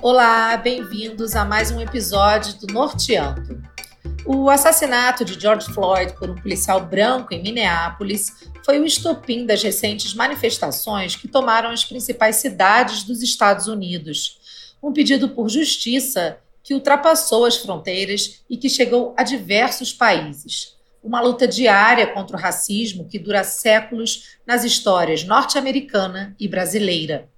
Olá, bem-vindos a mais um episódio do Norteando. O assassinato de George Floyd por um policial branco em Minneapolis foi o estopim das recentes manifestações que tomaram as principais cidades dos Estados Unidos. Um pedido por justiça que ultrapassou as fronteiras e que chegou a diversos países. Uma luta diária contra o racismo que dura séculos nas histórias norte-americana e brasileira.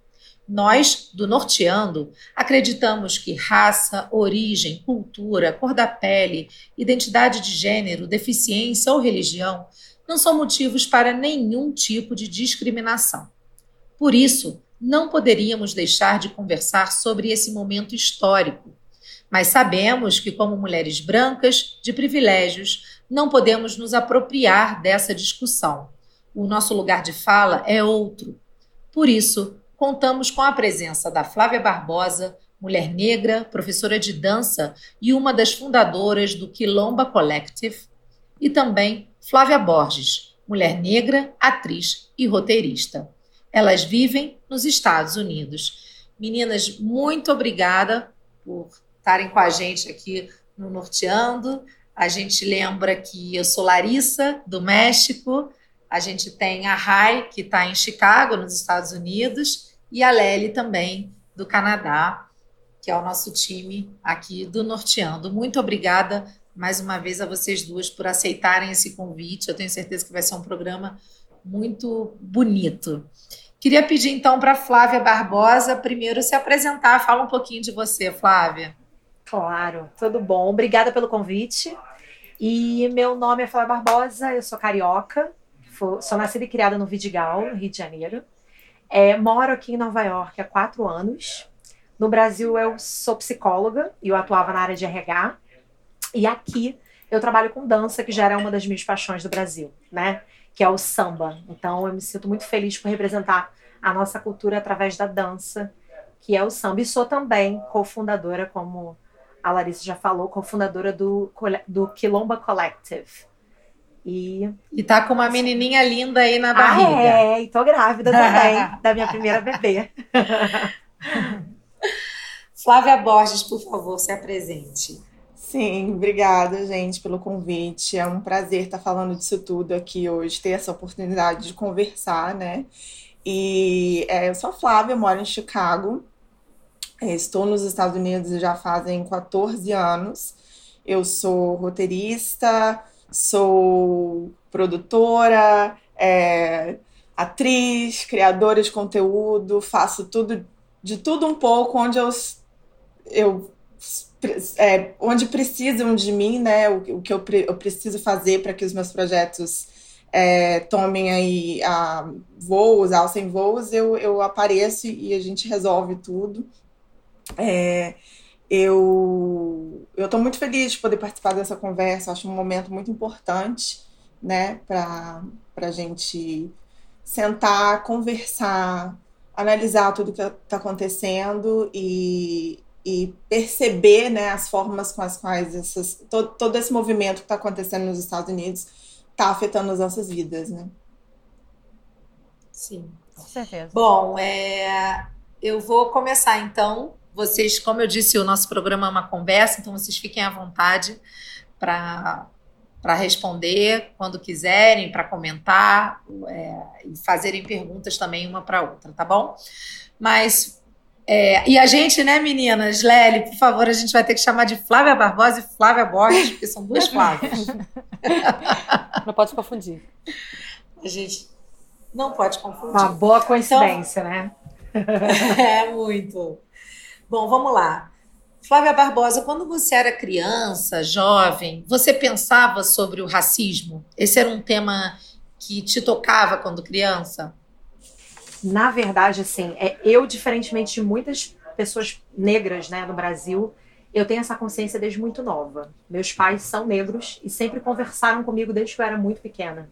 Nós, do Norteando, acreditamos que raça, origem, cultura, cor da pele, identidade de gênero, deficiência ou religião não são motivos para nenhum tipo de discriminação. Por isso, não poderíamos deixar de conversar sobre esse momento histórico. Mas sabemos que, como mulheres brancas de privilégios, não podemos nos apropriar dessa discussão. O nosso lugar de fala é outro. Por isso, contamos com a presença da Flávia Barbosa, mulher negra, professora de dança e uma das fundadoras do Quilomba Collective, e também Flávia Borges, mulher negra, atriz e roteirista. Elas vivem nos Estados Unidos. Meninas, muito obrigada por estarem com a gente aqui no Norteando. A gente lembra que eu sou Larissa, do México. A gente tem a Rai, que está em Chicago, nos Estados Unidos e a Lely também, do Canadá, que é o nosso time aqui do Norteando. Muito obrigada mais uma vez a vocês duas por aceitarem esse convite. Eu tenho certeza que vai ser um programa muito bonito. Queria pedir então para Flávia Barbosa primeiro se apresentar. Fala um pouquinho de você, Flávia. Claro, tudo bom. Obrigada pelo convite. E meu nome é Flávia Barbosa, eu sou carioca, sou nascida e criada no Vidigal, no Rio de Janeiro. É, moro aqui em Nova York há quatro anos. No Brasil, eu sou psicóloga e eu atuava na área de RH. E aqui eu trabalho com dança, que já era uma das minhas paixões do Brasil, né? Que é o samba. Então eu me sinto muito feliz por representar a nossa cultura através da dança, que é o samba. E sou também cofundadora, como a Larissa já falou, cofundadora do, do Quilomba Collective e, e tá com uma menininha linda aí na barriga. Ah, é, e tô grávida também, da minha primeira bebê. Flávia Borges, por favor, se apresente. Sim, obrigada, gente, pelo convite. É um prazer estar falando disso tudo aqui hoje, ter essa oportunidade de conversar, né? E é, eu sou a Flávia, moro em Chicago. É, estou nos Estados Unidos já fazem 14 anos. Eu sou roteirista, sou produtora, é, atriz, criadora de conteúdo, faço tudo de tudo um pouco onde eu, eu é, onde precisam de mim, né? O, o que eu, eu preciso fazer para que os meus projetos é, tomem aí a, voos, alcem voos, eu, eu apareço e a gente resolve tudo. É, eu eu estou muito feliz de poder participar dessa conversa. Acho um momento muito importante, né, para a gente sentar, conversar, analisar tudo que está acontecendo e, e perceber, né, as formas com as quais essas, todo, todo esse movimento que está acontecendo nos Estados Unidos está afetando as nossas vidas, né? Sim. Com certeza. Bom, é, eu vou começar então vocês, como eu disse, o nosso programa é uma conversa, então vocês fiquem à vontade para para responder quando quiserem, para comentar é, e fazerem perguntas também uma para outra, tá bom? Mas é, e a gente, né, meninas, Lely, por favor, a gente vai ter que chamar de Flávia Barbosa e Flávia Borges, porque são duas Flávias. Não pode confundir. A gente não pode confundir. Uma boa coincidência, então, né? é muito. Bom, vamos lá. Flávia Barbosa, quando você era criança, jovem, você pensava sobre o racismo? Esse era um tema que te tocava quando criança? Na verdade, assim, é, eu, diferentemente de muitas pessoas negras né, no Brasil, eu tenho essa consciência desde muito nova. Meus pais são negros e sempre conversaram comigo desde que eu era muito pequena.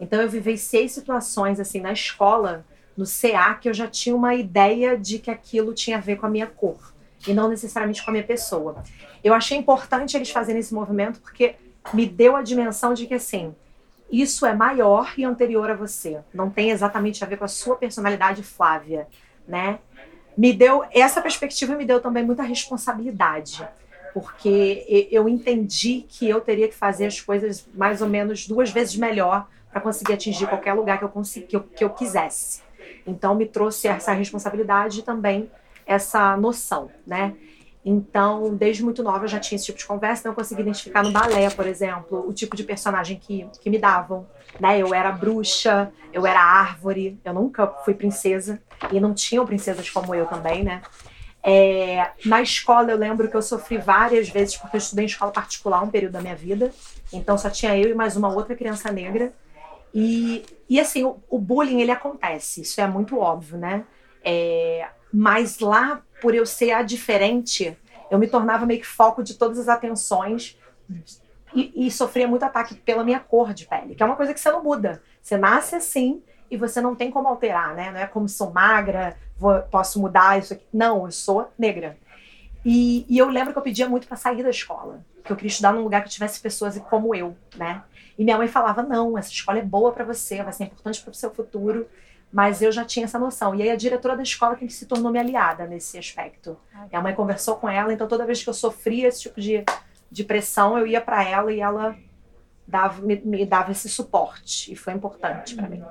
Então eu vivenciei situações assim na escola no CA que eu já tinha uma ideia de que aquilo tinha a ver com a minha cor e não necessariamente com a minha pessoa. Eu achei importante eles fazerem esse movimento porque me deu a dimensão de que assim, isso é maior e anterior a você. Não tem exatamente a ver com a sua personalidade Flávia, né? me deu essa perspectiva me deu também muita responsabilidade porque eu entendi que eu teria que fazer as coisas mais ou menos duas vezes melhor para conseguir atingir qualquer lugar que eu, consegui, que eu, que eu quisesse. Então me trouxe essa responsabilidade e também essa noção, né? Então, desde muito nova eu já tinha esse tipo de conversa, então eu consegui identificar no balé, por exemplo, o tipo de personagem que, que me davam. Né? Eu era bruxa, eu era árvore, eu nunca fui princesa, e não tinham princesas como eu também, né? É, na escola eu lembro que eu sofri várias vezes, porque eu estudei em escola particular um período da minha vida, então só tinha eu e mais uma outra criança negra. E, e assim, o, o bullying ele acontece, isso é muito óbvio, né? É, mas lá, por eu ser a diferente, eu me tornava meio que foco de todas as atenções e, e sofria muito ataque pela minha cor de pele, que é uma coisa que você não muda. Você nasce assim e você não tem como alterar, né? Não é como sou magra, vou, posso mudar isso aqui. Não, eu sou negra. E, e eu lembro que eu pedia muito para sair da escola, que eu queria estudar num lugar que tivesse pessoas como eu, né? E minha mãe falava: não, essa escola é boa para você, vai ser importante para o seu futuro. Mas eu já tinha essa noção. E aí a diretora da escola que se tornou minha aliada nesse aspecto. Minha mãe conversou com ela, então toda vez que eu sofria esse tipo de, de pressão, eu ia para ela e ela dava, me, me, dava esse suporte. E foi importante para mim.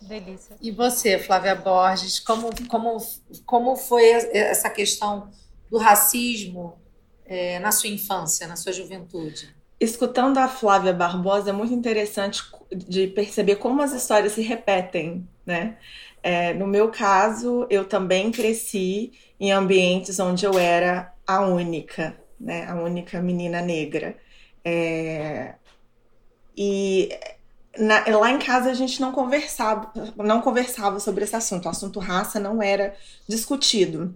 Delícia. E você, Flávia Borges, como, como, como foi essa questão do racismo é, na sua infância, na sua juventude? Escutando a Flávia Barbosa, é muito interessante de perceber como as histórias se repetem, né? É, no meu caso, eu também cresci em ambientes onde eu era a única, né? A única menina negra. É, e na, lá em casa a gente não conversava, não conversava sobre esse assunto. O assunto raça não era discutido.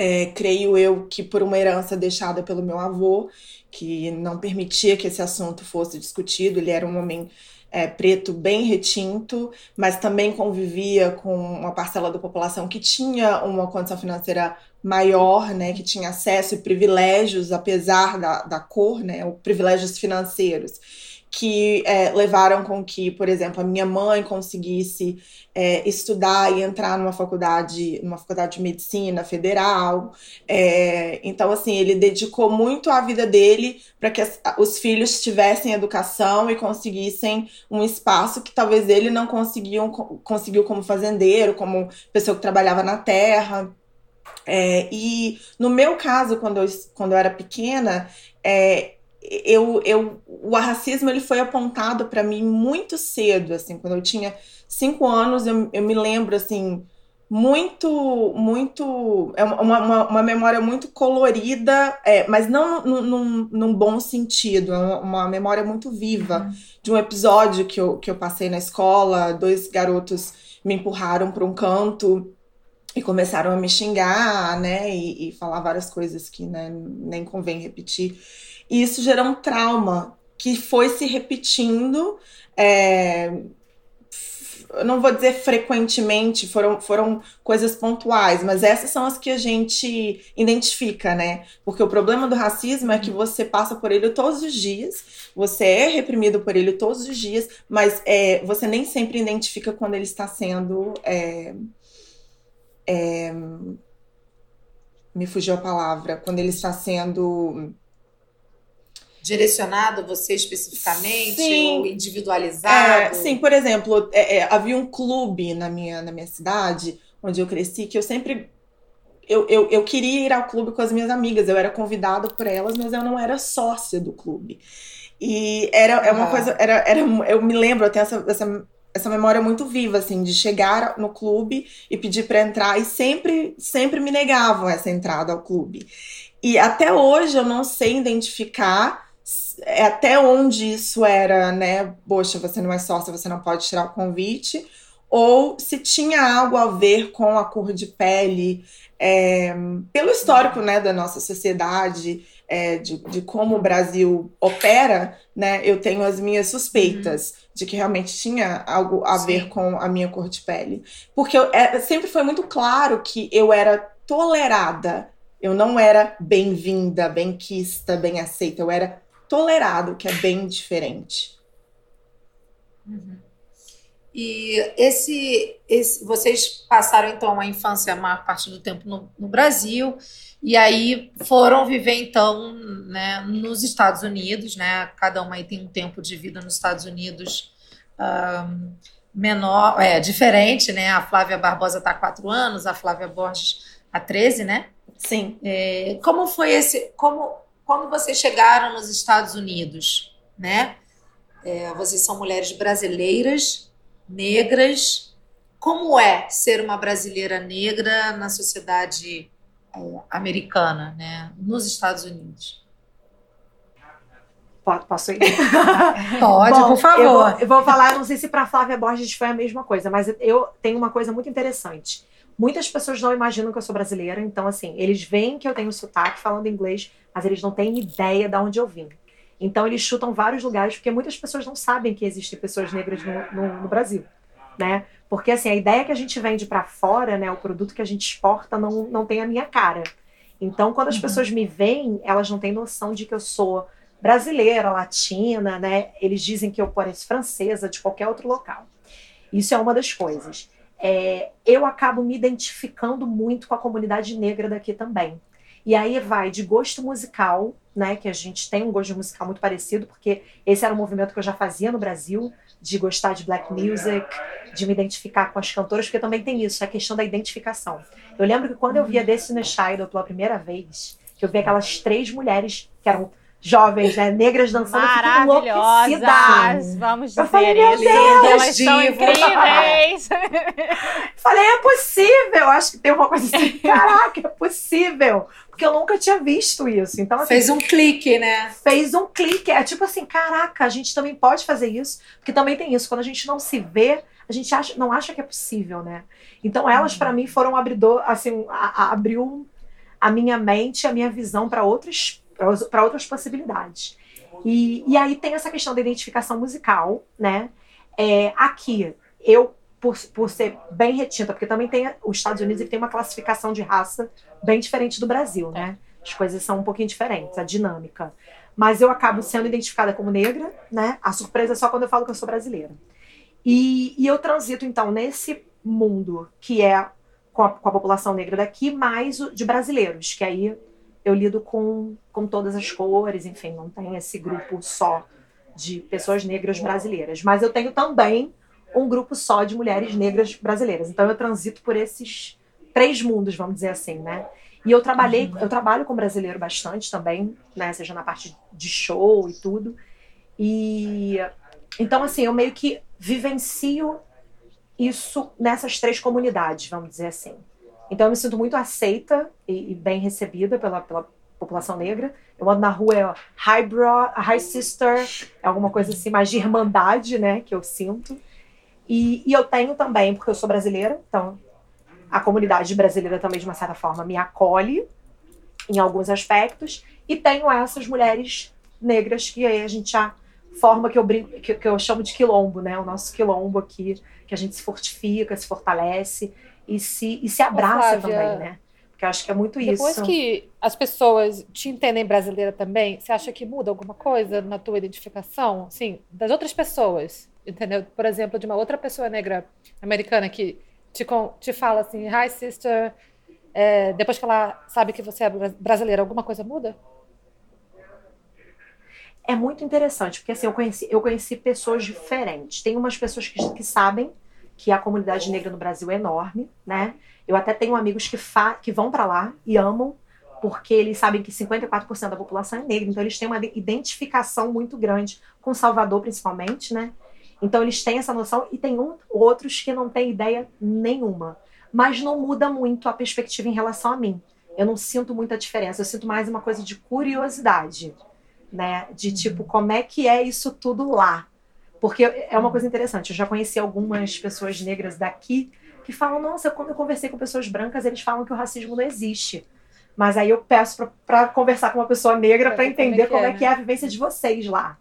É, creio eu que por uma herança deixada pelo meu avô, que não permitia que esse assunto fosse discutido. Ele era um homem é, preto bem retinto, mas também convivia com uma parcela da população que tinha uma condição financeira maior, né, que tinha acesso e privilégios, apesar da, da cor, né, privilégios financeiros que é, levaram com que, por exemplo, a minha mãe conseguisse é, estudar e entrar numa faculdade, numa faculdade de medicina federal. É, então, assim, ele dedicou muito a vida dele para que as, os filhos tivessem educação e conseguissem um espaço que talvez ele não conseguiu, conseguiu como fazendeiro, como pessoa que trabalhava na terra. É, e no meu caso, quando eu, quando eu era pequena, é, eu, eu, o racismo ele foi apontado para mim muito cedo, assim, quando eu tinha cinco anos, eu, eu me lembro, assim, muito, muito, é uma, uma, uma memória muito colorida, é, mas não num, num bom sentido, é uma, uma memória muito viva uhum. de um episódio que eu, que eu passei na escola, dois garotos me empurraram para um canto e começaram a me xingar, né, e, e falar várias coisas que né, nem convém repetir. E isso gerou um trauma que foi se repetindo. É, eu não vou dizer frequentemente, foram, foram coisas pontuais, mas essas são as que a gente identifica, né? Porque o problema do racismo é que você passa por ele todos os dias, você é reprimido por ele todos os dias, mas é, você nem sempre identifica quando ele está sendo. É, é, me fugiu a palavra, quando ele está sendo direcionado você especificamente sim. ou individualizado? É, sim, por exemplo, é, é, havia um clube na minha, na minha cidade, onde eu cresci, que eu sempre. Eu, eu, eu queria ir ao clube com as minhas amigas, eu era convidada por elas, mas eu não era sócia do clube. E era é uma coisa. Era, era, eu me lembro, eu tenho essa, essa, essa memória muito viva, assim, de chegar no clube e pedir para entrar, e sempre, sempre me negavam essa entrada ao clube. E até hoje eu não sei identificar até onde isso era, né? Poxa, você não é sócia, você não pode tirar o convite, ou se tinha algo a ver com a cor de pele, é, pelo histórico né, da nossa sociedade, é, de, de, como o Brasil opera, né, eu tenho as minhas suspeitas uhum. de que realmente tinha algo a Sim. ver com a minha cor de pele. Porque eu, é, sempre foi muito claro que eu era tolerada, eu não era bem-vinda, bem-quista, bem aceita, eu era tolerado, que é bem diferente. Uhum. E esse, esse, vocês passaram então a infância a maior parte do tempo no, no Brasil e aí foram viver então, né, nos Estados Unidos, né? Cada uma aí tem um tempo de vida nos Estados Unidos um, menor, é diferente, né? A Flávia Barbosa está há quatro anos, a Flávia Borges há 13, né? Sim. É, como foi esse, como quando vocês chegaram nos Estados Unidos, né? É, vocês são mulheres brasileiras negras. Como é ser uma brasileira negra na sociedade é, americana, né, nos Estados Unidos? Posso ir? Pode, Bom, por favor. Eu vou, eu vou falar, não sei se para Flávia Borges foi a mesma coisa, mas eu tenho uma coisa muito interessante. Muitas pessoas não imaginam que eu sou brasileira, então, assim, eles veem que eu tenho sotaque falando inglês, mas eles não têm ideia de onde eu vim. Então eles chutam vários lugares, porque muitas pessoas não sabem que existem pessoas negras no, no, no Brasil, né? Porque assim, a ideia que a gente vende para fora, né, o produto que a gente exporta não, não tem a minha cara. Então, quando as uhum. pessoas me veem, elas não têm noção de que eu sou brasileira, latina, né? Eles dizem que eu pareço francesa de qualquer outro local. Isso é uma das coisas. É, eu acabo me identificando muito com a comunidade negra daqui também. E aí vai de gosto musical, né? Que a gente tem um gosto musical muito parecido, porque esse era um movimento que eu já fazia no Brasil, de gostar de black music, de me identificar com as cantoras, porque também tem isso, a questão da identificação. Eu lembro que quando eu via Destiny's Child pela primeira vez, que eu vi aquelas três mulheres que eram jovens, né, negras dançando, Maravilhosas, vamos dizer eu falei, meu. Deus, elas são incríveis. falei, é possível, acho que tem uma coisa assim, caraca, é possível, porque eu nunca tinha visto isso. Então, assim, fez um clique, né? Fez um clique, é tipo assim, caraca, a gente também pode fazer isso, porque também tem isso, quando a gente não se vê, a gente acha, não acha que é possível, né? Então elas para mim foram um abridor, assim, a, a, abriu a minha mente, a minha visão para outros para outras possibilidades. E, e aí tem essa questão da identificação musical, né? É, aqui, eu, por, por ser bem retinta, porque também tem os Estados Unidos ele tem uma classificação de raça bem diferente do Brasil, né? As coisas são um pouquinho diferentes, a dinâmica. Mas eu acabo sendo identificada como negra, né? A surpresa é só quando eu falo que eu sou brasileira. E, e eu transito, então, nesse mundo que é com a, com a população negra daqui, mais de brasileiros, que aí eu lido com, com todas as cores, enfim, não tem esse grupo só de pessoas negras brasileiras. Mas eu tenho também um grupo só de mulheres negras brasileiras. Então eu transito por esses três mundos, vamos dizer assim, né? E eu trabalhei, uhum. eu trabalho com brasileiro bastante também, né? Seja na parte de show e tudo. E então, assim, eu meio que vivencio isso nessas três comunidades, vamos dizer assim. Então eu me sinto muito aceita e, e bem recebida pela, pela população negra. Eu ando na rua, é High Bro, High Sister, é alguma coisa assim, mais de irmandade, né, que eu sinto. E, e eu tenho também, porque eu sou brasileira, então a comunidade brasileira também, de uma certa forma, me acolhe em alguns aspectos. E tenho essas mulheres negras que aí a gente já forma que eu brinco, que, que eu chamo de quilombo, né? O nosso quilombo aqui, que a gente se fortifica, se fortalece e se, e se abraça também, né? Porque eu acho que é muito isso. Depois que as pessoas te entendem brasileira também, você acha que muda alguma coisa na tua identificação? Sim, das outras pessoas, entendeu? Por exemplo, de uma outra pessoa negra americana que te, te fala assim, hi sister, é, depois que ela sabe que você é brasileira, alguma coisa muda? É muito interessante, porque assim, eu conheci, eu conheci pessoas diferentes. Tem umas pessoas que, que sabem que a comunidade negra no Brasil é enorme, né? Eu até tenho amigos que, que vão para lá e amam, porque eles sabem que 54% da população é negra, então eles têm uma identificação muito grande com Salvador, principalmente, né? Então eles têm essa noção e tem um, outros que não têm ideia nenhuma. Mas não muda muito a perspectiva em relação a mim. Eu não sinto muita diferença, eu sinto mais uma coisa de curiosidade, né? De tipo, como é que é isso tudo lá? Porque é uma coisa interessante, eu já conheci algumas pessoas negras daqui que falam: nossa, quando eu conversei com pessoas brancas, eles falam que o racismo não existe. Mas aí eu peço para conversar com uma pessoa negra para entender como é, que é, é, a vivência de vocês lá.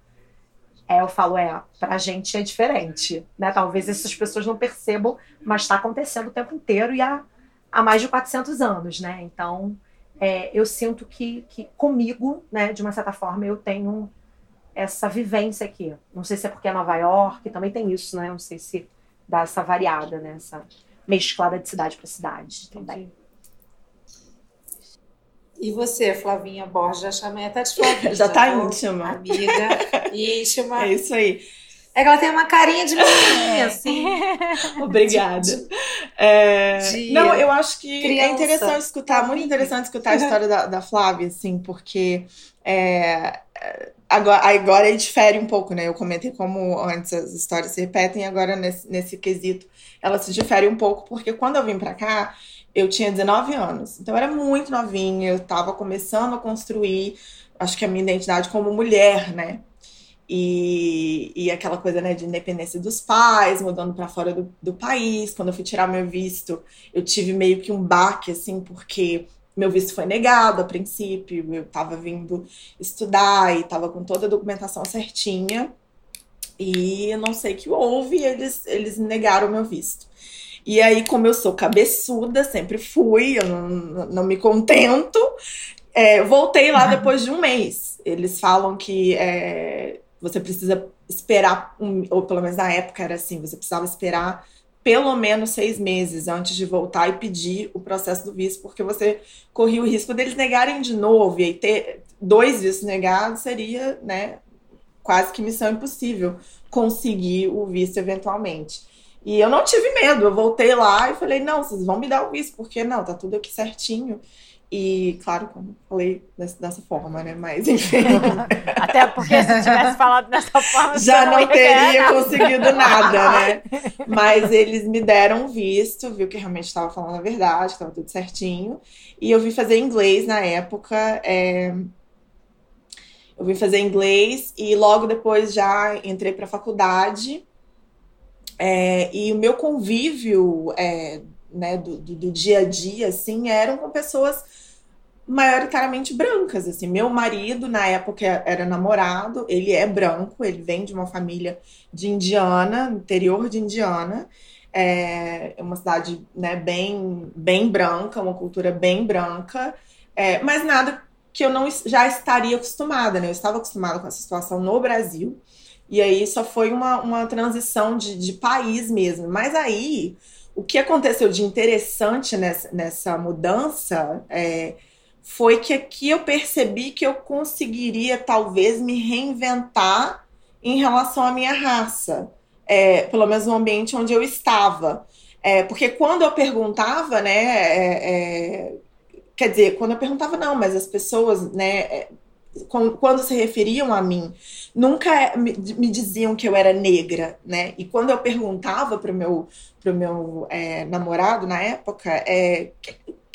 É, eu falo, é, pra gente é diferente, né? Talvez essas pessoas não percebam, mas está acontecendo o tempo inteiro e há, há mais de 400 anos, né? Então, é, eu sinto que, que comigo, né, de uma certa forma, eu tenho essa vivência aqui. Não sei se é porque é Nova York, também tem isso, né? Não sei se dar essa variada, né? Essa mesclada de cidade para cidade também. E você, Flavinha Borges, já chamei até de Flavinha. Já tá íntima. Amiga, íntima. É isso aí. É que ela tem uma carinha de menininha, assim. Obrigada. É, De Não, eu acho que é criança. interessante escutar, muito interessante escutar a história da, da Flávia, assim, porque é, agora, agora ele difere um pouco, né? Eu comentei como antes as histórias se repetem, agora nesse, nesse quesito ela se difere um pouco, porque quando eu vim pra cá, eu tinha 19 anos. Então eu era muito novinha, eu tava começando a construir, acho que a minha identidade como mulher, né? E, e aquela coisa, né, de independência dos pais, mudando para fora do, do país. Quando eu fui tirar meu visto, eu tive meio que um baque, assim, porque meu visto foi negado a princípio. Eu tava vindo estudar e tava com toda a documentação certinha. E eu não sei o que houve, eles, eles negaram o meu visto. E aí, como eu sou cabeçuda, sempre fui, eu não, não me contento, é, voltei lá depois de um mês. Eles falam que é, você precisa esperar, um, ou pelo menos na época era assim, você precisava esperar pelo menos seis meses antes de voltar e pedir o processo do visto, porque você corria o risco deles negarem de novo, e aí ter dois vistos negados seria, né, quase que missão impossível conseguir o visto eventualmente. E eu não tive medo, eu voltei lá e falei, não, vocês vão me dar o visto, porque não, tá tudo aqui certinho. E, claro, como falei dessa, dessa forma, né? Mas, enfim, Até porque se tivesse falado dessa forma, já não ganhar teria conseguido nada, né? Mas eles me deram visto, viu que realmente estava falando a verdade, estava tudo certinho. E eu vim fazer inglês na época. é, Eu vim fazer inglês e logo depois já entrei para a faculdade. É, e o meu convívio é, né, do, do, do dia a dia, assim, eram com pessoas maioritariamente brancas, assim. Meu marido, na época, era namorado, ele é branco, ele vem de uma família de Indiana, interior de Indiana. É uma cidade, né, bem, bem branca, uma cultura bem branca, é, mas nada que eu não já estaria acostumada, né? Eu estava acostumada com essa situação no Brasil, e aí só foi uma, uma transição de, de país mesmo. Mas aí, o que aconteceu de interessante nessa, nessa mudança é, foi que aqui eu percebi que eu conseguiria talvez me reinventar em relação à minha raça, é, pelo menos no ambiente onde eu estava. É, porque quando eu perguntava, né, é, é, quer dizer, quando eu perguntava, não, mas as pessoas, né, é, quando se referiam a mim, nunca me, diziam que eu era negra, né? E quando eu perguntava pro meu, pro meu é, namorado na época, é,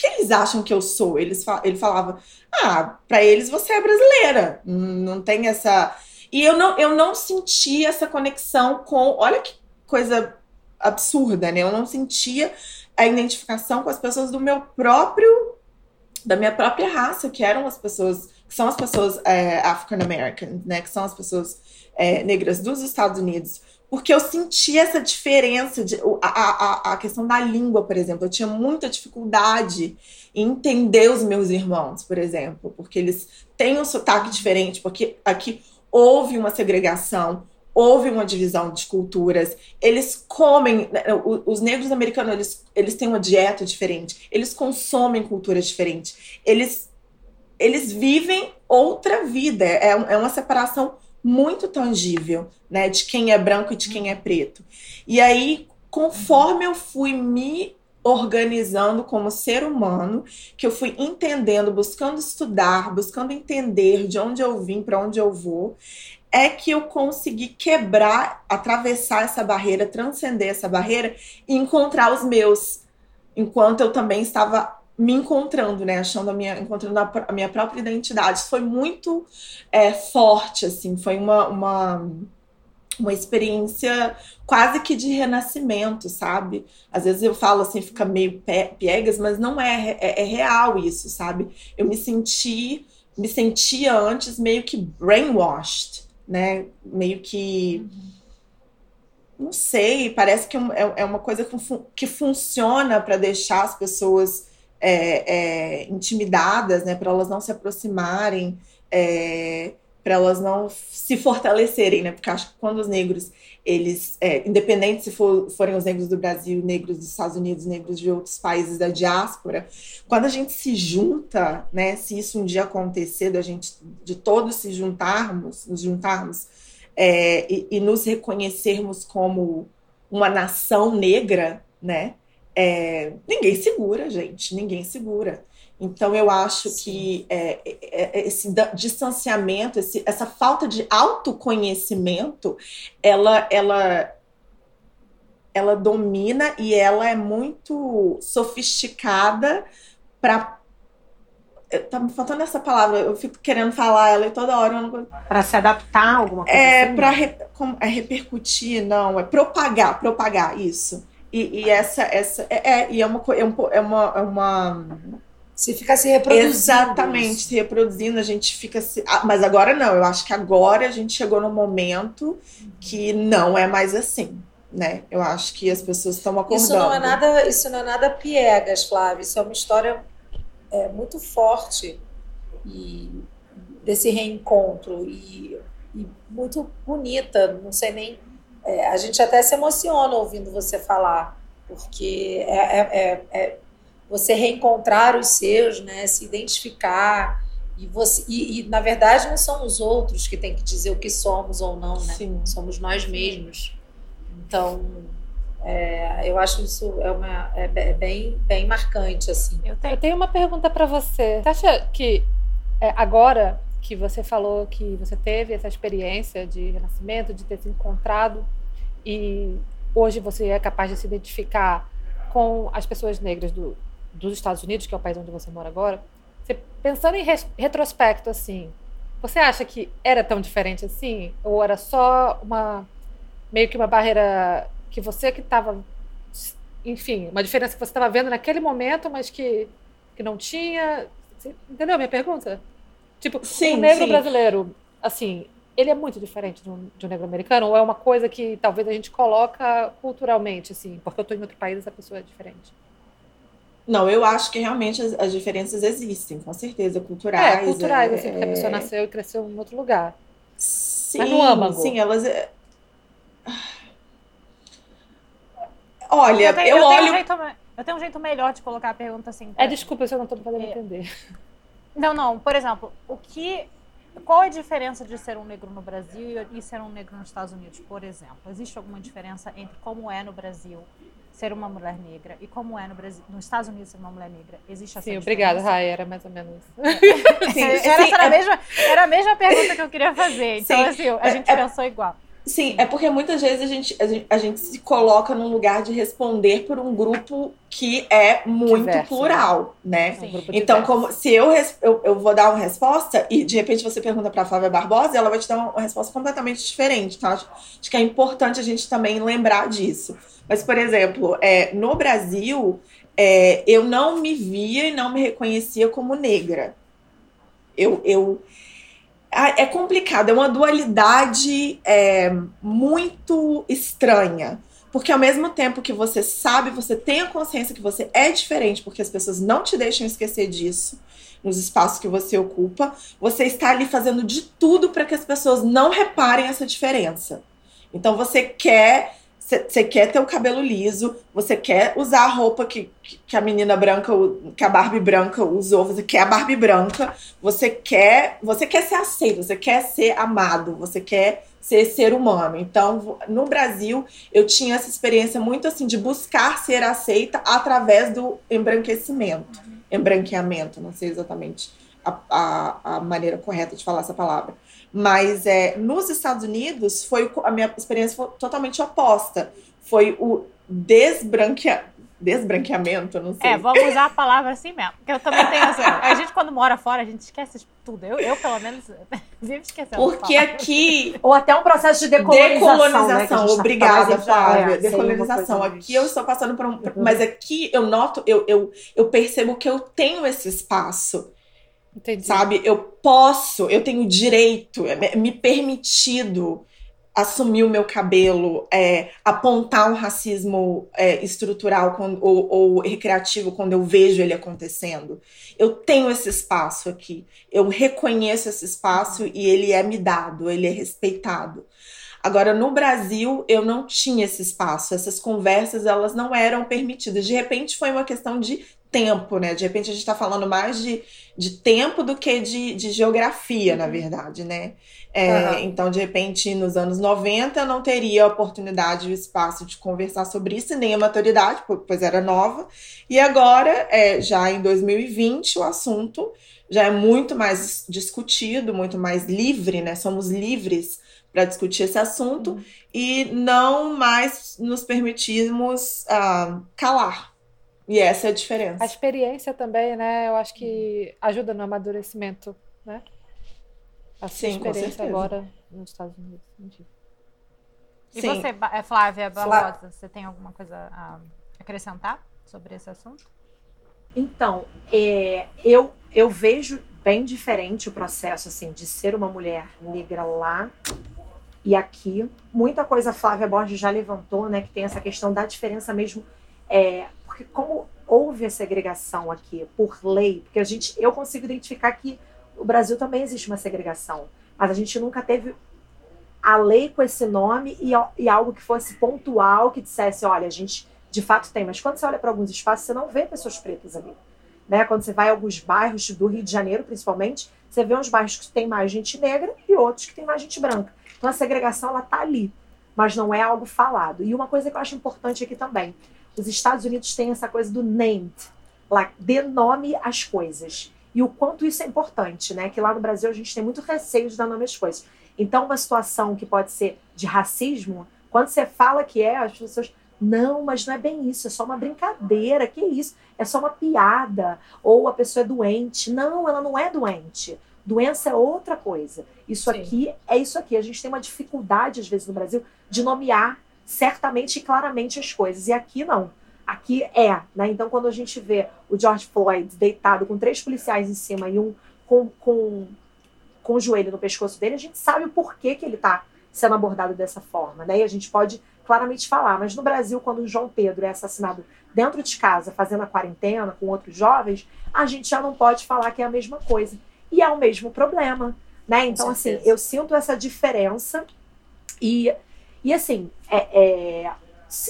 que, eles acham que eu sou? Eles, fa- ele falava, ah, para eles você é brasileira, não não tem essa. E eu não, eu não senti essa conexão com. Olha que coisa absurda, né? Eu não sentia a identificação com as pessoas do meu próprio. Da minha própria raça, que eram as pessoas, que são as pessoas é, African Americans, né? Que são as pessoas é, negras dos Estados Unidos. Porque eu senti essa diferença, de, a, a, a questão da língua, por exemplo. Eu tinha muita dificuldade em entender os meus irmãos, por exemplo, porque eles têm um sotaque diferente, porque aqui houve uma segregação, houve uma divisão de culturas. Eles comem, né, os negros americanos, eles, eles têm uma dieta diferente, eles consomem culturas diferentes, eles, eles vivem outra vida. É, é uma separação muito tangível, né, de quem é branco e de quem é preto. E aí, conforme eu fui me organizando como ser humano, que eu fui entendendo, buscando estudar, buscando entender de onde eu vim, para onde eu vou, é que eu consegui quebrar, atravessar essa barreira, transcender essa barreira e encontrar os meus, enquanto eu também estava me encontrando, né, achando a minha, encontrando a, a minha própria identidade. Foi muito é, forte, assim, foi uma, uma uma experiência quase que de renascimento, sabe? Às vezes eu falo assim, fica meio piegas, mas não é, é, é real isso, sabe? Eu me senti, me sentia antes meio que brainwashed, né? Meio que não sei, parece que é é é uma coisa que funciona para deixar as pessoas é, é, intimidadas, né? Para elas não se aproximarem. é, para elas não se fortalecerem, né? Porque acho que quando os negros, eles, é, independente se for, forem os negros do Brasil, negros dos Estados Unidos, negros de outros países da diáspora, quando a gente se junta, né? Se isso um dia acontecer, da gente, de todos se juntarmos, nos juntarmos é, e, e, nos reconhecermos como uma nação negra, né? É, ninguém segura, gente, ninguém segura. Então, eu acho Sim. que é, é, é esse distanciamento, esse, essa falta de autoconhecimento, ela, ela, ela domina e ela é muito sofisticada para tá me faltando essa palavra, eu fico querendo falar ela toda hora. Não... Para se adaptar a alguma coisa. É, assim? para re... é repercutir, não, é propagar, propagar isso. E, e essa, essa é, é, e é uma, é, um, é uma, é uma se fica se reproduzindo. Exatamente, se reproduzindo, a gente fica se. Ah, mas agora não, eu acho que agora a gente chegou num momento que não é mais assim. Né? Eu acho que as pessoas estão acordando. Isso não é nada, isso não é nada piegas, Flávio. Isso é uma história é, muito forte e desse reencontro e, e muito bonita. Não sei nem. É, a gente até se emociona ouvindo você falar, porque é, é, é, é você reencontrar os seus, né? Se identificar. E, você, e, e, na verdade não são os outros que têm que dizer o que somos ou não, né? Sim. Somos nós mesmos. Então, é, eu acho isso é, uma, é, é bem, bem marcante, assim. Eu tenho, eu tenho uma pergunta para você. Você acha que é, agora que você falou que você teve essa experiência de renascimento, de ter se encontrado e hoje você é capaz de se identificar com as pessoas negras do, dos Estados Unidos, que é o país onde você mora agora, você, pensando em retrospecto, assim, você acha que era tão diferente assim? Ou era só uma meio que uma barreira que você que estava, enfim, uma diferença que você estava vendo naquele momento, mas que, que não tinha? Você, entendeu a minha pergunta? Tipo, sim, o negro sim. brasileiro, assim, ele é muito diferente de um, de um, negro americano? Ou é uma coisa que talvez a gente coloca culturalmente, assim, porque eu estou em outro país, essa pessoa é diferente? Não, eu acho que realmente as, as diferenças existem, com certeza, culturais. É, culturais, é, assim, porque a pessoa é. nasceu e cresceu em outro lugar. Sim, Mas no âmago. Sim, elas. É, olha, eu, tenho, eu, eu olho. Tenho um jeito, eu tenho um jeito melhor de colocar a pergunta assim. Pra... É, desculpa se eu não estou podendo entender. Não, não. Por exemplo, o que. Qual é a diferença de ser um negro no Brasil e ser um negro nos Estados Unidos, por exemplo? Existe alguma diferença entre como é no Brasil ser uma mulher negra e como é no Brasil, nos Estados Unidos ser uma mulher negra? Existe essa Sim, obrigada, Rai, era mais ou menos sim, era, sim, era, a mesma, era a mesma pergunta que eu queria fazer. Então, sim, assim, a gente é, pensou igual. Sim, é porque muitas vezes a gente, a gente, a, gente, se coloca num lugar de responder por um grupo que é muito diverso, plural, né? né? Um então, como se eu, eu, eu vou dar uma resposta e de repente você pergunta para a Flávia Barbosa, ela vai te dar uma, resposta completamente diferente, tá? Acho, acho, que é importante a gente também lembrar disso. Mas, por exemplo, é, no Brasil, é, eu não me via e não me reconhecia como negra. Eu, eu é complicado, é uma dualidade é, muito estranha. Porque ao mesmo tempo que você sabe, você tem a consciência que você é diferente, porque as pessoas não te deixam esquecer disso nos espaços que você ocupa, você está ali fazendo de tudo para que as pessoas não reparem essa diferença. Então você quer você quer ter o cabelo liso, você quer usar a roupa que, que a menina branca, que a Barbie branca usou, você quer a Barbie branca, você quer, você quer ser aceito, você quer ser amado, você quer ser ser humano. Então, no Brasil, eu tinha essa experiência muito assim de buscar ser aceita através do embranquecimento, embranqueamento, não sei exatamente a, a, a maneira correta de falar essa palavra. Mas é, nos Estados Unidos, foi a minha experiência foi totalmente oposta. Foi o desbranqueamento desbranqueamento, não sei. É, vamos usar a palavra assim mesmo. Porque eu também tenho essa. A gente, quando mora fora, a gente esquece de tudo. Eu, eu pelo menos, vivo esquecendo. Porque aqui. Ou até um processo de decolonização. Decolonização, né, Obrigada, tá Flávia. É, decolonização. Aqui eu estou passando por um. Uhum. Mas aqui eu noto, eu, eu, eu percebo que eu tenho esse espaço. Entendi. Sabe? Eu posso, eu tenho direito, é me permitido assumir o meu cabelo, é, apontar um racismo é, estrutural quando, ou, ou, recreativo quando eu vejo ele acontecendo. Eu tenho esse espaço aqui, eu reconheço esse espaço e ele é me dado, ele é respeitado. Agora, no Brasil, eu não tinha esse espaço, essas conversas elas não eram permitidas. De repente, foi uma questão de tempo, né? De repente, a gente está falando mais de, de tempo do que de, de geografia, na uhum. verdade, né? É, uhum. Então, de repente, nos anos 90, eu não teria a oportunidade e o espaço de conversar sobre isso, nem a maturidade, pois era nova. E agora, é, já em 2020, o assunto já é muito mais discutido, muito mais livre, né? Somos livres para discutir esse assunto uhum. e não mais nos permitirmos uh, calar. E essa é a diferença. A experiência também, né? Eu acho que ajuda no amadurecimento, né? A sua Sim, experiência agora nos Estados Unidos. E Sim. você, é, Flávia Barbosa, você tem alguma coisa a acrescentar sobre esse assunto? Então, é, eu, eu vejo bem diferente o processo assim de ser uma mulher negra lá e aqui. Muita coisa a Flávia Borges já levantou, né, que tem essa questão da diferença mesmo, é, porque como houve a segregação aqui por lei, porque a gente, eu consigo identificar que o Brasil também existe uma segregação, mas a gente nunca teve a lei com esse nome e, e algo que fosse pontual, que dissesse, olha, a gente de fato tem. Mas quando você olha para alguns espaços, você não vê pessoas pretas ali. Né? Quando você vai a alguns bairros do Rio de Janeiro, principalmente, você vê uns bairros que tem mais gente negra e outros que tem mais gente branca. Então a segregação ela tá ali, mas não é algo falado. E uma coisa que eu acho importante aqui também, os Estados Unidos têm essa coisa do named, lá, dê nome às coisas e o quanto isso é importante, né? Que lá no Brasil a gente tem muito receio de dar nome às coisas. Então, uma situação que pode ser de racismo, quando você fala que é, as pessoas. Não, mas não é bem isso, é só uma brincadeira, que isso? É só uma piada. Ou a pessoa é doente. Não, ela não é doente. Doença é outra coisa. Isso Sim. aqui é isso aqui. A gente tem uma dificuldade, às vezes, no Brasil, de nomear certamente e claramente as coisas. E aqui não aqui é, né? Então, quando a gente vê o George Floyd deitado com três policiais em cima e um com, com, com o joelho no pescoço dele, a gente sabe o porquê que ele está sendo abordado dessa forma, né? E a gente pode claramente falar. Mas no Brasil, quando o João Pedro é assassinado dentro de casa, fazendo a quarentena com outros jovens, a gente já não pode falar que é a mesma coisa. E é o mesmo problema, né? Então, assim, eu sinto essa diferença e, e assim, é, é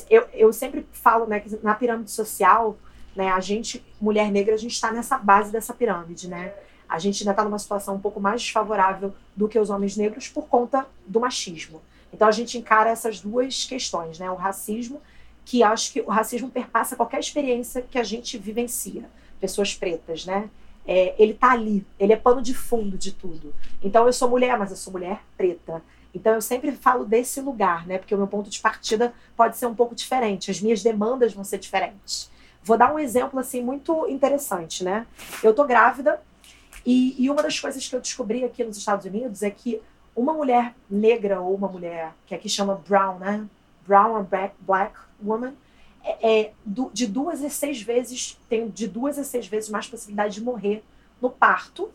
eu, eu sempre falo né, que na pirâmide social, né, a gente, mulher negra, a gente está nessa base dessa pirâmide, né? A gente ainda está numa situação um pouco mais desfavorável do que os homens negros por conta do machismo. Então a gente encara essas duas questões, né? O racismo, que acho que o racismo perpassa qualquer experiência que a gente vivencia, pessoas pretas, né? É, ele tá ali, ele é pano de fundo de tudo. Então eu sou mulher, mas eu sou mulher preta. Então eu sempre falo desse lugar, né? Porque o meu ponto de partida pode ser um pouco diferente, as minhas demandas vão ser diferentes. Vou dar um exemplo assim muito interessante, né? Eu tô grávida e, e uma das coisas que eu descobri aqui nos Estados Unidos é que uma mulher negra ou uma mulher que aqui chama brown, né? Brown or black, black woman é, é de duas a seis vezes tem de duas a seis vezes mais possibilidade de morrer no parto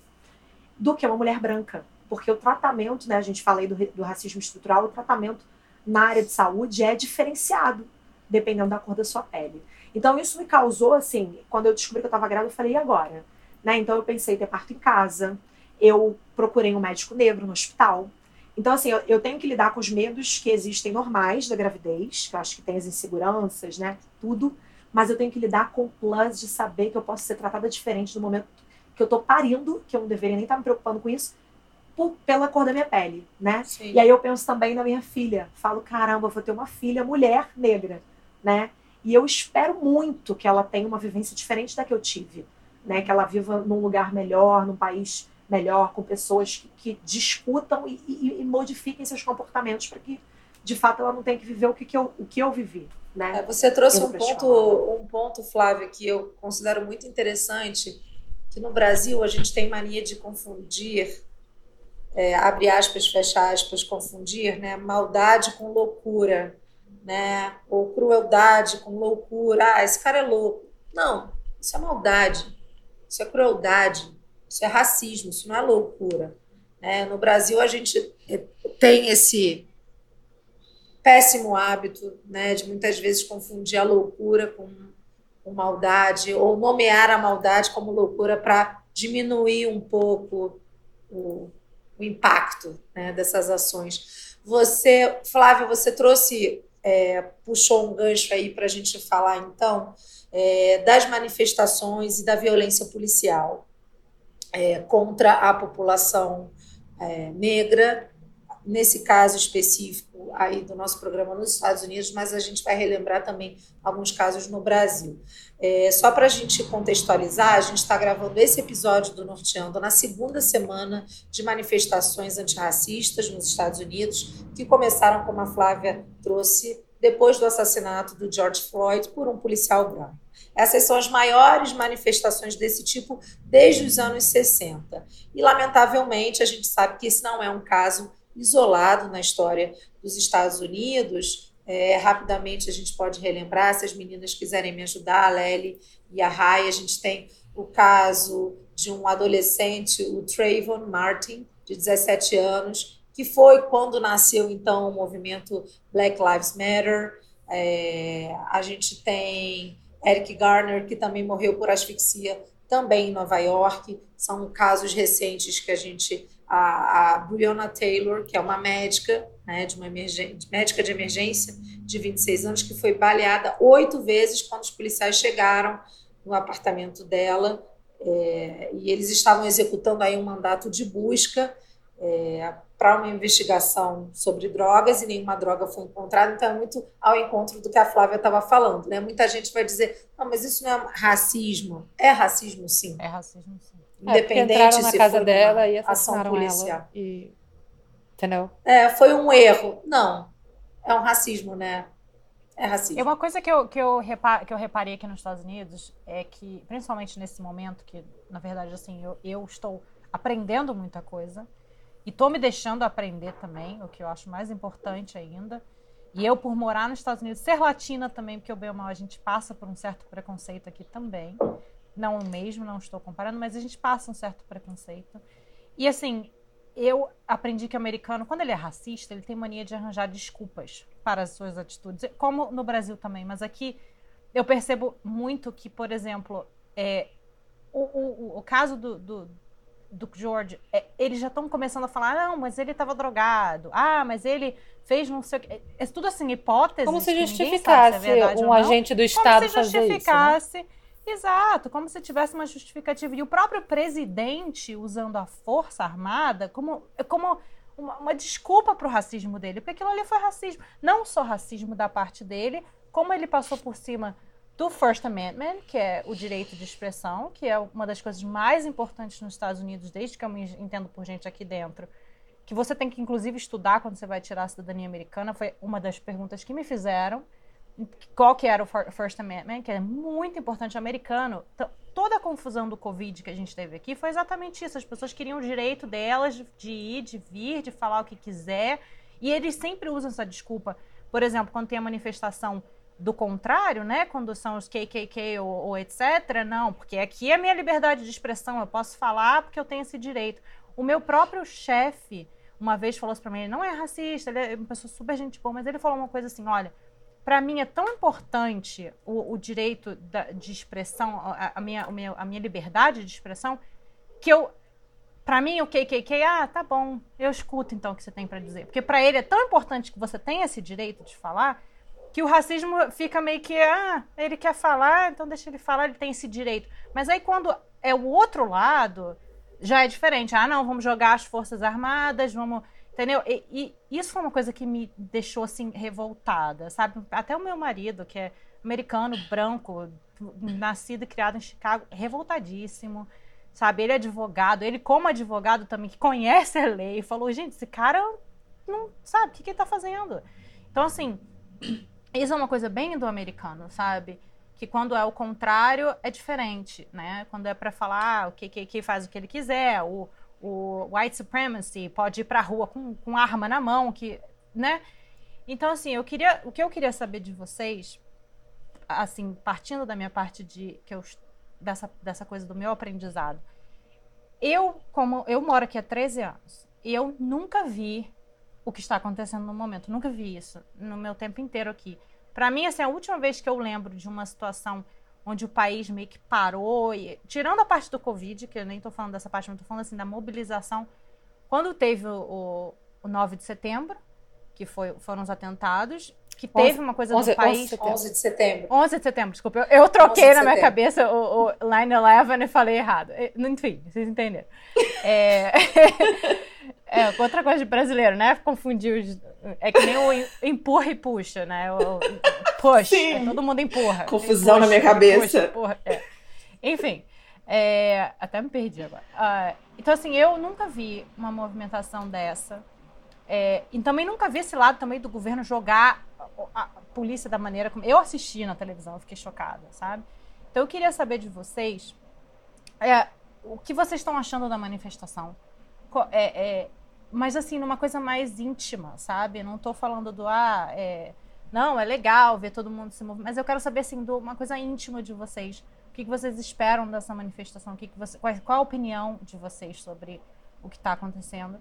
do que uma mulher branca porque o tratamento, né, a gente falei do, do racismo estrutural, o tratamento na área de saúde é diferenciado, dependendo da cor da sua pele. Então, isso me causou, assim, quando eu descobri que eu estava grávida, eu falei, e agora? Né? Então, eu pensei em ter parto em casa, eu procurei um médico negro no hospital. Então, assim, eu, eu, tenho que lidar com os medos que existem normais da gravidez, que eu acho que tem as inseguranças, né, tudo, mas eu tenho que lidar com o plus de saber que eu posso ser tratada diferente no momento que eu estou parindo, que eu não deveria nem estar me preocupando com isso, por, pela cor da minha pele, né? Sim. E aí eu penso também na minha filha. Falo, caramba, vou ter uma filha mulher negra, né? E eu espero muito que ela tenha uma vivência diferente da que eu tive, né? Que ela viva num lugar melhor, num país melhor, com pessoas que, que discutam e, e, e, modifiquem seus comportamentos para que, de fato, ela não tenha que viver o que, que, eu, o que eu vivi, né? É, você trouxe um ponto, um ponto, Flávia, que eu considero muito interessante, que no Brasil a gente tem mania de confundir é, abre aspas, fecha aspas, confundir, né? Maldade com loucura, né? Ou crueldade com loucura. Ah, esse cara é louco. Não, isso é maldade, isso é crueldade, isso é racismo, isso não é loucura. Né? No Brasil a gente tem esse péssimo hábito, né, de muitas vezes confundir a loucura com, com maldade, ou nomear a maldade como loucura para diminuir um pouco o, o impacto né, dessas ações. Você, Flávia, você trouxe, é, puxou um gancho aí para a gente falar então é, das manifestações e da violência policial é, contra a população é, negra, nesse caso específico aí do nosso programa nos Estados Unidos, mas a gente vai relembrar também alguns casos no Brasil. É, só para a gente contextualizar, a gente está gravando esse episódio do Norteando na segunda semana de manifestações antirracistas nos Estados Unidos, que começaram, como a Flávia trouxe, depois do assassinato do George Floyd por um policial branco. Essas são as maiores manifestações desse tipo desde os anos 60. E, lamentavelmente, a gente sabe que esse não é um caso isolado na história dos Estados Unidos. É, rapidamente a gente pode relembrar, se as meninas quiserem me ajudar, a Lely e a Rai, a gente tem o caso de um adolescente, o Trayvon Martin, de 17 anos, que foi quando nasceu então o movimento Black Lives Matter. É, a gente tem Eric Garner, que também morreu por asfixia também em Nova York. São casos recentes que a gente a, a Taylor, que é uma médica, né, de uma médica de emergência de 26 anos, que foi baleada oito vezes quando os policiais chegaram no apartamento dela. É, e eles estavam executando aí um mandato de busca é, para uma investigação sobre drogas e nenhuma droga foi encontrada, então é muito ao encontro do que a Flávia estava falando. Né? Muita gente vai dizer, não, mas isso não é racismo. É racismo, sim. É racismo, sim. Independente é, na se casa for dela e ação policial. ela. E... Entendeu? É, foi um erro. Não. É um racismo, né? É racismo. É uma coisa que eu, que, eu repar, que eu reparei aqui nos Estados Unidos é que, principalmente nesse momento, que na verdade, assim, eu, eu estou aprendendo muita coisa e estou me deixando aprender também, o que eu acho mais importante ainda. E eu, por morar nos Estados Unidos, ser latina também, porque o bem ou mal a gente passa por um certo preconceito aqui também não o mesmo, não estou comparando, mas a gente passa um certo preconceito. E assim, eu aprendi que o americano, quando ele é racista, ele tem mania de arranjar desculpas para as suas atitudes, como no Brasil também, mas aqui eu percebo muito que, por exemplo, é, o, o, o caso do, do, do George, é, eles já estão começando a falar, não, mas ele estava drogado, ah, mas ele fez não sei o que. É, é tudo assim, hipóteses. Como se justificasse se é um agente do Estado fazer isso. Como se justificasse. Né? Exato, como se tivesse uma justificativa. E o próprio presidente usando a força armada como, como uma, uma desculpa para o racismo dele, porque aquilo ali foi racismo. Não só racismo da parte dele, como ele passou por cima do First Amendment, que é o direito de expressão, que é uma das coisas mais importantes nos Estados Unidos, desde que eu me entendo por gente aqui dentro, que você tem que inclusive estudar quando você vai tirar a cidadania americana, foi uma das perguntas que me fizeram qual que era o First Amendment, que é muito importante americano. Toda a confusão do Covid que a gente teve aqui foi exatamente isso. As pessoas queriam o direito delas de ir, de vir, de falar o que quiser. E eles sempre usam essa desculpa. Por exemplo, quando tem a manifestação do contrário, né? Quando são os KKK ou, ou etc. Não, porque aqui é a minha liberdade de expressão. Eu posso falar porque eu tenho esse direito. O meu próprio chefe uma vez falou isso pra mim. Ele não é racista, ele é uma pessoa super gente boa, mas ele falou uma coisa assim: olha para mim é tão importante o, o direito da, de expressão, a, a, minha, a minha liberdade de expressão, que eu para mim o KKK, ah, tá bom, eu escuto então o que você tem para dizer. Porque para ele é tão importante que você tenha esse direito de falar, que o racismo fica meio que, ah, ele quer falar, então deixa ele falar, ele tem esse direito. Mas aí quando é o outro lado, já é diferente. Ah, não, vamos jogar as forças armadas, vamos Entendeu? E, e, isso foi uma coisa que me deixou assim revoltada, sabe? Até o meu marido, que é americano, branco, nascido e criado em Chicago, revoltadíssimo, sabe? Ele é advogado, ele como advogado também que conhece a lei, falou, gente, esse cara não sabe o que, que ele tá fazendo. Então assim, isso é uma coisa bem do americano, sabe? Que quando é o contrário é diferente, né? Quando é para falar o que, que, que faz o que ele quiser, o o white supremacy, pode ir para a rua com, com arma na mão, que, né? Então, assim, eu queria, o que eu queria saber de vocês, assim, partindo da minha parte de que eu dessa, dessa coisa do meu aprendizado. Eu, como eu moro aqui há 13 anos, eu nunca vi o que está acontecendo no momento. Nunca vi isso no meu tempo inteiro aqui. Para mim, assim, a última vez que eu lembro de uma situação onde o país meio que parou, e, tirando a parte do Covid, que eu nem estou falando dessa parte, mas estou falando assim da mobilização, quando teve o, o 9 de setembro, que foi, foram os atentados, que teve uma coisa 11, do país. 11 de setembro. 11 de setembro, desculpa. Eu, eu troquei 11 na minha cabeça o, o 9-11 e falei errado. Eh, Enfim, vocês entenderam. É... é, outra coisa de brasileiro, né? Confundir os... É que nem o em- empurra e puxa, né? O, push. É, todo mundo empurra. Confusão na minha cabeça. puxa, é. Enfim, é, até me perdi agora. Ah, então, assim, eu nunca vi uma movimentação dessa. É, e também nunca vi esse lado também do governo jogar a, a polícia da maneira como. Eu assisti na televisão, eu fiquei chocada, sabe? Então eu queria saber de vocês é, o que vocês estão achando da manifestação. É, é, mas assim, numa coisa mais íntima, sabe? Não tô falando do ah, é, não, é legal ver todo mundo se mover, mas eu quero saber assim, de uma coisa íntima de vocês. O que, que vocês esperam dessa manifestação? O que que você, qual, qual a opinião de vocês sobre o que está acontecendo?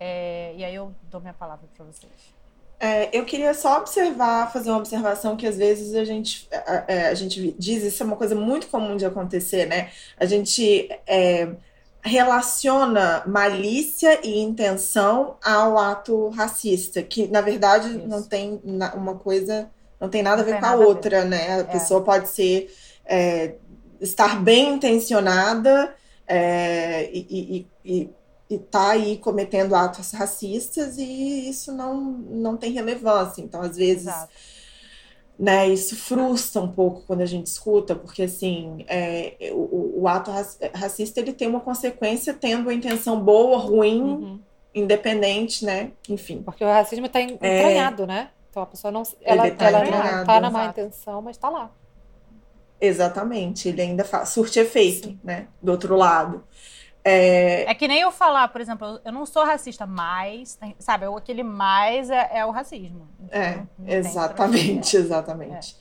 É, e aí eu dou minha palavra para vocês. É, eu queria só observar, fazer uma observação que às vezes a gente, a, é, a gente diz, isso é uma coisa muito comum de acontecer, né? A gente é, relaciona malícia e intenção ao ato racista, que na verdade Isso. não tem uma coisa, não tem nada a Não ver tem com a nada a ver. outra, né? A pessoa pode ser, é, estar bem intencionada é, e, e, e, e tá aí cometendo atos racistas e isso não, não tem relevância. Então, às vezes, Exato. Né, isso frustra um pouco quando a gente escuta, porque assim, é, o, o ato raci- racista ele tem uma consequência tendo a intenção boa, ruim, Uhum. independente, né? Enfim. Porque o racismo está entranhado, né? Então a pessoa não. Ela, tá ela não está na má exato. intenção, mas está lá. Exatamente, ele ainda fa- surte efeito, né? Do outro lado. É, É que nem eu falar, por exemplo, eu- não sou racista, mas, sabe, o- aquele mais é, é o racismo. Então, É, tem exatamente, exatamente.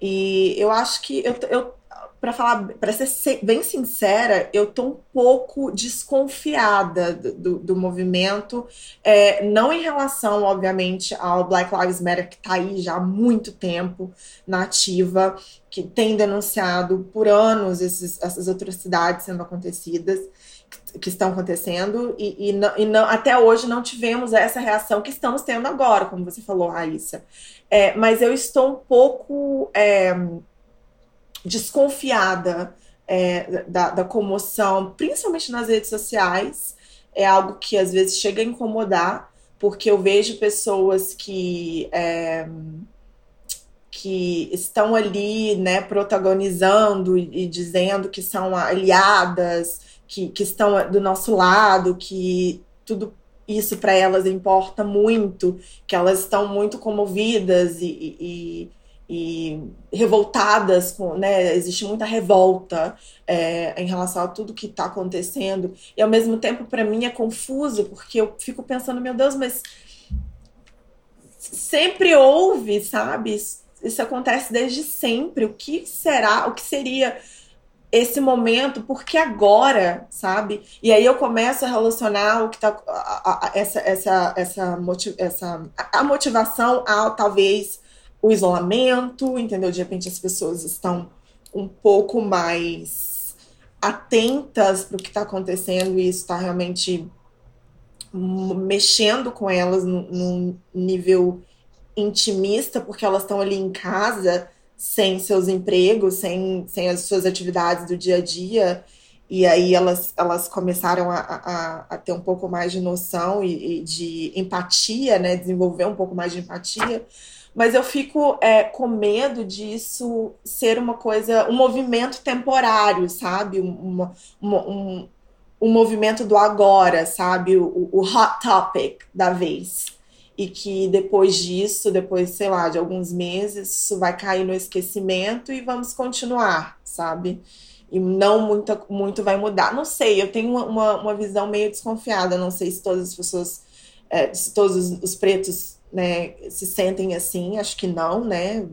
E eu acho que eu, eu para falar, para ser se- bem sincera, eu tô um pouco desconfiada do, do, do movimento, é, não em relação, obviamente, ao Black Lives Matter, que tá aí já há muito tempo na ativa, que tem denunciado por anos esses, essas atrocidades sendo acontecidas, que, estão acontecendo, e, e, não, e não- até hoje não tivemos essa reação que estamos tendo agora, como você falou, Raíssa. É, mas eu estou um pouco é, desconfiada é, da, da comoção, principalmente nas redes sociais. É algo que às vezes chega a incomodar, porque eu vejo pessoas que, é, que estão ali, né, protagonizando e, e dizendo que são aliadas, que, que estão do nosso lado, que tudo isso para elas importa muito, que elas estão muito comovidas e, e, e revoltadas, com, né? Existe muita revolta é, em relação a tudo que está acontecendo. E ao mesmo tempo, para mim, é confuso, porque eu fico pensando, meu Deus, mas sempre houve, sabe? Isso, isso acontece desde sempre. O que será? O que seria esse momento, porque agora, sabe? E aí eu começo a relacionar o que tá a, a, essa essa essa, motiv, essa a motivação a talvez o isolamento, entendeu? De repente as pessoas estão um pouco mais atentas para o que está acontecendo e isso está realmente mexendo com elas num nível intimista, porque elas estão ali em casa sem seus empregos, sem, sem as suas atividades do dia a dia, e aí elas, elas começaram a, a, a ter um pouco mais de noção e, e, de empatia, né? Desenvolver um pouco mais de empatia. Mas eu fico é, com medo disso ser uma coisa, um movimento temporário, sabe? Uma, uma, um, um movimento do agora, sabe? O, o hot topic da vez e que depois disso, depois, sei lá, de alguns meses, isso vai cair no esquecimento e vamos continuar, sabe? E não muita, muito vai mudar. Não sei, eu tenho uma, uma visão meio desconfiada, não sei se todas as pessoas, é, se todos os, os pretos né, se sentem assim, acho que não, né?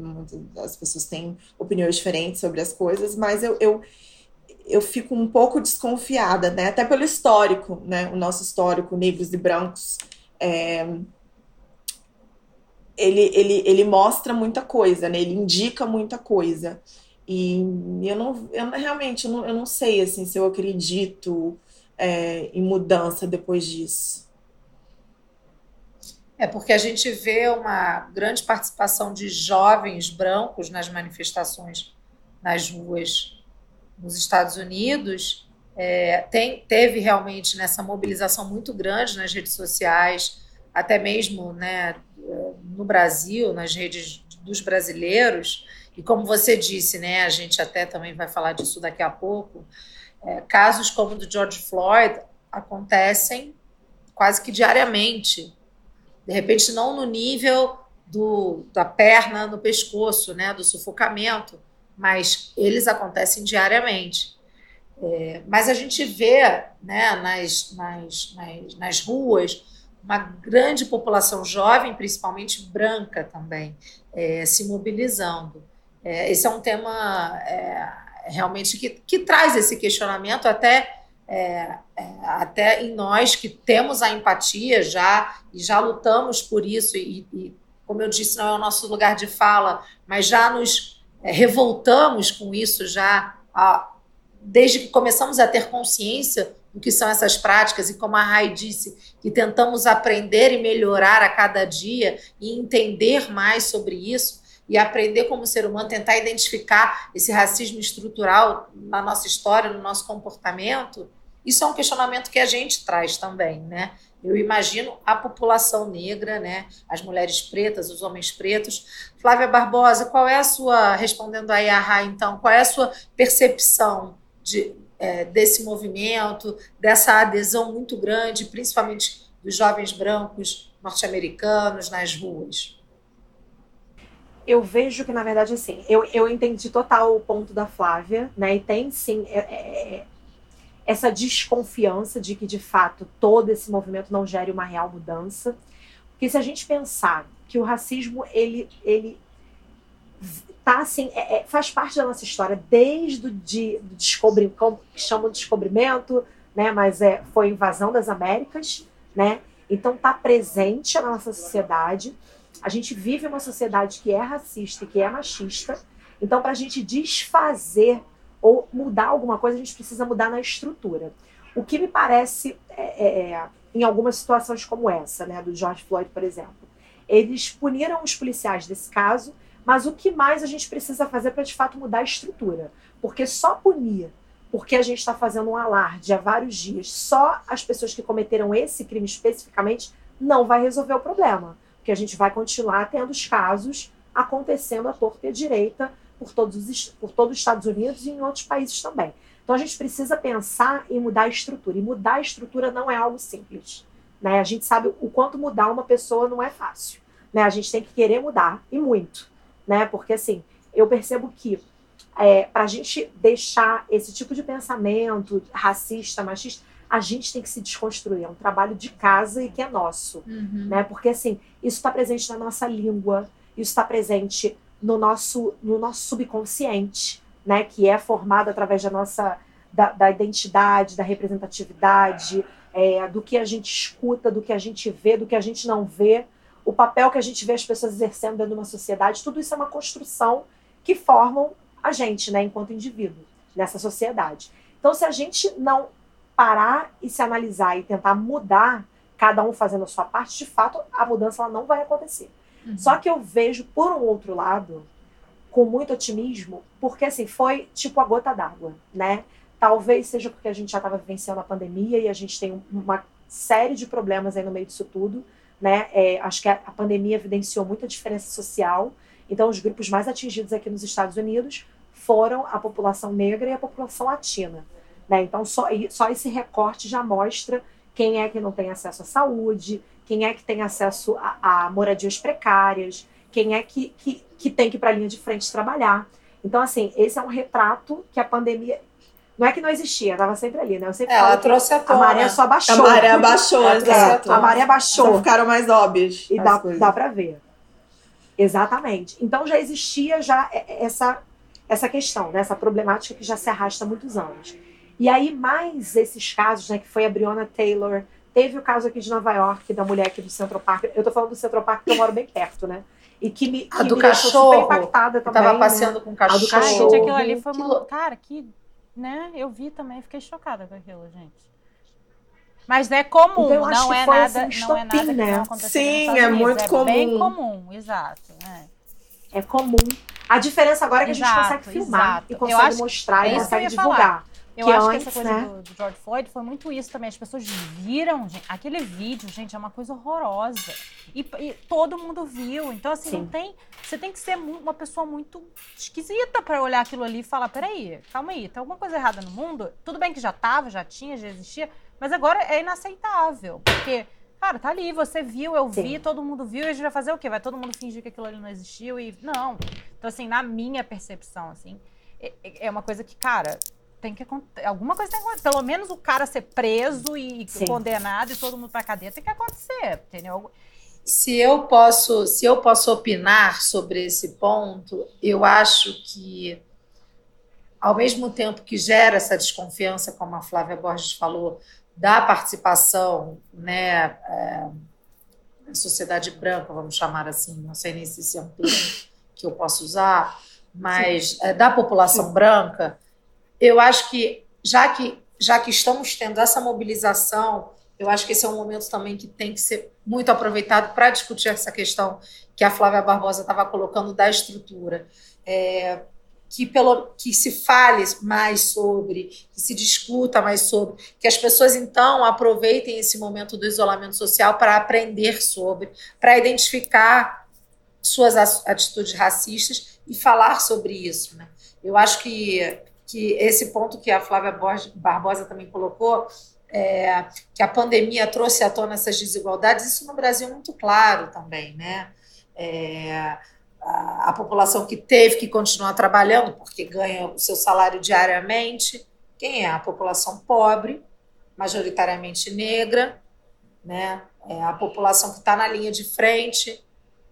As pessoas têm opiniões diferentes sobre as coisas, mas eu, eu, eu fico um pouco desconfiada, né? Até pelo histórico, né? O nosso histórico, negros e brancos. É, ele, ele, ele mostra muita coisa, né? Ele indica muita coisa. E eu não, eu realmente eu não, eu não sei assim se eu acredito é, em mudança depois disso. É porque a gente vê uma grande participação de jovens brancos nas manifestações nas ruas nos Estados Unidos. É, tem, teve realmente nessa mobilização muito grande nas redes sociais, até mesmo né, no Brasil, nas redes dos brasileiros. E como você disse, né, a gente até também vai falar disso daqui a pouco, é, casos como o do George Floyd acontecem quase que diariamente. De repente, não no nível do, da perna no pescoço, né, do sufocamento, mas eles acontecem diariamente. É, mas a gente vê né, nas, nas, nas, nas ruas uma grande população jovem, principalmente branca também, é, se mobilizando. É, esse é um tema é, realmente que, que traz esse questionamento até, é, é, até em nós que temos a empatia já e já lutamos por isso e, e, como eu disse, não é o nosso lugar de fala, mas já nos é, revoltamos com isso já a, desde que começamos a ter consciência do que são essas práticas e como a Rai disse, que tentamos aprender e melhorar a cada dia e entender mais sobre isso e aprender como ser humano, tentar identificar esse racismo estrutural na nossa história, no nosso comportamento, isso é um questionamento que a gente traz também, né? Eu imagino a população negra, né? As mulheres pretas, os homens pretos. Flávia Barbosa, qual é a sua, respondendo aí a Ra, então, qual é a sua percepção de, é, desse movimento, dessa adesão muito grande, principalmente dos jovens brancos norte-americanos nas ruas? eu vejo que, na verdade, assim, eu, eu entendi total o ponto da Flávia, né? E tem sim é, é, é, essa desconfiança de que, de fato, todo esse movimento não gere uma real mudança. Porque se a gente pensar que o racismo, ele, ele tá assim, é, é faz parte da nossa história desde o de, do descobrimento, como chamam de descobrimento, né? Mas é, foi invasão das Américas, né? Então tá presente na nossa sociedade a gente vive uma sociedade que é racista e que é machista. Então, para a gente desfazer ou mudar alguma coisa, a gente precisa mudar na estrutura. O que me parece, é, é, é, em algumas situações como essa, né, do George Floyd, por exemplo, eles puniram os policiais desse caso, mas o que mais a gente precisa fazer para de fato mudar a estrutura? Porque só punir, porque a gente está fazendo um alarde há vários dias, só as pessoas que cometeram esse crime especificamente, não vai resolver o problema que a gente vai continuar tendo os casos acontecendo à torta e à direita por todos, os, por todos os Estados Unidos e em outros países também. Então a gente precisa pensar em mudar a estrutura. E mudar a estrutura não é algo simples. Né? A gente sabe o quanto mudar uma pessoa não é fácil. Né? A gente tem que querer mudar, e muito. Né? Porque assim, eu percebo que é, para a gente deixar esse tipo de pensamento racista, machista, a gente tem que se desconstruir. É um trabalho de casa e que é nosso. Uhum. Né? Porque, assim, isso está presente na nossa língua, isso está presente no nosso, no nosso subconsciente, né? que é formado através da nossa da, da identidade, da representatividade, é, do que a gente escuta, do que a gente vê, do que a gente não vê, o papel que a gente vê as pessoas exercendo dentro de uma sociedade, tudo isso é uma construção que formam a gente, né, enquanto indivíduo, nessa sociedade. Então, se a gente não parar e se analisar e tentar mudar, cada um fazendo a sua parte, de fato, a mudança ela não vai acontecer. Uhum. Só que eu vejo, por um outro lado, com muito otimismo, porque assim, foi tipo a gota d'água, né? Talvez seja porque a gente já estava vivenciando a pandemia e a gente tem uma série de problemas aí no meio disso tudo, né? É, acho que a, a pandemia evidenciou muita diferença social. Então, os grupos mais atingidos aqui nos Estados Unidos foram a população negra e a população latina. Né? Então, só, só esse recorte já mostra quem é que não tem acesso à saúde, quem é que tem acesso a, a moradias precárias, quem é que, que, que tem que ir para a linha de frente trabalhar. Então, assim, esse é um retrato que a pandemia. Não é que não existia, estava sempre ali, né? Eu sempre é, ela trouxe a tona. A maré só baixou. A maré abaixou, exato. A maré baixou. Só ficaram mais óbvios. E dá, dá para ver. Exatamente. Então já existia já essa, essa questão, né? essa problemática que já se arrasta há muitos anos. E aí, mais esses casos, né, que foi a Breonna Taylor, Teve o caso aqui de Nova York, da mulher aqui do Central Park. Eu tô falando do Central Park porque eu moro bem perto, né? E que me, que A do me deixou cachorro. super impactada Eu também. tava né? passeando com o A do cachorro. Ai, cachorro. gente, aquilo ali foi uma. Cara, que. Né? Eu vi também, fiquei chocada com aquilo, gente. Mas é comum, Então, não é nada, assim, não é nada que né? não acontece Sim, nos Estados é Unidos. muito é bem comum. comum, exato. é. É comum. A diferença agora é que a gente Exato, consegue filmar exato. e consegue mostrar é e eu consegue divulgar. Eu Que acho antes, que essa coisa né? do, do George Floyd foi muito isso também. As pessoas viram, gente. Aquele vídeo, gente, é uma coisa horrorosa. E, e todo mundo viu. Então, assim, não Sim. tem. Você tem que ser uma pessoa muito esquisita pra olhar aquilo ali e falar: peraí, calma aí, tem alguma coisa errada no mundo? Tudo bem que já tava, já tinha, já existia, mas agora é inaceitável. Porque. Cara, tá ali, você viu, eu vi, Sim. todo mundo viu, e a gente vai fazer o quê? Vai todo mundo fingir que aquilo ali não existiu e. Não. Então, assim, na minha percepção, assim, é, é uma coisa que, cara, tem que acontecer. Alguma coisa tem que acontecer. Pelo menos o cara ser preso e Sim. condenado e todo mundo pra cadeia tem que acontecer, entendeu? Se eu posso, se eu posso opinar sobre esse ponto, eu acho que ao mesmo tempo que gera essa desconfiança, como a Flávia Borges falou, da participação, né, é, da sociedade branca, vamos chamar assim, não sei nem se esse é um termo que eu posso usar, mas é, da população branca, eu acho que já que já que estamos tendo essa mobilização, eu acho que esse é um momento também que tem que ser muito aproveitado para discutir essa questão que a Flávia Barbosa estava colocando da estrutura. É, que, pelo, que se fale mais sobre, que se discuta mais sobre, que as pessoas então aproveitem esse momento do isolamento social para aprender sobre, para identificar suas as- atitudes racistas e falar sobre isso. Né? Eu acho que, que esse ponto que a Flávia Barbosa também colocou, é, que a pandemia trouxe à tona essas desigualdades, isso no Brasil é muito claro também, né? É, a, a população que teve que continuar trabalhando porque ganha o seu salário diariamente, quem é? A população pobre, majoritariamente negra, né? É, a população que está na linha de frente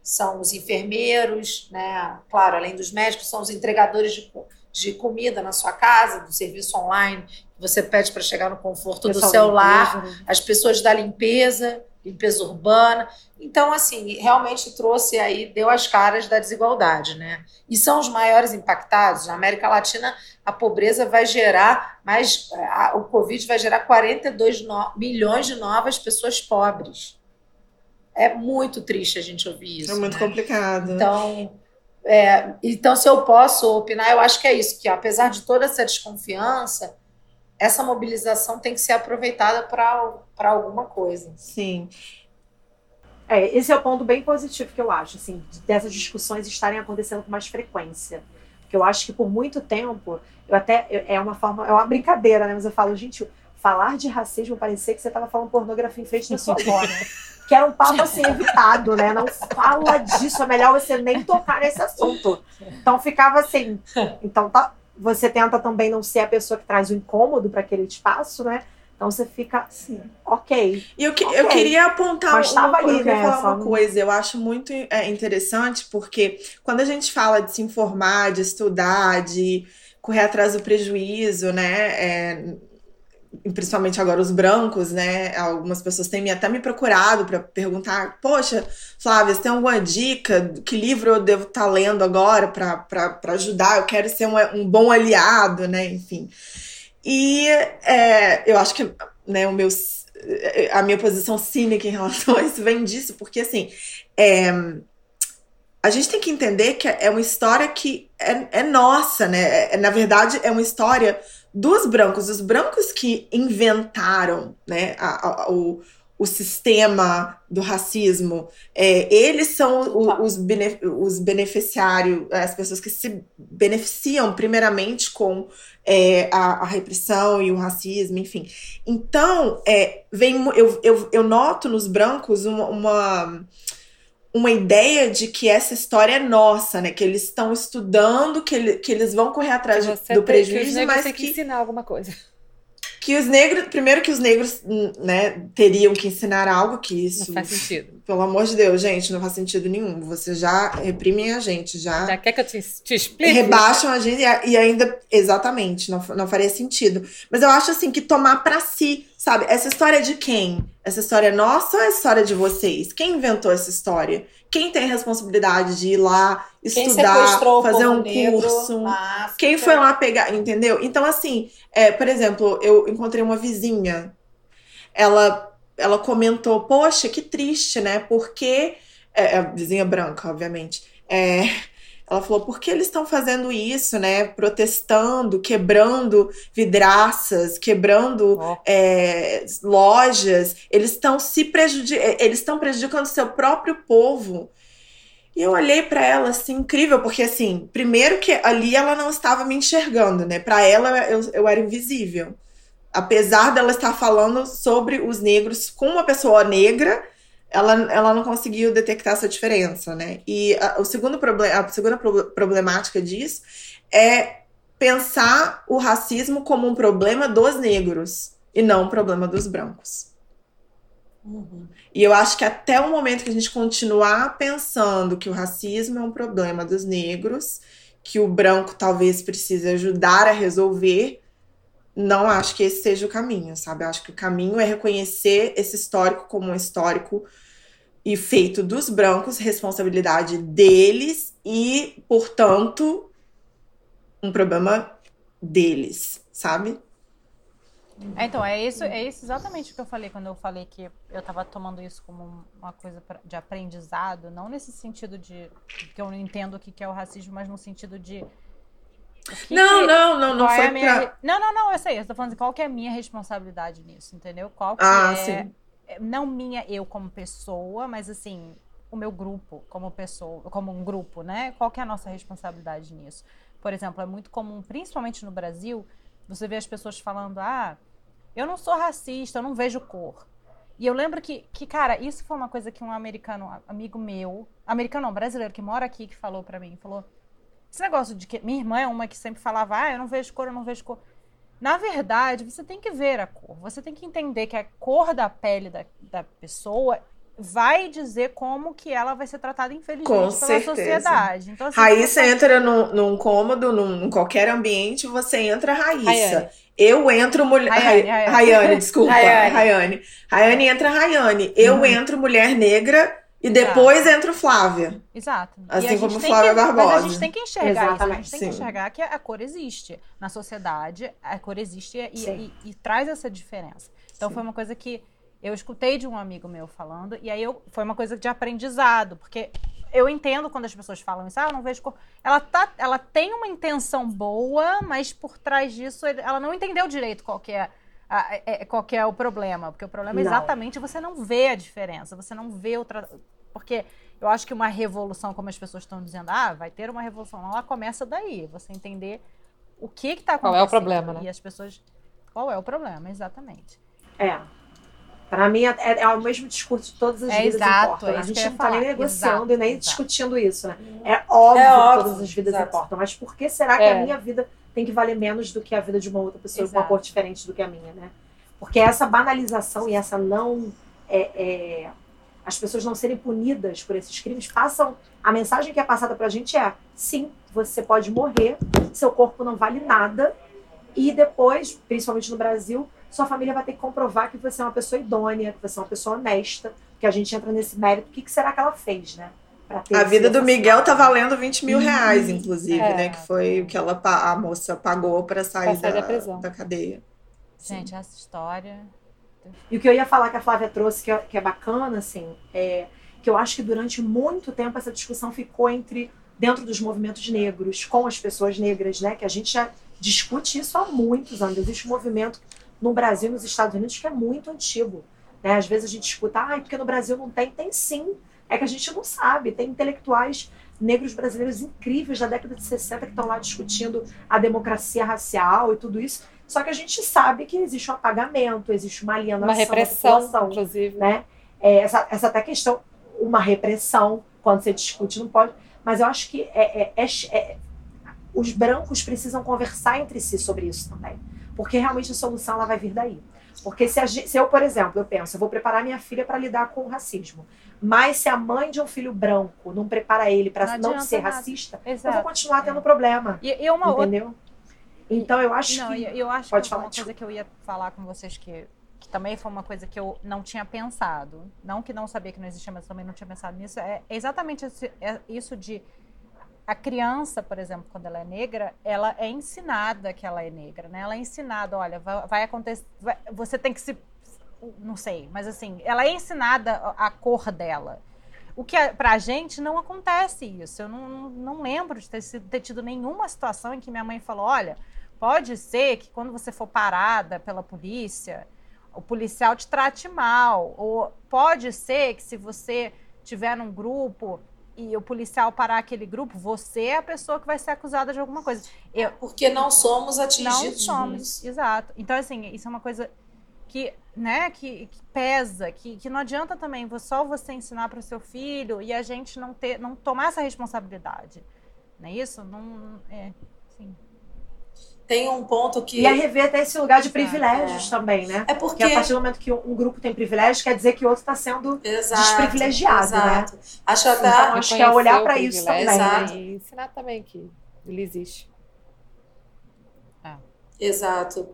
são os enfermeiros, né? Claro, além dos médicos, são os entregadores de, de comida na sua casa, do serviço online que você pede para chegar no conforto do Pessoal seu da lar né? as pessoas da limpeza, limpeza urbana. Então, assim, realmente trouxe aí, deu as caras da desigualdade, né? E são os maiores impactados. Na América Latina, a pobreza vai gerar mais. a- o Covid vai gerar 42 no- milhões de novas pessoas pobres. É muito triste a gente ouvir isso. É muito né? complicado. Então, é, então, se eu posso opinar, eu acho que é isso, que apesar de toda essa desconfiança, essa mobilização tem que ser aproveitada para alguma coisa. Sim. É, esse é o ponto bem positivo que eu acho, assim, de- dessas discussões estarem acontecendo com mais frequência. Porque eu acho que por muito tempo, eu até, é uma forma, é uma brincadeira, né? Mas eu falo, gente, falar de racismo parecia que você estava falando pornografia em frente da sua avó, né? Que era um papo assim evitado, né? Não fala disso, é melhor você nem tocar nesse assunto. Então ficava assim. Então tá, você tenta também não ser a pessoa que traz o incômodo para aquele espaço, né? Então você fica assim, ok. E eu, que- Ok. eu queria apontar Mas uma, ali, eu queria né, falar uma não- coisa. Eu acho muito é, interessante porque quando a gente fala de se informar, de estudar, de correr atrás do prejuízo, né? é, principalmente agora os brancos, né? Algumas pessoas têm até me procurado para perguntar: Poxa, Flávia, você tem alguma dica? Que livro eu devo estar lendo agora para ajudar? Eu quero ser um, um bom aliado, né? Enfim. E é, eu acho que né, o meu, a minha posição cínica em relação a isso vem disso, porque assim. é, a gente tem que entender que é uma história que é, é nossa, né? É- na verdade, é uma história dos brancos, os brancos que inventaram né, a- a- o, o sistema do racismo. É, eles são o- os, bene- os beneficiários, as pessoas que se beneficiam primeiramente com é, a, a repressão e o racismo, enfim. Então, é, vem, eu, eu, eu noto nos brancos uma, uma uma ideia de que essa história é nossa, né? Que eles estão estudando, que, ele, que eles vão correr atrás Você do tem- que prejuízo, negros mas que que, ensinar alguma coisa. que os negros, primeiro que os negros, hum, né, teriam que ensinar algo que isso, Não faz sentido. pelo amor de Deus, gente, não faz sentido nenhum. Vocês já reprimem a gente, já Já quer que eu te, te explique? rebaixam a gente e e ainda exatamente não, não faria sentido mas eu acho assim que tomar pra si sabe essa história é de quem Essa história é nossa ou é a história de vocês? Quem inventou essa história? Quem tem a responsabilidade de ir lá estudar, fazer um negro curso? África? Quem foi lá pegar, entendeu? Então, assim, é, por exemplo, eu encontrei uma vizinha. Ela, ela comentou, poxa, que triste, né? Porque. É, é, vizinha branca, obviamente. É, ela falou, por que eles estão fazendo isso, né? Protestando, quebrando vidraças, quebrando Ó. é, lojas. Eles estão se prejudi eles estão prejudicando o seu próprio povo. E eu olhei pra ela assim, incrível, porque assim, primeiro que ali ela não estava me enxergando, né? Pra ela eu, eu era invisível. Apesar dela estar falando sobre os negros com uma pessoa negra, ela, ela não conseguiu detectar essa diferença, né? E a, o segundo proble a segunda pro- problemática disso é pensar o racismo como um problema dos negros e não um problema dos brancos. Uhum. E eu acho que até o momento que a gente continuar pensando que o racismo é um problema dos negros, que o branco talvez precise ajudar a resolver, não acho que esse seja o caminho, sabe? Eu acho que o caminho é reconhecer esse histórico como um histórico e feito dos brancos, responsabilidade deles e, portanto, um problema deles, sabe? É, então, é isso, é isso exatamente o que eu falei quando eu falei que eu tava tomando isso como um- uma coisa de aprendizado, não nesse sentido de que eu não entendo o que é o racismo, mas no sentido de que Não, que- não, não, não qual é foi a minha pra. Não, não, não, eu sei, eu tô falando assim, qual que é a minha responsabilidade nisso, entendeu? Qual que Ah, é, sim. Não minha eu como pessoa, mas assim, o meu grupo como pessoa, como um grupo, né? Qual que é a nossa responsabilidade nisso? Por exemplo, é muito comum, principalmente no Brasil, você vê as pessoas falando: "Ah, eu não sou racista, eu não vejo cor". E eu lembro que, que, cara, isso foi uma coisa que um americano, amigo meu, americano não, brasileiro, que mora aqui, que falou pra mim, falou, esse negócio de que, minha irmã é uma que sempre falava, ah, eu não vejo cor, eu não vejo cor. Na verdade, você tem que ver a cor, você tem que entender que a cor da pele da, da pessoa vai dizer como que ela vai ser tratada, infelizmente, Com pela certeza. sociedade. Então, assim, Raíssa você- entra num, num cômodo, num, em qualquer ambiente, você entra Raíssa. Rayane. Eu entro mulher. Rayane, Rayane. Rayane, desculpa. Rayane. Rayane. Rayane entra Rayane. Eu Uhum. entro mulher negra e depois entro Flávia. Exato. E Assim a como Flávia que, Mas a Barbosa. gente tem que enxergar isso. A Exatamente, gente tem que sim. enxergar que a cor existe. Na sociedade, a cor existe e, Sim. e- e traz essa diferença. Então Sim. foi uma coisa que eu escutei de um amigo meu falando, e aí eu, foi uma coisa de aprendizado, porque eu entendo quando as pessoas falam isso, ah, eu não vejo cor. Ela, tá, ela tem uma intenção boa, mas por trás disso ela não entendeu direito qual que é. A- é- qual que é o problema? Porque o problema é Não. exatamente você não vê a diferença, você não vê outra. Porque eu acho que uma revolução, como as pessoas estão dizendo, ah, vai ter uma revolução, não, ela começa daí. Você entender o que está acontecendo. Qual é o problema, né? E as pessoas. Qual é o problema, exatamente. É. Pra mim é, é o mesmo discurso de todas as É vidas exato, importam. é a gente não tá nem negociando Exato, e nem exato. discutindo isso, né? É óbvio, É óbvio, que todas as vidas exato. importam, mas por que será que É. a minha vida tem que valer menos do que a vida de uma outra pessoa com uma Exato. cor diferente do que a minha, né? Porque essa banalização e essa não. é, é, as pessoas não serem punidas por esses crimes passam. A mensagem que é passada pra gente é: sim, você pode morrer, seu corpo não vale nada, e depois, principalmente no Brasil, sua família vai ter que comprovar que você é uma pessoa idônea, que você é uma pessoa honesta, que a gente entra nesse mérito. O que, que será que ela fez, né? A vida do Miguel tá valendo 20 mil reais, inclusive, É. né? Que foi o que ela, a moça pagou pra sair, Pra sair da, da prisão. da cadeia. Gente, essa história. E o que eu ia falar que a Flávia trouxe, que é, que é bacana, assim, é que eu acho que durante muito tempo essa discussão ficou entre dentro dos movimentos negros, com as pessoas negras, né? Que a gente já discute isso há muitos anos. Existe um movimento no Brasil e nos Estados Unidos que é muito antigo. Né? Às vezes a gente escuta, ah, porque no Brasil não tem. Tem sim. É que a gente não sabe. Tem intelectuais negros brasileiros incríveis da década de 60 que estão lá discutindo a democracia racial e tudo isso. Só que a gente sabe que existe um apagamento, existe uma alienação Uma repressão, inclusive. né? É, essa, essa até questão, uma repressão, quando você discute, não pode. Mas eu acho que é, é- é- é- os brancos precisam conversar entre si sobre isso também. Porque realmente a solução ela vai vir daí. Porque se, a se eu, por exemplo, eu penso, eu vou preparar minha filha para lidar com o racismo. Mas se a mãe de um filho branco não prepara ele para Não não, ser nada. racista, eu vou Exato. continuar tendo problema. E, e uma outra. entendeu? Então eu acho Não, que. eu, eu acho Pode que falar, uma coisa que eu ia falar com vocês que que também foi uma coisa que eu não tinha pensado. Não que não sabia que não existia, mas também não tinha pensado nisso. É exatamente esse, é isso de a criança, por exemplo, quando ela é negra, ela é ensinada que ela é negra, né? Ela é ensinada, olha, vai, vai acontecer, vai, você tem que se, não sei, mas assim, ela é ensinada a, cor dela. O que para a gente não acontece isso. Eu não, não lembro de ter, sido, ter tido nenhuma situação em que minha mãe falou, olha, pode ser que quando você for parada pela polícia, o policial te trate mal, ou pode ser que se você tiver num grupo e o policial parar aquele grupo, você é a pessoa que vai ser acusada de alguma coisa. Eu, Porque não somos atingidos. Não somos, exato. Então, assim, isso é uma coisa que, né, que, que pesa, que, que não adianta também só você ensinar para o seu filho e a gente não ter, não tomar essa responsabilidade. Não é isso? Não, é, sim tem um ponto que. E a rever até esse lugar de privilégios é. também, né? É porque. a partir do momento que um grupo tem privilégios, quer dizer que o outro está sendo exato, desprivilegiado, né? exato. né? Acho até. Então, acho que é olhar para isso também. Exato. Né? E ensinar também que ele existe. É. Exato.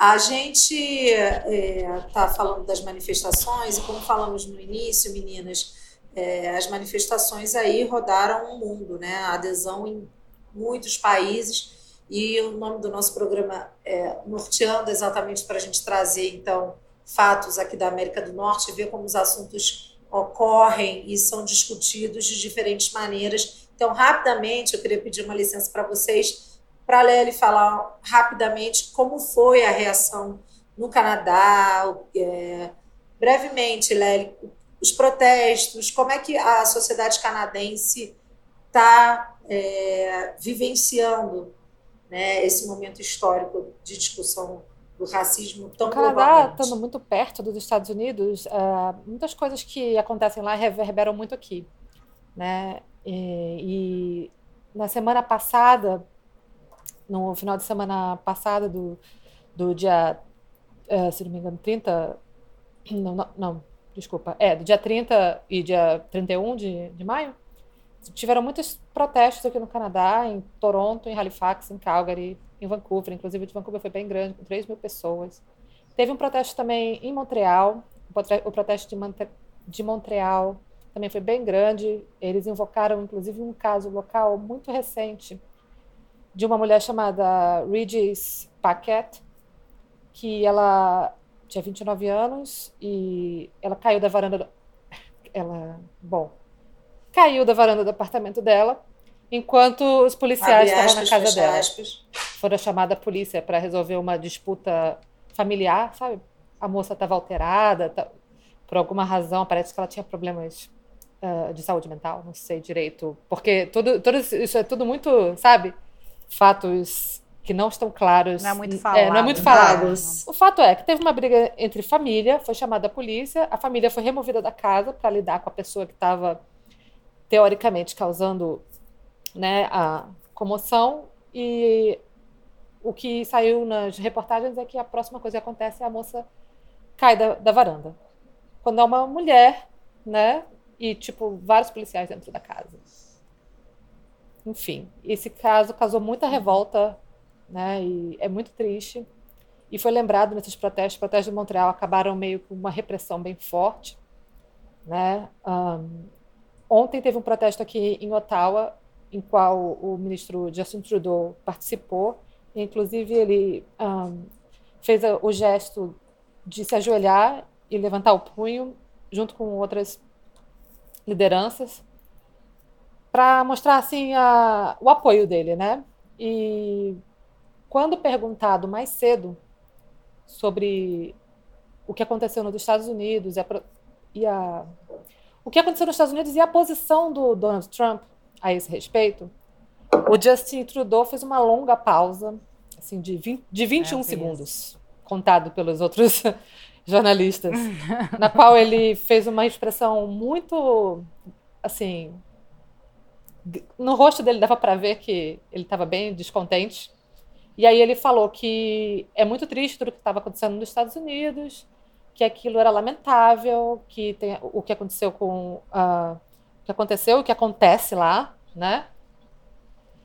A gente está é, tá falando das manifestações, e como falamos no início, meninas, é, as manifestações aí rodaram o mundo, né? A adesão em muitos países e o nome do nosso programa é Norteando, exatamente para a gente trazer, então, fatos aqui da América do Norte ver como os assuntos ocorrem e são discutidos de diferentes maneiras. Então, rapidamente, eu queria pedir uma licença para vocês, para a Lely falar rapidamente como foi a reação no Canadá, é, brevemente, Lely, os protestos, como é que a sociedade canadense está é, vivenciando né, esse momento histórico de discussão do racismo tão O Canadá, estando muito perto dos Estados Unidos, uh, muitas coisas que acontecem lá reverberam muito aqui. Né? E, e, na semana passada, no final de semana passada, do, do dia, uh, se não me engano, 30. Não, não, não, desculpa. É, do dia 30 e dia 31 de, de maio, tiveram muitos protestos aqui no Canadá, em Toronto, em Halifax, em Calgary, em Vancouver. Inclusive, o de Vancouver foi bem grande, com 3 mil pessoas. Teve um protesto também em Montreal. O protesto de, de Montreal também foi bem grande. Eles invocaram, inclusive, um caso local muito recente de uma mulher chamada Regis Paquette, que ela tinha 29 anos e ela caiu da varanda. Do... Ela, bom, caiu da varanda do apartamento dela, enquanto os policiais estavam na casa dela. Aspas. Foram chamada a polícia para resolver uma disputa familiar, sabe? A moça estava alterada, tá, por alguma razão, parece que ela tinha problemas uh, de saúde mental, não sei direito. Porque tudo, tudo isso é tudo muito, sabe? Fatos que não estão claros. Não é muito falado. É, não é muito falado. O fato é que teve uma briga entre família, foi chamada a polícia, a família foi removida da casa para lidar com a pessoa que estava teoricamente causando né, a comoção. E o que saiu nas reportagens é que a próxima coisa que acontece é a moça cai da, da varanda. Quando é uma mulher, né? E, tipo, vários policiais dentro da casa. Enfim, esse caso causou muita revolta, né? E é muito triste. E foi lembrado nesses protestos. Os protestos de Montreal acabaram meio com uma repressão bem forte, né? Um, Ontem teve um protesto aqui em Ottawa, em qual o ministro Justin Trudeau participou. Inclusive, ele um, fez o gesto de se ajoelhar e levantar o punho, junto com outras lideranças, para mostrar assim a, o apoio dele, né? E quando perguntado mais cedo sobre o que aconteceu nos Estados Unidos e a, e a o que aconteceu nos Estados Unidos e a posição do Donald Trump a esse respeito, o Justin Trudeau fez uma longa pausa, assim, de, 20, de 21 é, segundos, contado pelos outros jornalistas, na qual ele fez uma expressão muito, assim, no rosto dele dava para ver que ele estava bem descontente. E aí ele falou que é muito triste tudo o que estava acontecendo nos Estados Unidos, que aquilo era lamentável, que tem, o que aconteceu com uh, o que aconteceu, o que acontece lá, né?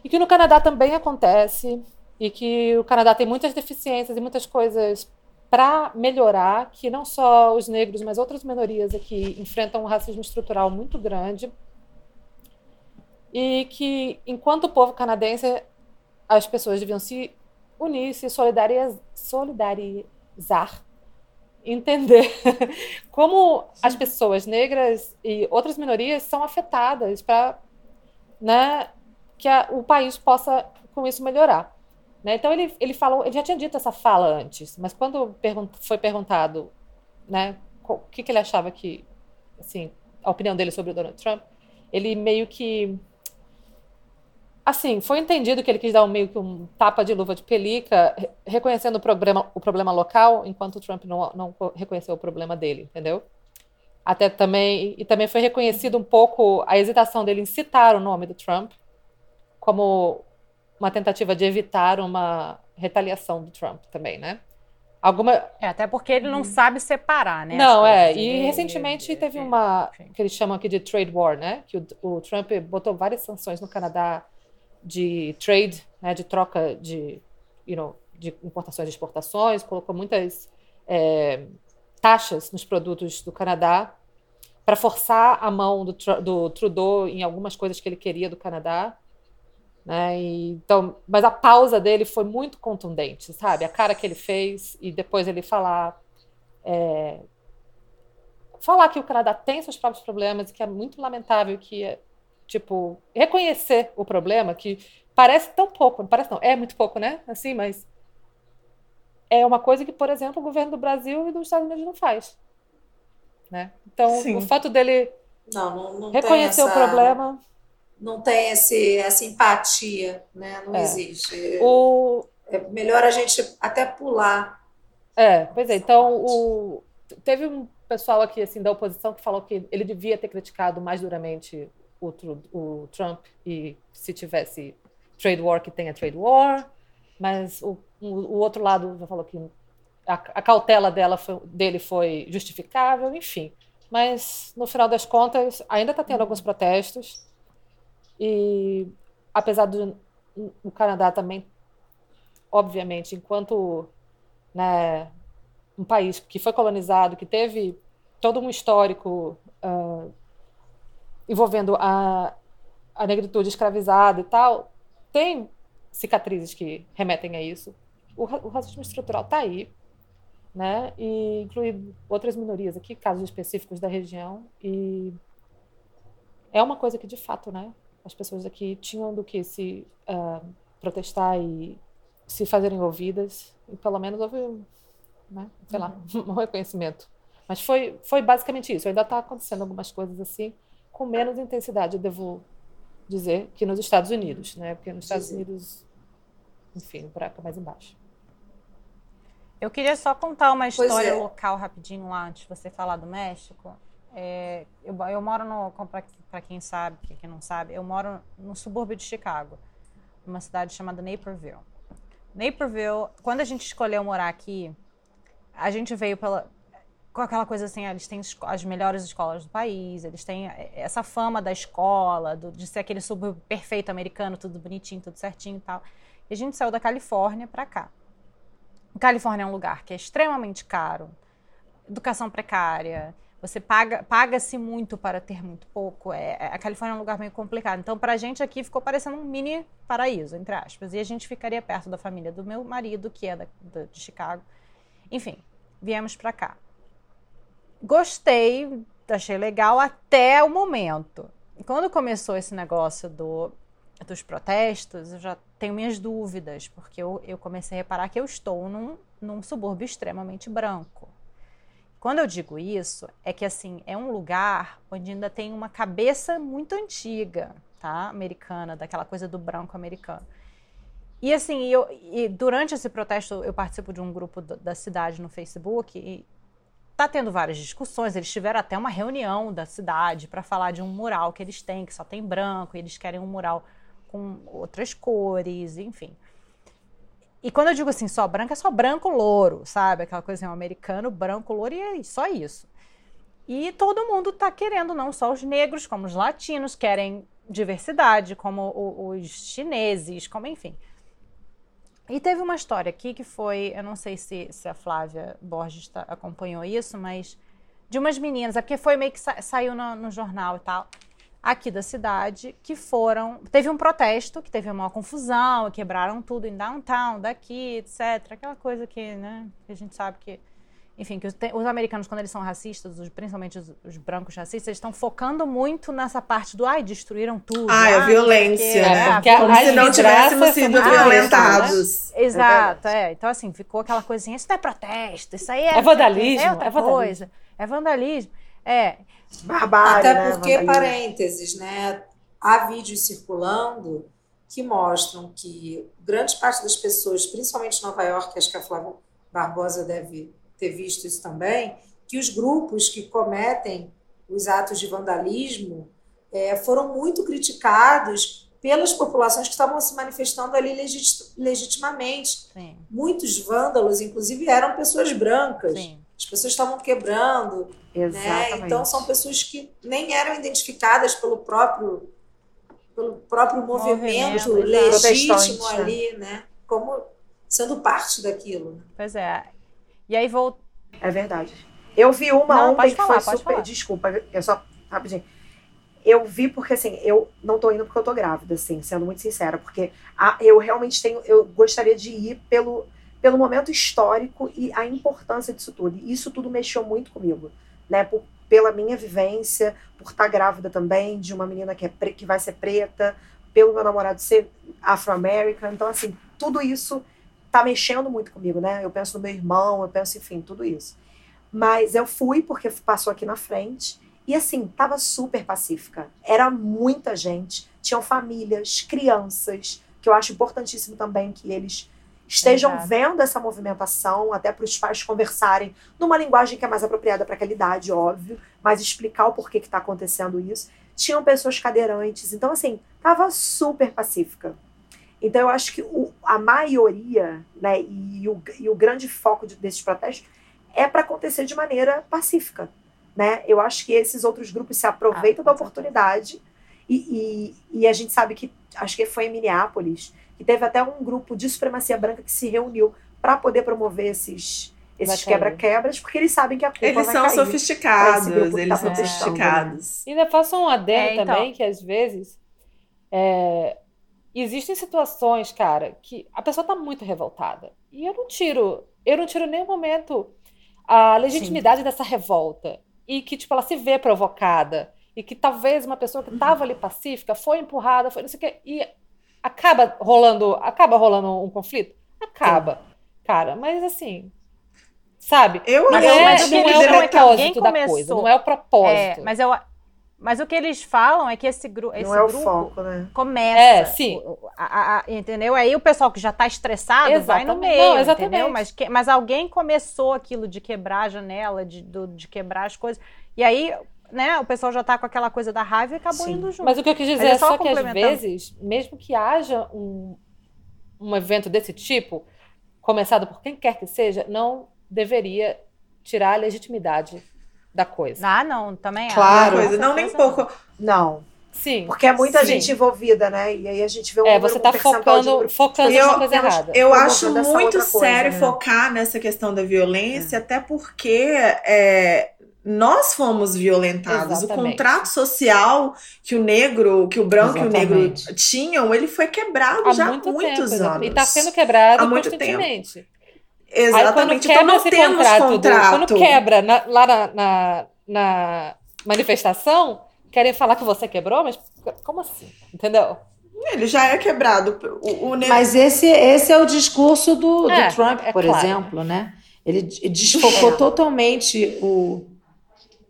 E que no Canadá também acontece e que o Canadá tem muitas deficiências e muitas coisas para melhorar que não só os negros, mas outras minorias aqui enfrentam um racismo estrutural muito grande e que, enquanto povo canadense, as pessoas deviam se unir, se solidarizar, solidarizar entender como as pessoas negras e outras minorias são afetadas para né, que a, o país possa com isso melhorar. Né? Então ele, ele falou, ele já tinha dito essa fala antes, mas quando foi perguntado, né, o que, que ele achava que, assim, a opinião dele sobre o Donald Trump, ele meio que assim, foi entendido que ele quis dar um, meio que um tapa de luva de pelica, reconhecendo o problema, o problema local, enquanto o Trump não, não reconheceu o problema dele, entendeu? Até também, e também foi reconhecido um pouco a hesitação dele em citar o nome do Trump como uma tentativa de evitar uma retaliação do Trump também, né? Alguma... É, até porque ele não hum. sabe separar, né? Não, é. E recentemente teve uma, que eles chamam aqui de trade war, né? Que o, o Trump botou várias sanções no Canadá de trade, né, de troca de, you know, de importações e exportações, colocou muitas é, taxas nos produtos do Canadá para forçar a mão do, do, Trudeau em algumas coisas que ele queria do Canadá. Né? E, então, mas a pausa dele foi muito contundente, sabe? A cara que ele fez e depois ele falar é, falar que o Canadá tem seus próprios problemas e que é muito lamentável que tipo, reconhecer o problema, que parece tão pouco, não parece não, é muito pouco, né? Assim, mas é uma coisa que, por exemplo, o governo do Brasil e dos Estados Unidos não faz. Né? Então, Sim. o fato dele não, não, não reconhecer essa, o problema. Não tem esse, essa empatia, né? Não é. existe. O... É melhor a gente até pular. É, pois é. Então, o... teve um pessoal aqui assim da oposição que falou que ele devia ter criticado mais duramente o, o Trump e se tivesse trade war que tenha trade war, mas o, o, outro lado já falou que a, a cautela dela foi, dele foi justificável, enfim. Mas no final das contas ainda está tendo alguns protestos e apesar do o Canadá também, obviamente, enquanto né, um país que foi colonizado, que teve todo um histórico uh, envolvendo a, a negritude escravizada e tal, tem cicatrizes que remetem a isso. O, o racismo estrutural está aí, né? E inclui outras minorias aqui, casos específicos da região. E é uma coisa que, de fato, né? As pessoas aqui tinham do que se uh, protestar e se fazerem ouvidas. E pelo menos houve, né? Sei lá, uhum. um reconhecimento. Mas foi, foi basicamente isso. Ainda está acontecendo algumas coisas assim com menos intensidade, eu devo dizer, que nos Estados Unidos, né? Porque nos Estados Unidos, enfim, o buraco é mais embaixo. Eu queria só contar uma história é. local rapidinho lá, antes de você falar do México. É, eu, eu, moro no, para quem sabe, quem não sabe, eu moro no subúrbio de Chicago, numa cidade chamada Naperville. Naperville, quando a gente escolheu morar aqui, a gente veio pela, com aquela coisa assim, eles têm as melhores escolas do país, eles têm eh, essa fama da escola, do, de ser aquele subúrbio perfeito americano, tudo bonitinho, tudo certinho e tal. E a gente saiu da Califórnia para cá. A Califórnia é um lugar que é extremamente caro, educação precária, você paga paga-se muito para ter muito pouco. É, é a Califórnia é um lugar meio complicado. Então, para a gente aqui ficou parecendo um mini paraíso, entre aspas. E a gente ficaria perto da família do meu marido, que é da, da de Chicago. Enfim, viemos para cá gostei, achei legal até o momento. Quando começou esse negócio do, dos protestos, eu já tenho minhas dúvidas, porque eu, eu comecei a reparar que eu estou num, num subúrbio extremamente branco. Quando eu digo isso, é que assim, é um lugar onde ainda tem uma cabeça muito antiga, tá? Americana, daquela coisa do branco americano. E assim, eu, e durante esse protesto, eu participo de um grupo da cidade no Facebook, e Tá tendo várias discussões, eles tiveram até uma reunião da cidade para falar de um mural que eles têm, que só tem branco, e eles querem um mural com outras cores, enfim. E quando eu digo assim, só branco, é só branco louro, sabe? Aquela coisa assim, um americano, branco louro, e é só isso. E todo mundo está querendo, não só os negros, como os latinos, querem diversidade, como os chineses, como enfim. E teve uma história aqui que foi, eu não sei se, se a Flávia Borges tá, acompanhou isso, mas de umas meninas, é porque foi meio que sa saiu no, no, jornal e tal, aqui da cidade, que foram. Teve um protesto, que teve uma confusão, quebraram tudo em downtown, daqui, etc. Aquela coisa que, né, que a gente sabe que enfim, que os, os, americanos, quando eles são racistas, os, principalmente os, os, brancos racistas, eles estão focando muito nessa parte do ai, destruíram tudo. Ah, é a violência, porque, né? Porque Como se não tivéssemos sido violentados. Né? Exato, é. Então, assim, ficou aquela coisinha, isso não é protesto, isso aí é. É vandalismo. É outra é coisa. É vandalismo. É. Barbárie. Até né? porque, né? parênteses, né? Há vídeos circulando que mostram que grande parte das pessoas, principalmente em Nova York, acho que a Flávia Barbosa deve ter visto isso também, que os grupos que cometem os atos de vandalismo é, foram muito criticados pelas populações que estavam se manifestando ali legit legitimamente. Sim. Muitos vândalos, inclusive, eram pessoas brancas. Sim. As pessoas estavam quebrando. Né? Então, são pessoas que nem eram identificadas pelo próprio, pelo próprio movimento, movimento legítimo né? ali, né? como sendo parte daquilo. Pois é. E aí vou. É verdade. Eu vi uma não, ontem que falar, foi super. Falar. Desculpa, é só rapidinho. Eu vi porque assim, eu não tô indo porque eu tô grávida, assim, sendo muito sincera, porque a, eu realmente tenho, eu gostaria de ir pelo, pelo momento histórico e a importância disso tudo. E isso tudo mexeu muito comigo, né? Por, pela minha vivência, por estar grávida também de uma menina que, é pre, que vai ser preta, pelo meu namorado ser afro-americano. Então, assim, tudo isso tá mexendo muito comigo, né? Eu penso no meu irmão, eu penso, enfim, tudo isso. Mas eu fui porque passou aqui na frente e assim, tava super pacífica. Era muita gente, tinham famílias, crianças, que eu acho importantíssimo também que eles estejam Exato. vendo essa movimentação, até para os pais conversarem numa linguagem que é mais apropriada para aquela idade, óbvio, mas explicar o porquê que está acontecendo isso. Tinham pessoas cadeirantes, então assim, tava super pacífica. Então, eu acho que o, a maioria né, e, o, e o grande foco de, desses protestos é para acontecer de maneira pacífica. Né? Eu acho que esses outros grupos se aproveitam ah, da oportunidade e, e, e, a gente sabe que, acho que foi em Minneapolis, que teve até um grupo de supremacia branca que se reuniu para poder promover esses esses quebra-quebras, porque eles sabem que a culpa eles vai são sofisticados, eles tá são né? sofisticados. E ainda faço um adendo é, então... também, que às vezes é, existem situações, cara, que a pessoa tá muito revoltada. E eu não tiro, eu não tiro em nenhum momento a legitimidade Sim. dessa revolta. E que, tipo, ela se vê provocada. E que talvez uma pessoa que estava ali pacífica foi empurrada, foi não sei o quê. E acaba rolando, acaba rolando um conflito? Acaba, Sim. cara. Mas assim, sabe? Eu, mas, é, mas não é o propósito da coisa, não é o propósito. É, mas eu, mas o que eles falam é que esse, gru esse Não é grupo foco, né? começa. É, sim. A, a, entendeu? Aí o pessoal que já está estressado exatamente. vai no meio. Não, exatamente. Entendeu? Mas, que, mas alguém começou aquilo de quebrar a janela, de, do, de quebrar as coisas. E aí, né, o pessoal já está com aquela coisa da raiva e acabou sim. indo junto. Mas o que eu quis dizer é só, só que às vezes, mesmo que haja um, um evento desse tipo, começado por quem quer que seja, não deveria tirar a legitimidade da coisa. Ah, não, também é. Claro, coisa, não nem pouco. Não. Sim. Porque é muita sim. gente envolvida, né? E aí a gente vê um É, você tá focando, de... focando eu, na coisa errada. Eu acho muito sério coisa, né? focar nessa questão da violência, é. até porque é, nós fomos violentados. Exatamente. O contrato social que o negro, que o branco Exatamente. e o negro tinham, ele foi quebrado há já muito há muitos tempo, anos. E está sendo quebrado há muito constantemente. Tempo. Exatamente. Aí, quando então, quebra esse contrato, contrato. Do, quando quebra na, lá na, na, na, manifestação, querem falar que você quebrou, mas como assim? Entendeu? Ele já é quebrado. O, o Mas esse, esse é o discurso do, é, do Trump, é por claro. exemplo, né? Ele desfocou é. totalmente o,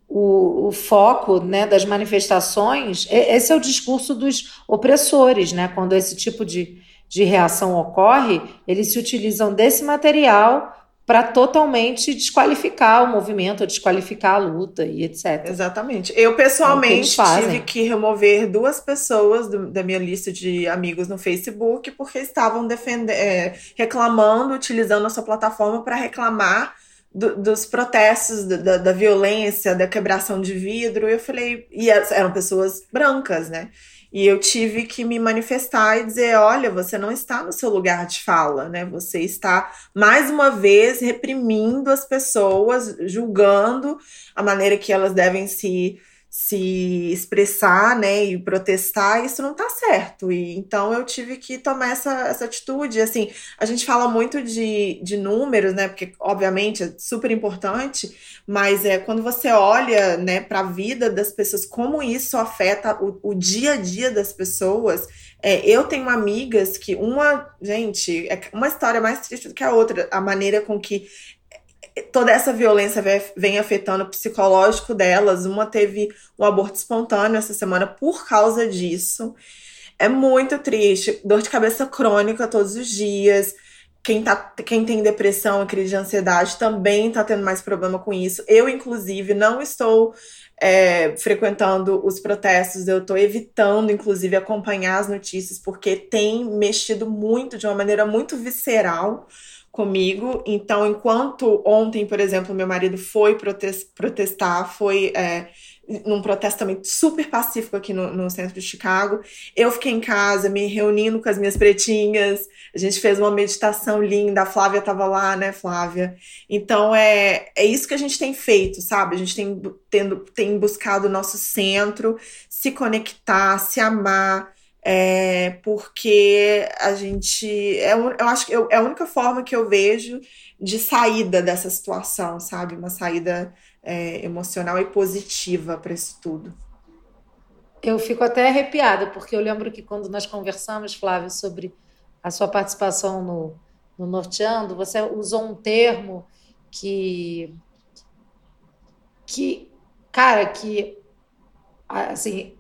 o, o, foco né, das manifestações. Esse é o discurso dos opressores, né? Quando esse tipo de, de reação ocorre, eles se utilizam desse material para totalmente desqualificar o movimento, desqualificar a luta e etc. Exatamente. Eu pessoalmente é que tive que remover duas pessoas do, da minha lista de amigos no Facebook porque estavam defendendo, é, reclamando, utilizando a sua plataforma para reclamar do, dos protestos, da, da, violência, da quebração de vidro. E eu falei, e eram pessoas brancas, né? E eu tive que me manifestar e dizer: olha, você não está no seu lugar de fala, né? Você está, mais uma vez, reprimindo as pessoas, julgando a maneira que elas devem se se expressar, né, e protestar, isso não tá certo. E então eu tive que tomar essa, essa atitude. Assim, a gente fala muito de, de números, né, porque obviamente é super importante, mas é quando você olha, né, para a vida das pessoas, como isso afeta o, o dia a dia das pessoas. É, eu tenho amigas que uma, gente, é uma história mais triste do que a outra, a maneira com que toda essa violência vem afetando o psicológico delas. Uma teve um aborto espontâneo essa semana por causa disso. É muito triste. Dor de cabeça crônica todos os dias. Quem, tá, quem tem depressão crise de ansiedade também tá tendo mais problema com isso. Eu, inclusive, não estou é, frequentando os protestos, eu estou evitando, inclusive, acompanhar as notícias, porque tem mexido muito, de uma maneira muito visceral comigo. Então, enquanto ontem, por exemplo, meu marido foi protestar, foi é, num protesto também super pacífico aqui no, no, centro de Chicago, eu fiquei em casa me reunindo com as minhas pretinhas. A gente fez uma meditação linda. A Flávia estava lá, né, Flávia? Então é, é isso que a gente tem feito, sabe? A gente tem, tendo, tem buscado o nosso centro, se conectar, se amar é, porque a gente. É, eu acho que eu, é a única forma que eu vejo de saída dessa situação, sabe? Uma saída é, emocional e positiva para isso tudo. Eu fico até arrepiada, porque eu lembro que quando nós conversamos, Flávio, sobre a sua participação no, no Norteando, você usou um termo que. que cara, que. Assim,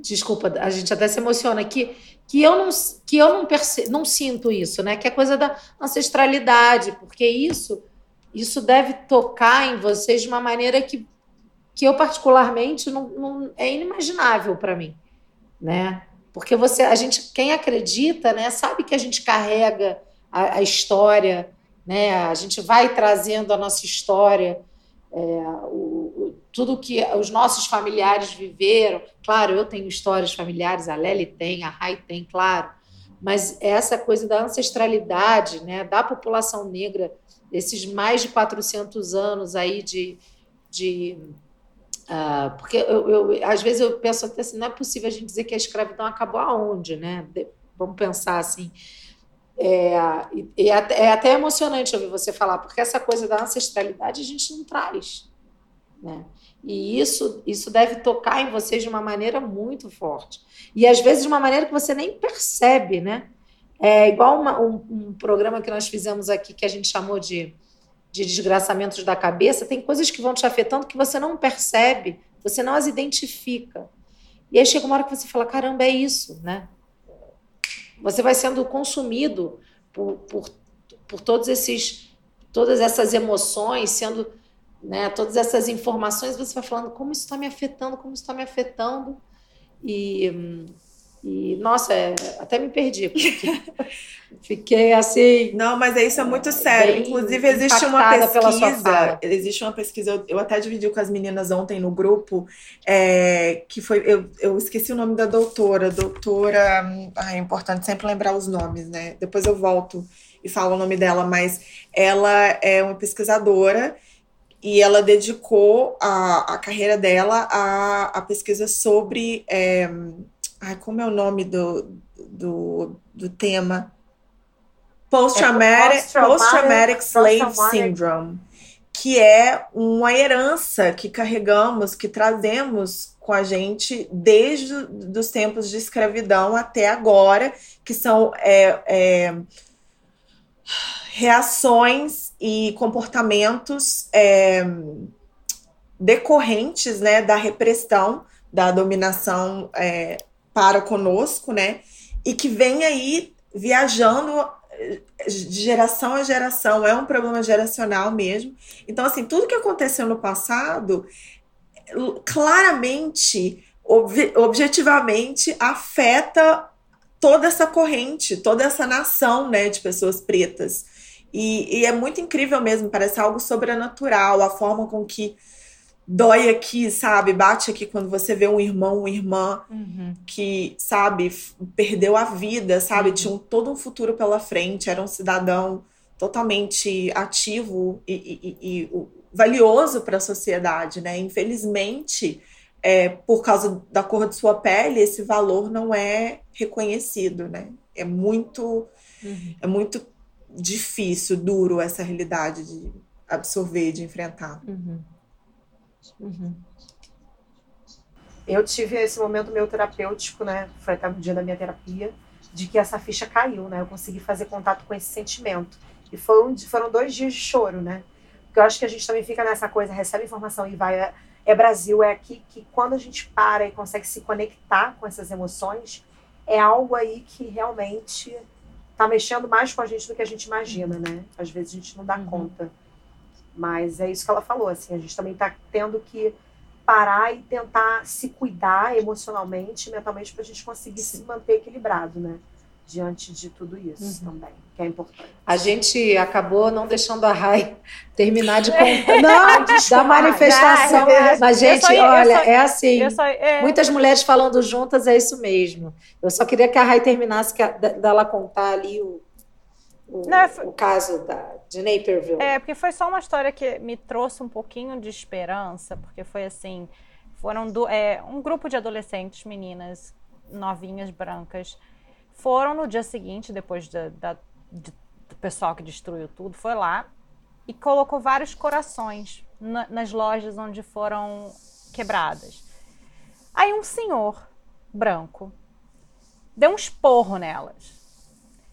desculpa, a gente até se emociona que que eu não que eu não perce, não sinto isso, né? Que é coisa da ancestralidade, porque isso isso deve tocar em vocês de uma maneira que que eu particularmente não, não é inimaginável para mim, né? Porque você, a gente, quem acredita, né, sabe que a gente carrega a, a história, né? A gente vai trazendo a nossa história, é, o, tudo que os nossos familiares viveram. Claro, eu tenho histórias familiares, a Lely tem, a Rai tem, claro. Mas essa coisa da ancestralidade, né, da população negra, desses mais de 400 anos aí de. de uh, porque eu, eu, às vezes eu penso até assim: não é possível a gente dizer que a escravidão acabou aonde, né? Vamos pensar assim. É, é, é até emocionante ouvir você falar, porque essa coisa da ancestralidade a gente não traz. Né? E isso, isso deve tocar em vocês de uma maneira muito forte. E às vezes de uma maneira que você nem percebe, né? É igual uma, um, um, programa que nós fizemos aqui que a gente chamou de, de desgraçamentos da cabeça. Tem coisas que vão te afetando que você não percebe, você não as identifica. E aí chega uma hora que você fala: caramba, é isso, né? Você vai sendo consumido por, por, por todos esses, todas essas emoções, sendo né, todas essas informações, você vai falando como isso está me afetando, como isso está me afetando. E, e nossa, é, até me perdi. Fiquei assim. Não, mas é isso é muito sério. Inclusive, existe uma pesquisa. Existe uma pesquisa, eu, eu, até dividi com as meninas ontem no grupo, é, que foi. Eu, eu esqueci o nome da doutora. Doutora. Ah, é importante sempre lembrar os nomes, né? Depois eu volto e falo o nome dela, mas ela é uma pesquisadora e ela dedicou a, a carreira dela à, à pesquisa sobre. É, ai, como é o nome do, do, do tema? Post-Traumatic é, post post Slave Syndrome, que é uma herança que carregamos, que trazemos com a gente desde os tempos de escravidão até agora, que são é, é, reações e comportamentos é, decorrentes né, da repressão, da dominação é, para conosco, né? E que vem aí viajando de geração a geração, é um problema geracional mesmo. Então, assim, tudo que aconteceu no passado claramente, ob objetivamente, afeta toda essa corrente, toda essa nação né, de pessoas pretas. E, e, é muito incrível mesmo, parece algo sobrenatural, a forma com que dói aqui, sabe? Bate aqui quando você vê um irmão, uma irmã Uhum. que, sabe, perdeu a vida, sabe? Uhum. Tinha todo um futuro pela frente, era um cidadão totalmente ativo e, e- e- valioso para a sociedade, né? Infelizmente, é, por causa da cor de sua pele, esse valor não é reconhecido, né? É muito, é muito difícil, duro essa realidade de absorver, de enfrentar. Uhum. Uhum. Eu tive esse momento meu terapêutico, né? Foi até o dia da minha terapia, de que essa ficha caiu, né? Eu consegui fazer contato com esse sentimento. E foi um- foram dois dias de choro, né? Porque eu acho que a gente também fica nessa coisa, recebe informação e vai. É, é Brasil, é aqui que quando a gente para e consegue se conectar com essas emoções, é algo aí que realmente tá mexendo mais com a gente do que a gente imagina, né? Às vezes a gente não dá Uhum. conta. Mas é isso que ela falou, assim, a gente também tá tendo que parar e tentar se cuidar emocionalmente, mentalmente, para a gente conseguir se manter equilibrado, né? Diante de tudo isso também, que é importante. A gente acabou não deixando a Rai terminar de É. contar não, da manifestação. Mas, gente, só olha, só- é assim. Só, é, Muitas mulheres falando juntas, é isso mesmo. Eu só queria que a Rai terminasse, que a- dela contar ali o, o, Não, foi- o caso da, de Naperville. É, porque foi só uma história que me trouxe um pouquinho de esperança, porque foi assim, foram do, é, um grupo de adolescentes, meninas novinhas, brancas, foram no dia seguinte, depois da, da- de- do pessoal que destruiu tudo, foi lá e colocou vários corações na- nas lojas onde foram quebradas. Aí um senhor branco deu um esporro nelas.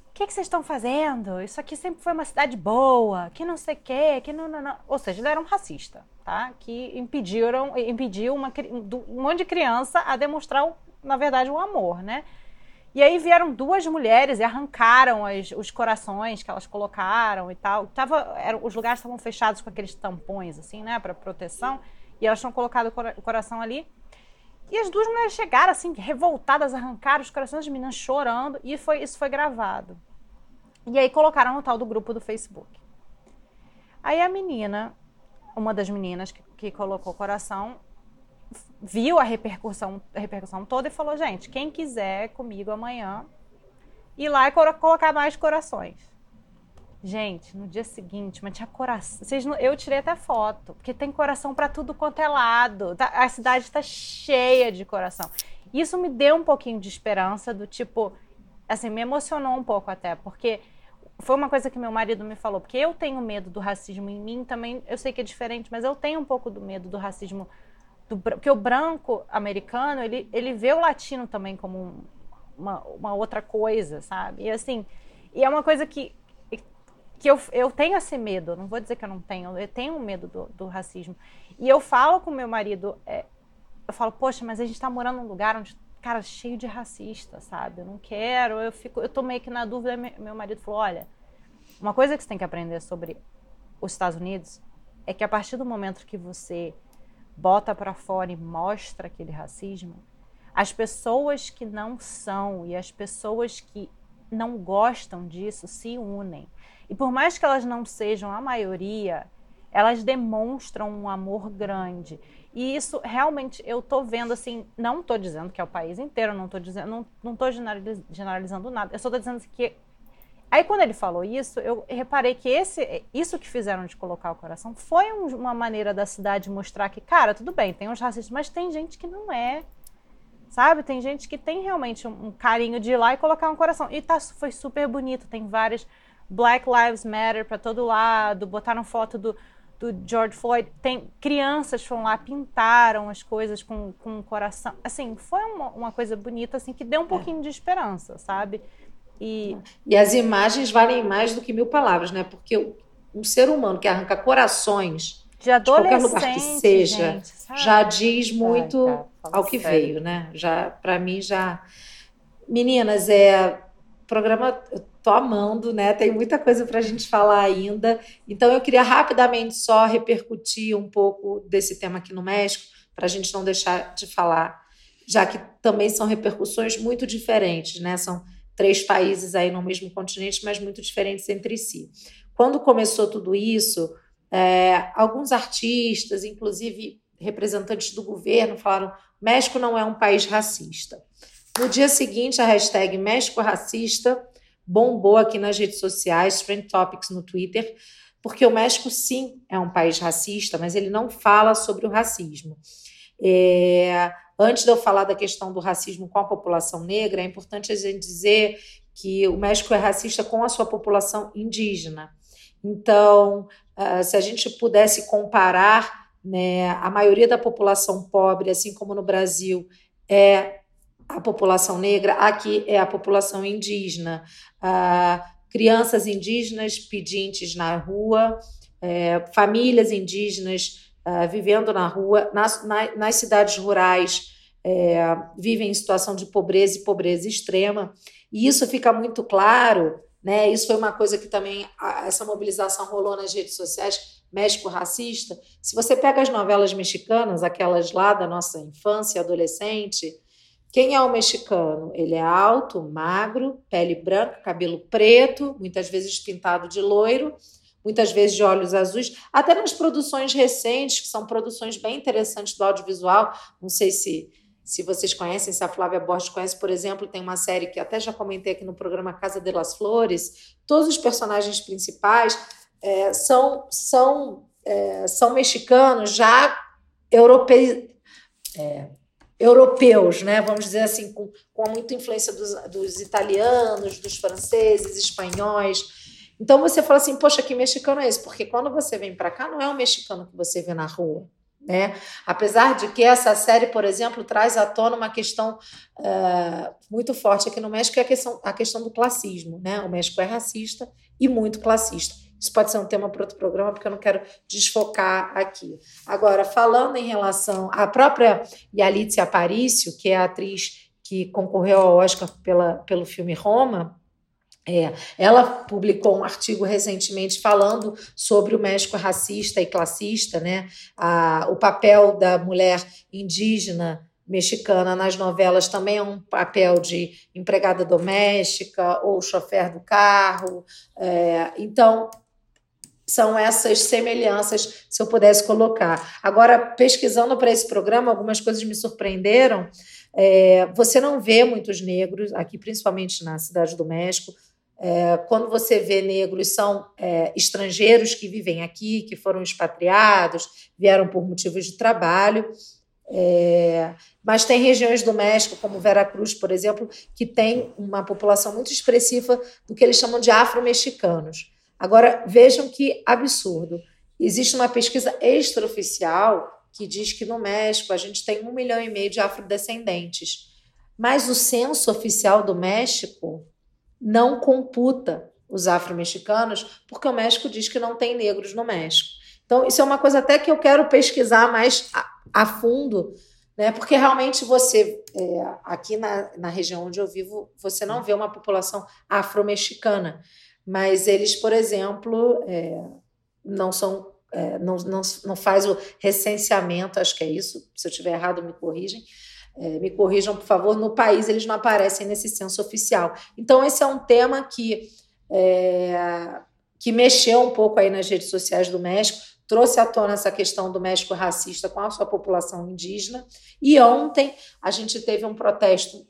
O que, que vocês estão fazendo? Isso aqui sempre foi uma cidade boa, que não sei o quê, que não, não, não. Ou seja, ele era um racista, tá? Que impediram, impediu uma, um um monte de criança a demonstrar, na verdade, o amor, né? E aí vieram duas mulheres e arrancaram as- os corações que elas colocaram e tal. Tava, eram, os lugares estavam fechados com aqueles tampões, assim, né, para proteção. E elas tinham colocado o cora- o coração ali. E as duas mulheres chegaram, assim, revoltadas, arrancaram os corações das meninas chorando. E foi, isso foi gravado. E aí colocaram no tal do grupo do Facebook. Aí a menina, uma das meninas que, que colocou o coração, viu a repercussão, a repercussão toda e falou: gente, quem quiser comigo amanhã, ir lá e colocar mais corações. Gente, no dia seguinte, mas tinha coração. Vocês não- eu tirei até foto, porque tem coração para tudo quanto é lado. Tá- a cidade está cheia de coração. Isso me deu um pouquinho de esperança, do tipo, assim, me emocionou um pouco até, porque foi uma coisa que meu marido me falou, porque eu tenho medo do racismo em mim também, eu sei que é diferente, mas eu tenho um pouco do medo do racismo, do, porque o branco americano, ele, ele vê o latino também como um- uma, uma outra coisa, sabe? E assim, e é uma coisa que, que eu, eu tenho esse medo, não vou dizer que eu não tenho, eu tenho medo do, do racismo. E eu falo com meu marido, é, eu falo, poxa, mas a gente tá morando num lugar onde, cara, cheio de racista, sabe? Eu não quero, eu fico, eu tô meio que na dúvida. Me- Meu marido falou, olha, uma coisa que você tem que aprender sobre os Estados Unidos é que a partir do momento que você bota pra fora e mostra aquele racismo, as pessoas que não são e as pessoas que não gostam disso se unem. E por mais que elas não sejam a maioria, elas demonstram um amor grande. E isso realmente eu tô vendo assim, não tô dizendo que é o país inteiro, não tô dizendo, não, não tô generaliz- generalizando nada. Eu só tô dizendo que Aí quando ele falou isso, eu reparei que esse, isso que fizeram de colocar o coração foi um- uma maneira da cidade mostrar que, cara, tudo bem, tem uns racistas, mas tem gente que não é. Sabe? Tem gente que tem realmente um, um carinho de ir lá e colocar um coração. E tá, foi super bonito. Tem várias Black Lives Matter para todo lado, botaram foto do, do George Floyd. Tem crianças foram lá, pintaram as coisas com, com um coração. Assim, foi uma, uma coisa bonita, assim, que deu um pouquinho de esperança, sabe? E E as imagens valem mais do que mil palavras, né? Porque o- um ser humano que arranca corações de qualquer adolescente, lugar que seja, gente, já diz muito Ai, cara, ao que sério. veio, né? Já para mim já Meninas, é programa eu tô amando, né? Tem muita coisa para a gente falar ainda. Então eu queria rapidamente só repercutir um pouco desse tema aqui no México, para a gente não deixar de falar, já que também são repercussões muito diferentes, né? São três países aí no mesmo continente, mas muito diferentes entre si. Quando começou tudo isso, é, alguns artistas, inclusive representantes do governo falaram: México não é um país racista. No dia seguinte, a hashtag México Racista bombou aqui nas redes sociais, Trend Topics no Twitter, porque o México sim é um país racista, mas ele não fala sobre o racismo. É, antes de eu falar da questão do racismo com a população negra, é importante a gente dizer que o México é racista com a sua população indígena. Então, uh, se a gente pudesse comparar, né, a maioria da população pobre, assim como no Brasil, é a população negra, aqui é a população indígena. Uh, crianças indígenas pedintes na rua, é, famílias indígenas uh, vivendo na rua, nas, na, nas cidades rurais é, vivem em situação de pobreza e pobreza extrema. E isso fica muito claro, né? Isso foi uma coisa que também essa mobilização rolou nas redes sociais, México racista. Se você pega as novelas mexicanas, aquelas lá da nossa infância, adolescente, quem é o mexicano? Ele é alto, magro, pele branca, cabelo preto, muitas vezes pintado de loiro, muitas vezes de olhos azuis, até nas produções recentes, que são produções bem interessantes do audiovisual. Não sei se se vocês conhecem, se a Flávia Borges conhece, por exemplo, tem uma série que até já comentei aqui no programa Casa de las Flores. Todos os personagens principais é, são, são, é, são mexicanos já europe, é, europeus, né? vamos dizer assim, com, com muita influência dos, dos italianos, dos franceses, espanhóis. Então você fala assim, poxa, que mexicano é esse? Porque quando você vem para cá, não é o mexicano que você vê na rua. Né? Apesar de que essa série, por exemplo, traz à tona uma questão uh, muito forte aqui no México, que é a questão, a questão do classismo. Né? O México é racista e muito classista. Isso pode ser um tema para outro programa, porque eu não quero desfocar aqui. Agora, falando em relação à própria Yalitza Aparicio, que é a atriz que concorreu ao Oscar pela, pelo filme Roma, é, ela publicou um artigo recentemente falando sobre o México racista e classista, né? A, o papel da mulher indígena mexicana nas novelas também é um papel de empregada doméstica ou chofer do carro. É, então, são essas semelhanças, se eu pudesse colocar. Agora, pesquisando para esse programa, algumas coisas me surpreenderam. É, você não vê muitos negros aqui, principalmente na cidade do México. É, quando você vê negros, são é, estrangeiros que vivem aqui, que foram expatriados, vieram por motivos de trabalho. É, mas tem regiões do México, como Veracruz, por exemplo, que tem uma população muito expressiva do que eles chamam de afro-mexicanos. Agora, vejam que absurdo. Existe uma pesquisa extraoficial que diz que no México a gente tem um milhão e meio de afrodescendentes. Mas o censo oficial do México não computa os afro-mexicanos, porque o México diz que não tem negros no México. Então, isso é uma coisa até que eu quero pesquisar mais a, a fundo, né? porque realmente você, é, aqui na, na região onde eu vivo, você não vê uma população afro-mexicana, mas eles, por exemplo, é, não são. É, não, não, não faz o recenseamento, acho que é isso. Se eu estiver errado, me corrigem é, me corrijam, por favor, no país eles não aparecem nesse censo oficial. Então, esse é um tema que, é, que mexeu um pouco aí nas redes sociais do México, trouxe à tona essa questão do México racista com a sua população indígena. E ontem a gente teve um protesto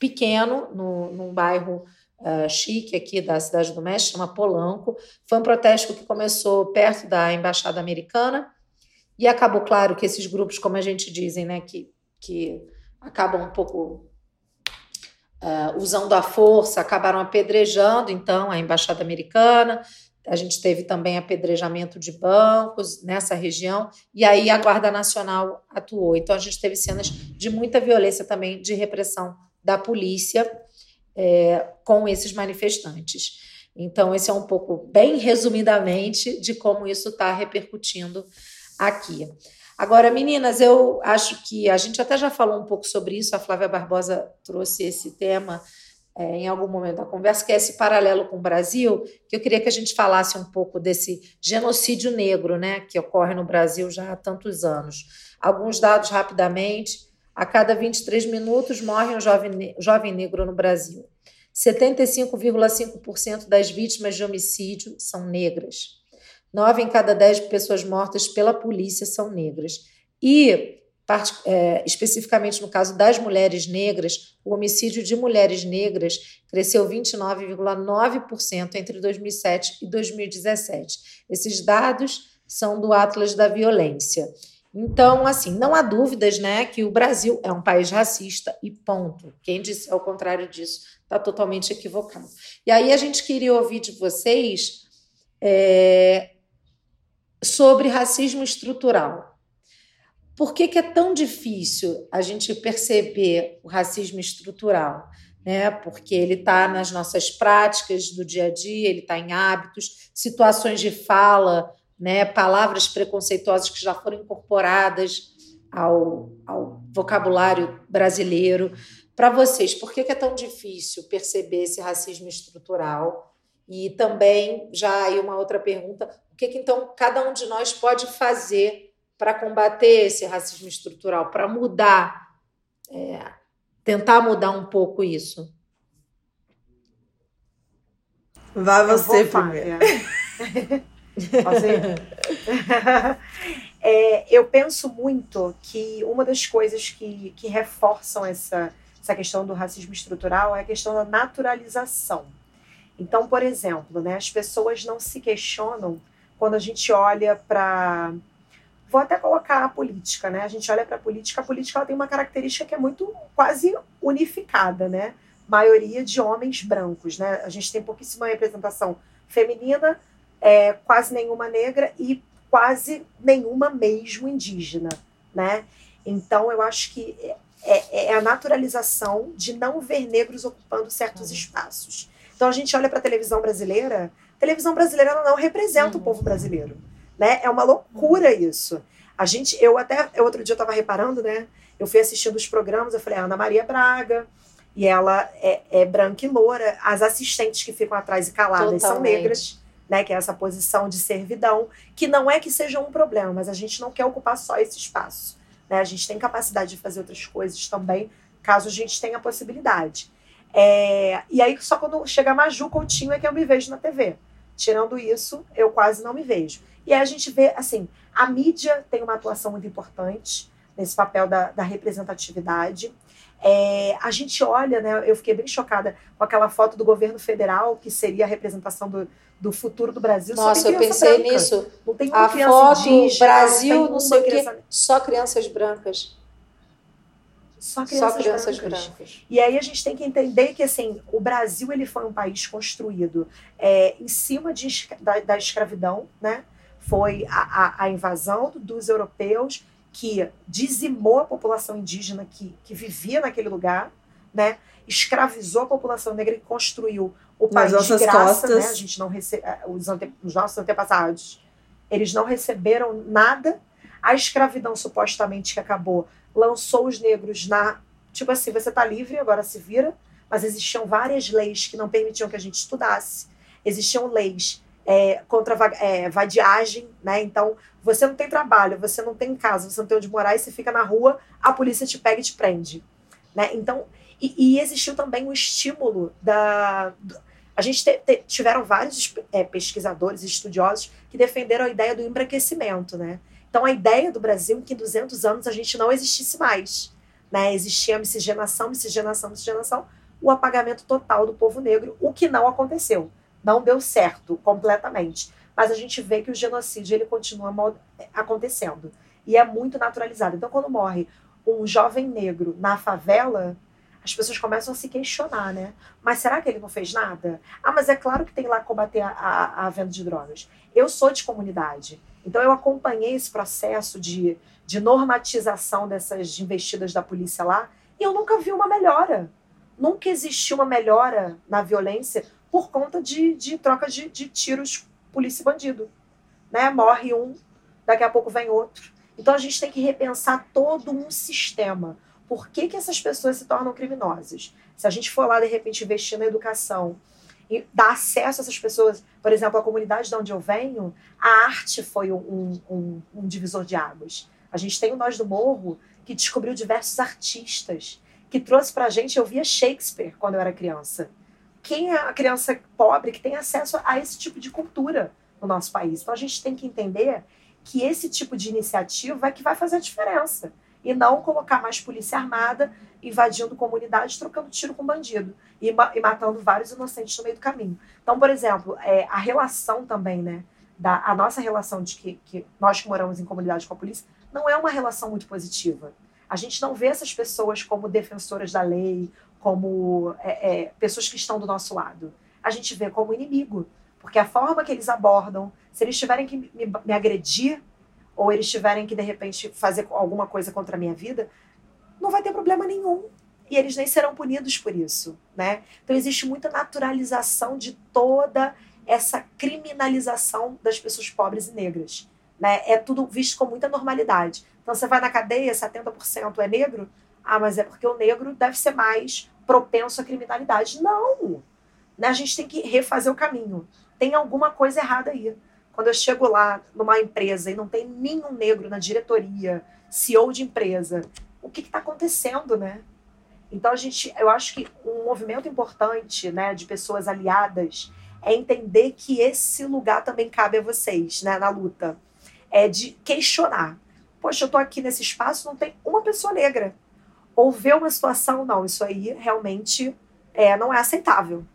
pequeno no, num bairro uh, chique aqui da cidade do México, chama Polanco. Foi um protesto que começou perto da Embaixada Americana e acabou claro que esses grupos, como a gente dizem, né, que, que acabam um pouco uh, usando a força, acabaram apedrejando, então, a embaixada americana. A gente teve também apedrejamento de bancos nessa região, e aí a Guarda Nacional atuou. Então, a gente teve cenas de muita violência também, de repressão da polícia é, com esses manifestantes. Então, esse é um pouco, bem resumidamente, de como isso está repercutindo aqui. Agora, meninas, eu acho que a gente até já falou um pouco sobre isso, a Flávia Barbosa trouxe esse tema é, em algum momento da conversa, que é esse paralelo com o Brasil, que eu queria que a gente falasse um pouco desse genocídio negro, né, que ocorre no Brasil já há tantos anos. Alguns dados rapidamente: a cada 23 minutos morre um jovem, jovem negro no Brasil. 75,5% das vítimas de homicídio são negras. Nove em cada dez pessoas mortas pela polícia são negras. E, é, especificamente no caso das mulheres negras, o homicídio de mulheres negras cresceu 29,9% entre 2007 e 2017. Esses dados são do Atlas da Violência. Então, assim, não há dúvidas, né, que o Brasil é um país racista e ponto. Quem disse ao contrário disso está totalmente equivocado. E aí a gente queria ouvir de vocês é, sobre racismo estrutural. Por que, que é tão difícil a gente perceber o racismo estrutural? Né? Porque ele está nas nossas práticas do dia a dia, ele está em hábitos, situações de fala né, palavras preconceituosas que já foram incorporadas ao, ao vocabulário brasileiro. Para vocês, por que, que é tão difícil perceber esse racismo estrutural? E também, já aí uma outra pergunta, que, que então cada um de nós pode fazer para combater esse racismo estrutural, para mudar, é, tentar mudar um pouco isso? Vai você primeiro. é, eu penso muito que uma das coisas que, que reforçam essa, essa questão do racismo estrutural é a questão da naturalização. Então, por exemplo, né, as pessoas não se questionam quando a gente olha para. Vou até colocar a política, né? A gente olha para a política, a política ela tem uma característica que é muito quase unificada, né? Maioria de homens brancos, né? A gente tem pouquíssima representação feminina, é, quase nenhuma negra e quase nenhuma mesmo indígena, né? Então eu acho que é, é, é a naturalização de não ver negros ocupando certos uhum. espaços. Então a gente olha para a televisão brasileira, a televisão brasileira não representa uhum. o povo brasileiro, né? É uma loucura isso. A gente, eu até eu, outro dia eu estava reparando, né? Eu fui assistindo os programas, eu falei, Ana Maria Braga, e ela é, é branca e loura. As assistentes que ficam atrás e caladas Totalmente. são negras né, que é essa posição de servidão, que não é que seja um problema, mas a gente não quer ocupar só esse espaço. Né? A gente tem capacidade de fazer outras coisas também, caso a gente tenha possibilidade. É, e aí, só quando chega a Maju Coutinho é que eu me vejo na TV. Tirando isso, eu quase não me vejo. E aí a gente vê, assim, a mídia tem uma atuação muito importante nesse papel da, da representatividade. É, a gente olha, né? Eu fiquei bem chocada com aquela foto do governo federal, que seria a representação do, do futuro do Brasil. Nossa, eu pensei branca. nisso. Não tem a foto indígena, Brasil, não, não sei o quê, só crianças brancas. Só crianças, só crianças brancas. brancas. E aí a gente tem que entender que assim o Brasil ele foi um país construído é, em cima de, da, da escravidão, né? Foi a, a, a invasão dos europeus que dizimou a população indígena que, que vivia naquele lugar, né? escravizou a população negra e construiu o país de graça. Costas. Né? A gente não rece... Eh, os, ante... os nossos antepassados eles não receberam nada. A escravidão supostamente que acabou lançou os negros na tipo assim você está livre agora se vira, mas existiam várias leis que não permitiam que a gente estudasse. Existiam leis é, contra é, vadiagem, né? Então, você não tem trabalho, você não tem casa, você não tem onde morar e você fica na rua, a polícia te pega e te prende, né? Então, e, e existiu também o estímulo da... A gente te, te, tiveram vários é, pesquisadores, estudiosos que defenderam a ideia do embranquecimento, né? Então, a ideia do Brasil é que em 200 anos a gente não existisse mais, né? Existia miscigenação, miscigenação, miscigenação, o apagamento total do povo negro, o que não aconteceu não deu certo completamente. Mas a gente vê que o genocídio ele continua acontecendo. E é muito naturalizado. Então, quando morre um jovem negro na favela, as pessoas começam a se questionar, né? Mas será que ele não fez nada? Ah, mas é claro que tem lá combater a, a, a venda de drogas. Eu sou de comunidade. Então, eu acompanhei esse processo de, de normatização dessas investidas da polícia lá e eu nunca vi uma melhora. Nunca existiu uma melhora na violência por conta de, de troca de, de tiros polícia e bandido. Né? Morre um, daqui a pouco vem outro. Então a gente tem que repensar todo um sistema. Por que, que essas pessoas se tornam criminosas? Se a gente for lá, de repente, investir na educação e dar acesso a essas pessoas, por exemplo, a comunidade de onde eu venho, a arte foi um, um, um divisor de águas. A gente tem o Nós do Morro, que descobriu diversos artistas, que trouxe pra gente, eu via Shakespeare quando eu era criança quem é a criança pobre que tem acesso a esse tipo de cultura no nosso país. Então a gente tem que entender que esse tipo de iniciativa é que vai fazer a diferença. E não colocar mais polícia armada invadindo comunidades, trocando tiro com bandido e, ma e matando vários inocentes no meio do caminho. Então, por exemplo, é, a relação também, né? Da, a nossa relação de que, que nós que moramos em comunidade com a polícia não é uma relação muito positiva. A gente não vê essas pessoas como defensoras da lei, como é, é, pessoas que estão do nosso lado. A gente vê como inimigo. Porque a forma que eles abordam, se eles tiverem que me, me agredir, ou eles tiverem que, de repente, fazer alguma coisa contra a minha vida, não vai ter problema nenhum. E eles nem serão punidos por isso, né? Então existe muita naturalização de toda essa criminalização das pessoas pobres e negras, né? É tudo visto com muita normalidade. Então você vai na cadeia, 70% é negro, ah, mas é porque o negro deve ser mais propenso à criminalidade. Não! Né? A gente tem que refazer o caminho. Tem alguma coisa errada aí. Quando eu chego lá numa empresa e não tem nenhum negro na diretoria, CEO de empresa, o que está acontecendo, né? Então a gente, eu acho que um movimento importante, né, de pessoas aliadas é entender que esse lugar também cabe a vocês, né, na luta, é de questionar. Poxa, eu tô aqui nesse espaço, não tem uma pessoa negra. Ou ver uma situação, não, isso aí realmente é, não é aceitável,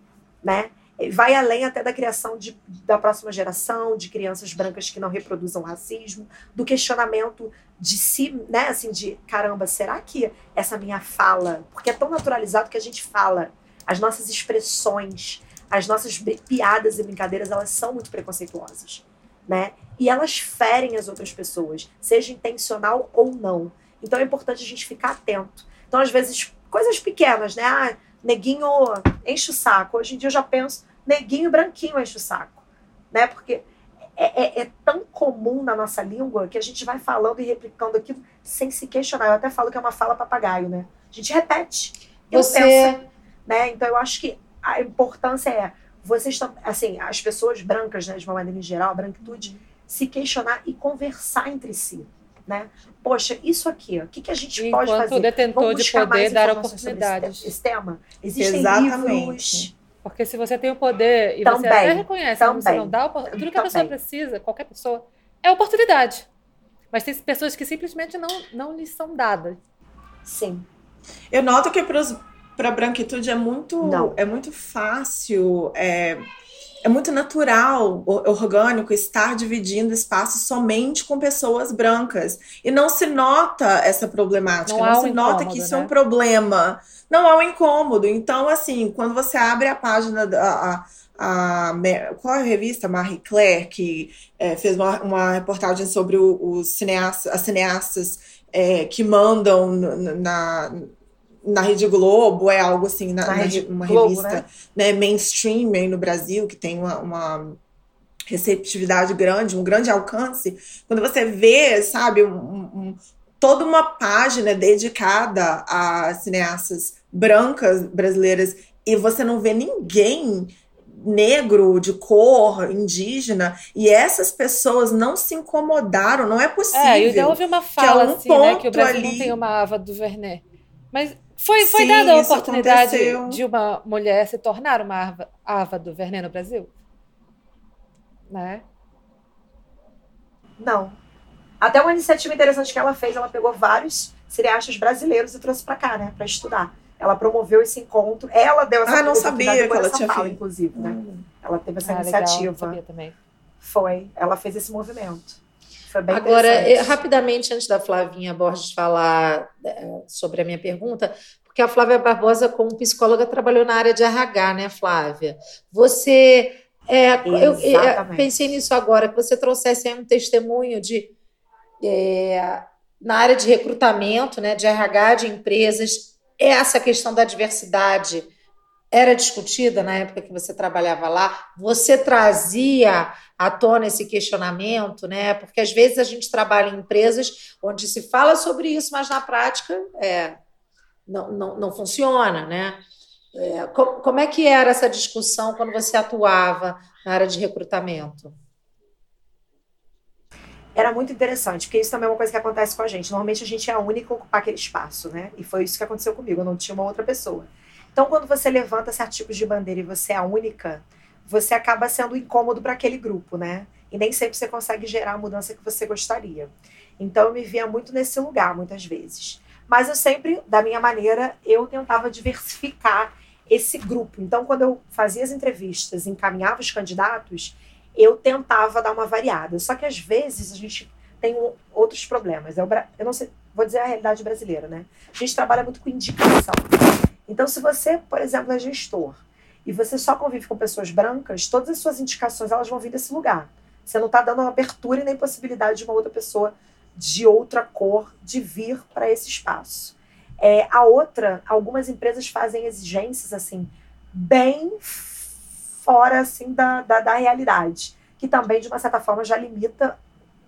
né? Vai além até da criação de, da próxima geração, de crianças brancas que não reproduzam racismo, do questionamento de si, né, assim, de caramba, será que essa minha fala, porque é tão naturalizado que a gente fala, as nossas expressões, as nossas piadas e brincadeiras, elas são muito preconceituosas, né? E elas ferem as outras pessoas, seja intencional ou não. Então é importante a gente ficar atento. Então, às vezes, coisas pequenas, né? Ah, neguinho enche o saco. Hoje em dia eu já penso, neguinho branquinho enche o saco. Né? Porque é, é, é, tão comum na nossa língua que a gente vai falando e replicando aquilo sem se questionar. Eu até falo que é uma fala papagaio, né? A gente repete. Você... Pensa, né? Então eu acho que a importância é vocês estão, assim, as pessoas brancas, né, de uma maneira em geral, a branquitude, se questionar e conversar entre si né? Poxa, isso aqui, o que, que a gente Enquanto pode fazer? o detentor de poder dar oportunidades. Esse, esse tema. Existem Exatamente. livros. Porque se você tem o poder e também, você até reconhece também, que você não dá tudo que também. a pessoa precisa, qualquer pessoa, é oportunidade. Mas tem pessoas que simplesmente não, não lhes são dadas. Sim. Eu noto que para a branquitude é muito, é muito fácil. É é muito natural, orgânico, estar dividindo espaço somente com pessoas brancas. E não se nota essa problemática, não, não se um nota incômodo, que isso né? é um problema. Não há um incômodo. Então, assim, quando você abre a página da. A, a, qual é a revista? Marie Claire, que é, fez uma, uma, reportagem sobre os cineastas, as cineastas é, que mandam na, na Rede Globo, é algo assim, na, na, na uma Globo, revista né? né? mainstream aí no Brasil, que tem uma, uma, receptividade grande, um grande alcance. Quando você vê, sabe, um, um, toda uma página dedicada a cineastas brancas brasileiras e você não vê ninguém negro, de cor, indígena, e essas pessoas não se incomodaram, não é possível. É, eu houve uma fala um assim, né, que o Brasil ali... não tem uma Ava do Vernet. Mas foi, foi Sim, dada a oportunidade aconteceu. de uma mulher se tornar uma Ava, Ava do Vernet no Brasil? Né? Não. Até uma iniciativa interessante que ela fez, ela pegou vários cineastas brasileiros e trouxe para cá, né, para estudar. Ela promoveu esse encontro. Ela deu essa Ah, não sabia que ela tinha feito. inclusive, né? Hum. Ela teve essa Ah, legal, iniciativa. sabia também. Foi. Ela fez esse movimento. Foi bem Agora, eh, rapidamente, antes da Flavinha Borges falar eh, sobre a minha pergunta, porque a Flávia Barbosa, como psicóloga, trabalhou na área de RH, né, Flávia? Você. é, eu, eu pensei nisso agora, que você trouxesse aí um testemunho de. é, na área de recrutamento, né, de RH de empresas, essa questão da diversidade era discutida na época que você trabalhava lá? Você trazia à tona esse questionamento, né? Porque às vezes a gente trabalha em empresas onde se fala sobre isso, mas na prática é, não, não, não funciona, né? É, co- como é que era essa discussão quando você atuava na área de recrutamento? Era muito interessante, porque isso também é uma coisa que acontece com a gente. Normalmente a gente é a única a ocupar aquele espaço, né? E foi isso que aconteceu comigo, eu não tinha uma outra pessoa. Então, quando você levanta certos tipos de bandeira e você é a única, você acaba sendo incômodo para aquele grupo, né? E nem sempre você consegue gerar a mudança que você gostaria. Então eu me via muito nesse lugar, muitas vezes. Mas eu sempre, da minha maneira, eu tentava diversificar esse grupo. Então, quando eu fazia as entrevistas, encaminhava os candidatos, eu tentava dar uma variada. Só que às vezes a gente tem outros problemas. Eu, eu não sei, vou dizer a realidade brasileira, né? A gente trabalha muito com indicação. Então, se você, por exemplo, é gestor e você só convive com pessoas brancas, todas as suas indicações elas vão vir desse lugar. Você não está dando abertura e nem possibilidade de uma outra pessoa de outra cor de vir para esse espaço. É, a outra, algumas empresas fazem exigências assim bem fora assim da, da, da realidade, que também de uma certa forma já limita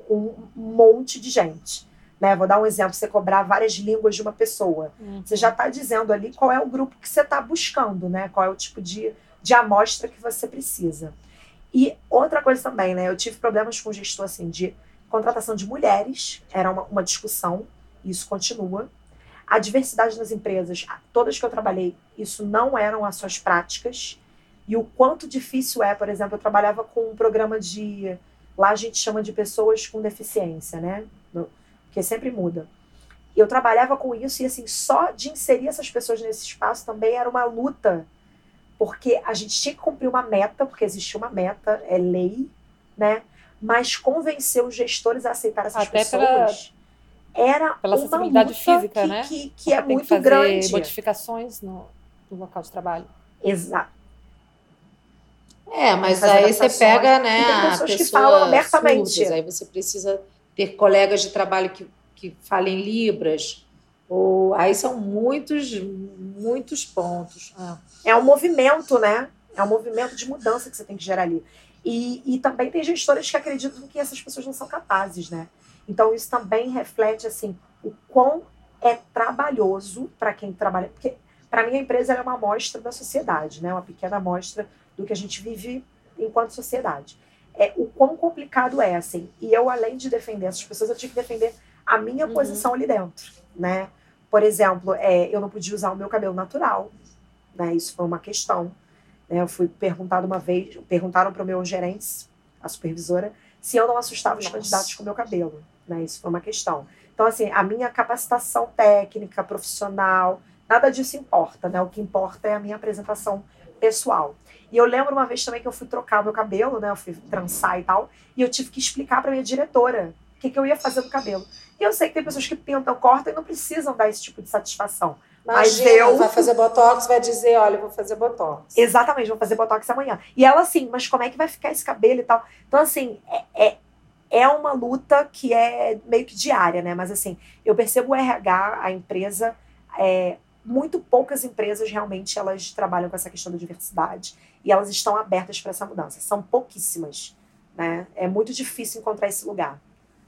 um monte de gente. Né? Vou dar um exemplo: você cobrar várias línguas de uma pessoa. Uhum. Você já está dizendo ali qual é o grupo que você está buscando, né? qual é o tipo de, de amostra que você precisa. E outra coisa também, né? Eu tive problemas com o gestor assim, de contratação de mulheres, era uma, uma discussão, isso continua. A diversidade nas empresas, todas que eu trabalhei, isso não eram as suas práticas. E o quanto difícil é, por exemplo, eu trabalhava com um programa de. Lá a gente chama de pessoas com deficiência, né? Porque sempre muda. Eu trabalhava com isso e, assim, só de inserir essas pessoas nesse espaço também era uma luta porque a gente tinha que cumprir uma meta, porque existia uma meta, é lei, né? Mas convencer os gestores a aceitar essas Até pessoas pela, era pela uma luta física, que, né? que, que é Tem muito fazer grande. modificações no, no local de trabalho. Exato. É, mas aí você pega, E né, tem a pessoas que pessoa falam abertamente. surdas, aí você precisa ter colegas de trabalho que, que falem libras, ou aí são muitos, muitos pontos. Ah. É um movimento, né? É um movimento de mudança que você tem que gerar ali. E, e também tem gestores que acreditam que essas pessoas não são capazes, né? Então isso também reflete assim o quão é trabalhoso para quem trabalha, porque para mim a empresa é uma amostra da sociedade, né? Uma pequena amostra do que a gente vive enquanto sociedade. É o quão complicado é assim. E eu além de defender essas pessoas, eu tive que defender a minha Uhum. posição ali dentro, né? Por exemplo, é, eu não podia usar o meu cabelo natural, né? Isso foi uma questão. Né? Eu fui perguntado uma vez, perguntaram para o meu gerente, a supervisora, se eu não assustava os Nossa. candidatos com o meu cabelo. Né? Isso foi uma questão. Então, assim, a minha capacitação técnica, profissional, nada disso importa, né? O que importa é a minha apresentação pessoal. E eu lembro uma vez também que eu fui trocar meu cabelo, né? Eu fui trançar e tal, e eu tive que explicar para minha diretora o que, que eu ia fazer no cabelo. E eu sei que tem pessoas que pintam, cortam e não precisam dar esse tipo de satisfação. Mas Imagina, eu- vai fazer botox, vai dizer, olha, eu vou fazer botox. Exatamente, vou fazer botox amanhã. E ela assim, mas como é que vai ficar esse cabelo e tal? Então, assim, é, é, é uma luta que é meio que diária, né? Mas assim, eu percebo o RH, a empresa, é, muito poucas empresas realmente elas trabalham com essa questão da diversidade e elas estão abertas para essa mudança. São pouquíssimas, né? É muito difícil encontrar esse lugar.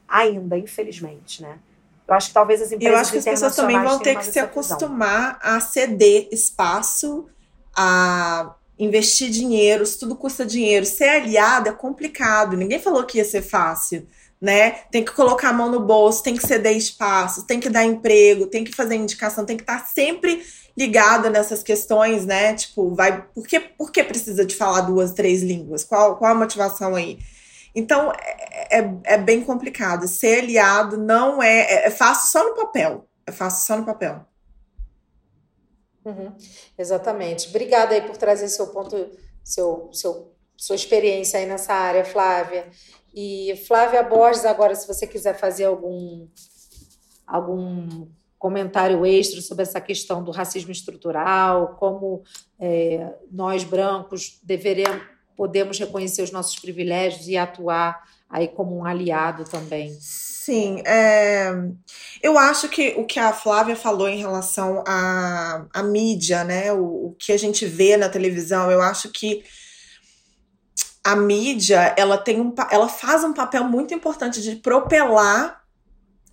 Ainda, infelizmente, né? Eu acho que talvez as empresas eu acho que as pessoas também vão ter que se essa visão. acostumar a ceder espaço, a investir dinheiro, isso tudo custa dinheiro. Ser aliado é complicado. Ninguém falou que ia ser fácil, né? Tem que colocar a mão no bolso, tem que ceder espaço, tem que dar emprego, tem que fazer indicação, tem que estar sempre ligado nessas questões, né? Tipo, vai, por que, por que precisa de falar duas, três línguas? Qual, qual a motivação aí? Então, é, é, é bem complicado. Ser aliado não é, é. É fácil só no papel. É fácil só no papel. Uhum, Exatamente. Obrigada aí por trazer seu ponto, seu, seu, sua experiência aí nessa área, Flávia. E Flávia Borges, agora, se você quiser fazer algum, algum comentário extra sobre essa questão do racismo estrutural, como é, nós brancos deveremos, podemos reconhecer os nossos privilégios e atuar aí como um aliado também. Sim, é, eu acho que o que a Flávia falou em relação à, à mídia, né? O, o que a gente vê na televisão, eu acho que a mídia ela tem um, ela faz um papel muito importante de propelar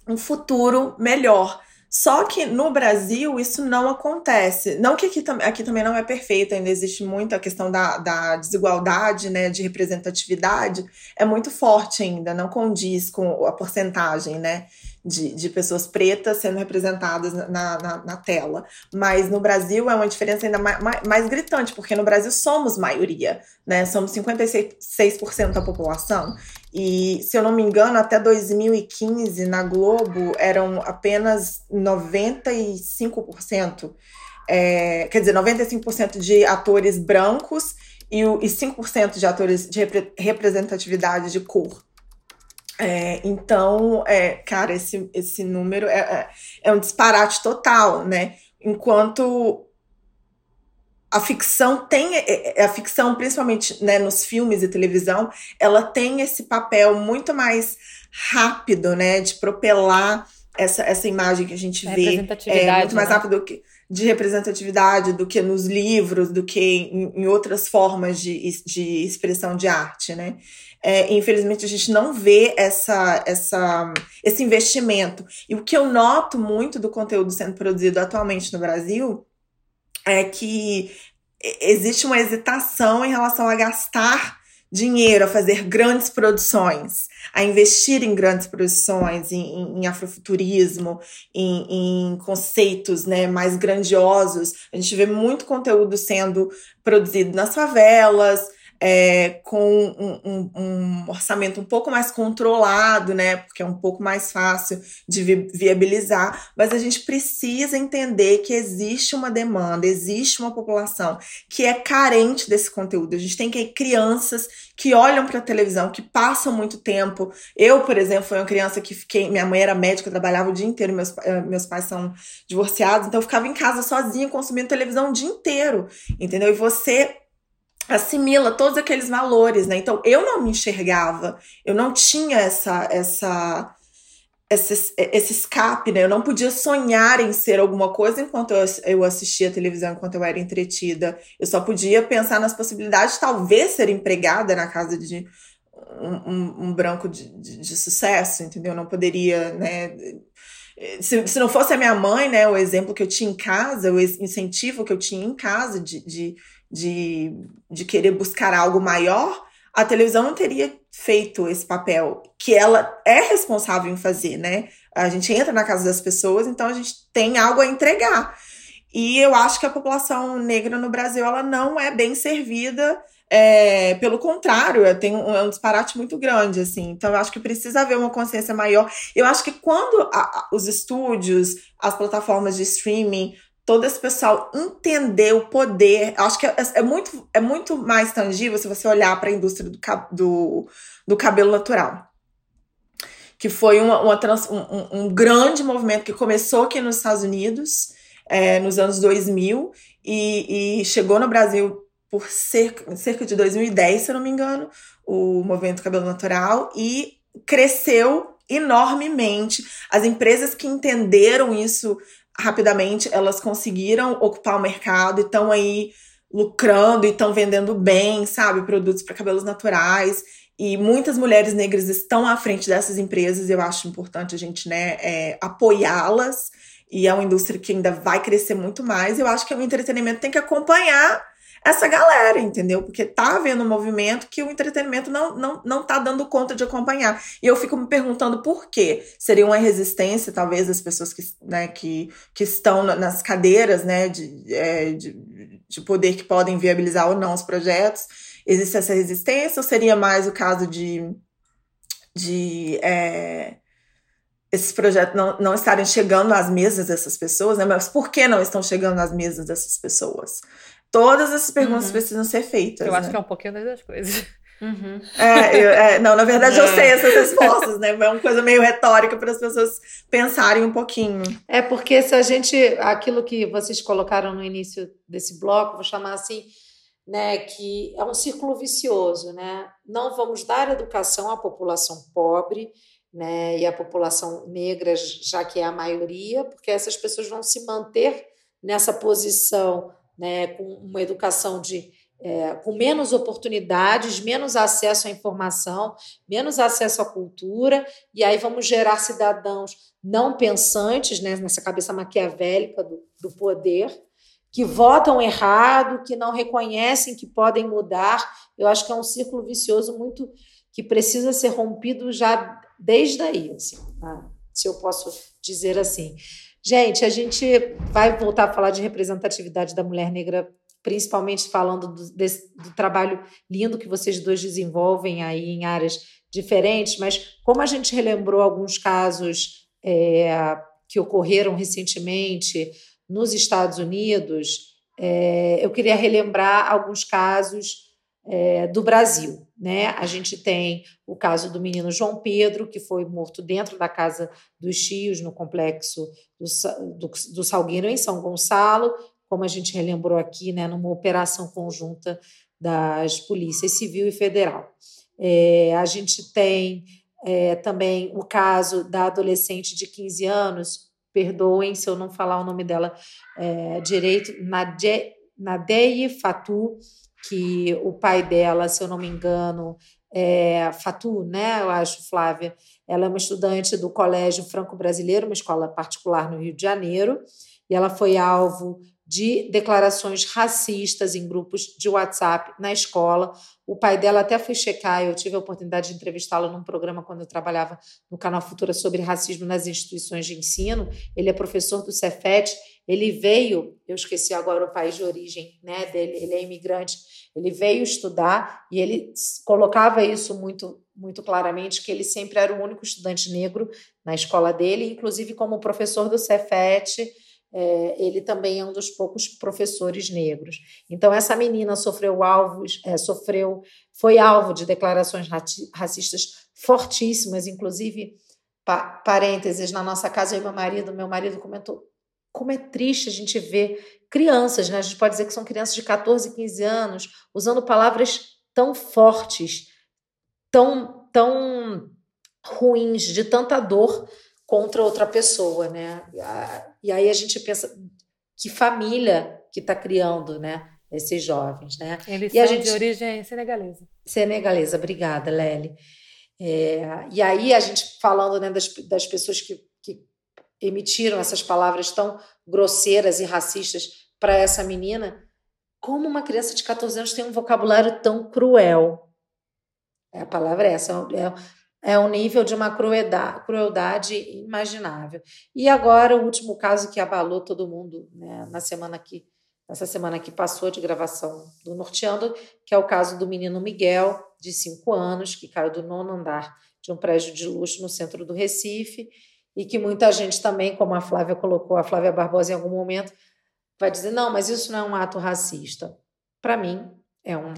um futuro melhor. Só que no Brasil isso não acontece. Não que aqui, aqui também não é perfeito, ainda existe muito a questão da, da desigualdade, né, de representatividade, é muito forte ainda, não condiz com a porcentagem, né, de, de pessoas pretas sendo representadas na, na, na, tela. Mas no Brasil é uma diferença ainda mais, mais, mais gritante, porque no Brasil somos maioria, né? Somos 56% da população. E, se eu não me engano, até 2015, na Globo, eram apenas 95%. É, quer dizer, 95% de atores brancos e, e 5% de atores de repre representatividade de cor. É, então, é, cara, esse, esse número é, é, é um disparate total, né? Enquanto a ficção tem é, é, a ficção principalmente né, nos filmes e televisão ela tem esse papel muito mais rápido né de propelar essa, essa imagem que a gente vê é muito mais né? rápido que de representatividade do que nos livros do que em, em outras formas de, de expressão de arte né é, infelizmente a gente não vê essa, essa, esse investimento e o que eu noto muito do conteúdo sendo produzido atualmente no Brasil é que existe uma hesitação em relação a gastar dinheiro, a fazer grandes produções, a investir em grandes produções, em, em afrofuturismo, em, em, conceitos né, mais grandiosos. A gente vê muito conteúdo sendo produzido nas favelas, é, com um, um, um, orçamento um pouco mais controlado, né? Porque é um pouco mais fácil de vi viabilizar, mas a gente precisa entender que existe uma demanda, existe uma população que é carente desse conteúdo. A gente tem que crianças que olham para a televisão, que passam muito tempo. Eu, por exemplo, fui uma criança que fiquei. Minha mãe era médica, trabalhava o dia inteiro, meus, eh, meus pais são divorciados, então eu ficava em casa sozinha consumindo televisão o dia inteiro, entendeu? E você assimila todos aqueles valores, né? Então eu não me enxergava, eu não tinha essa essa esse, esse escape, né? Eu não podia sonhar em ser alguma coisa enquanto eu, assistia a televisão, enquanto eu era entretida. Eu só podia pensar nas possibilidades de talvez ser empregada na casa de um, um, um branco de, de, de, sucesso, entendeu? Eu não poderia, né? Se, se não fosse a minha mãe, né? O exemplo que eu tinha em casa, o incentivo que eu tinha em casa de, de de, de querer buscar algo maior, a televisão não teria feito esse papel que ela é responsável em fazer, né? A gente entra na casa das pessoas, então a gente tem algo a entregar. E eu acho que a população negra no Brasil ela não é bem servida. É, pelo contrário, tem um, é um disparate muito grande, assim. Então, eu acho que precisa haver uma consciência maior. Eu acho que quando a, a, os estúdios, as plataformas de streaming todo esse pessoal entender o poder. Acho que é, é muito, é muito mais tangível se você olhar para a indústria do, do, do, cabelo natural. Que foi uma, uma trans, um, um, grande movimento que começou aqui nos Estados Unidos é, nos anos 2000 e, e chegou no Brasil por cerca, cerca de 2010, se eu não me engano, o movimento cabelo natural e cresceu enormemente. As empresas que entenderam isso rapidamente elas conseguiram ocupar o mercado e estão aí lucrando e estão vendendo bem, sabe, produtos para cabelos naturais. E muitas mulheres negras estão à frente dessas empresas, e eu acho importante a gente né, é, apoiá-las. E é uma indústria que ainda vai crescer muito mais. Eu acho que o entretenimento tem que acompanhar essa galera, entendeu? Porque tá havendo um movimento que o entretenimento não, não, não tá dando conta de acompanhar. E eu fico me perguntando por quê. Seria uma resistência, talvez, das pessoas que, né, que, que estão nas cadeiras né, de, é, de, de poder que podem viabilizar ou não os projetos. Existe essa resistência ou seria mais o caso de. de é, esses projetos não, não estarem chegando às mesas dessas pessoas, né? Mas por que não estão chegando às mesas dessas pessoas? Todas essas perguntas uhum. precisam ser feitas. Eu né? acho que é um pouquinho das coisas. Uhum. É, eu, é, não, na verdade eu sei essas respostas, né? É uma coisa meio retórica para as pessoas pensarem um pouquinho. É porque se a gente, aquilo que vocês colocaram no início desse bloco, vou chamar assim, né, que é um círculo vicioso, né? Não vamos dar educação à população pobre, né, e à população negra, já que é a maioria, porque essas pessoas vão se manter nessa posição né, com uma educação de é, com menos oportunidades, menos acesso à informação, menos acesso à cultura, e aí vamos gerar cidadãos não pensantes, né, nessa cabeça maquiavélica do, do poder, que votam errado, que não reconhecem que podem mudar. Eu acho que é um círculo vicioso muito que precisa ser rompido já desde aí. Assim, tá? se eu posso dizer assim. Gente, a gente vai voltar a falar de representatividade da mulher negra, principalmente falando do, desse, do trabalho lindo que vocês dois desenvolvem aí em áreas diferentes, mas como a gente relembrou alguns casos é, que ocorreram recentemente nos Estados Unidos, é, eu queria relembrar alguns casos é, do Brasil. Né? A gente tem o caso do menino João Pedro, que foi morto dentro da casa dos tios, no complexo do, do, do Salgueiro, em São Gonçalo, como a gente relembrou aqui, né, numa operação conjunta das polícias civil e federal. É, a gente tem é, também o caso da adolescente de 15 anos, perdoem se eu não falar o nome dela é, direito, Nadeye Fatou, que o pai dela, se eu não me engano, é Fatu, né? Eu acho, Flávia. Ela é uma estudante do Colégio Franco-Brasileiro, uma escola particular no Rio de Janeiro, e ela foi alvo de declarações racistas em grupos de WhatsApp na escola. O pai dela até foi checar, eu tive a oportunidade de entrevistá-lo num programa quando eu trabalhava no canal Futura sobre racismo nas instituições de ensino. Ele é professor do Cefet. Ele veio, eu esqueci agora o país de origem né, dele, ele é imigrante. Ele veio estudar e ele colocava isso muito muito claramente que ele sempre era o único estudante negro na escola dele, inclusive como professor do Cefet é, ele também é um dos poucos professores negros. Então, essa menina sofreu alvos, é, sofreu, foi alvo de declarações racistas fortíssimas, inclusive, pa, parênteses, na nossa casa, eu e meu marido, meu marido comentou como é triste a gente ver crianças, né? A gente pode dizer que são crianças de 14, 15 anos, usando palavras tão fortes, tão, tão ruins, de tanta dor contra outra pessoa, né? E aí a gente pensa que família que está criando, né? Esses jovens, né? Eles e são a gente... de origem senegalesa. Senegalesa, obrigada, Lely. É, e aí a gente falando né, das, das pessoas que emitiram essas palavras tão grosseiras e racistas para essa menina, como uma criança de 14 anos tem um vocabulário tão cruel? É, a palavra é essa, é, é um nível de uma crueldade, crueldade imaginável. E agora o último caso que abalou todo mundo né, na semana que nessa semana que passou de gravação do Norteando, que é o caso do menino Miguel, de 5 anos, que caiu do nono andar de um prédio de luxo no centro do Recife, e que muita gente também, como a Flávia colocou, a Flávia Barbosa em algum momento, vai dizer: não, mas isso não é um ato racista. Para mim, é um,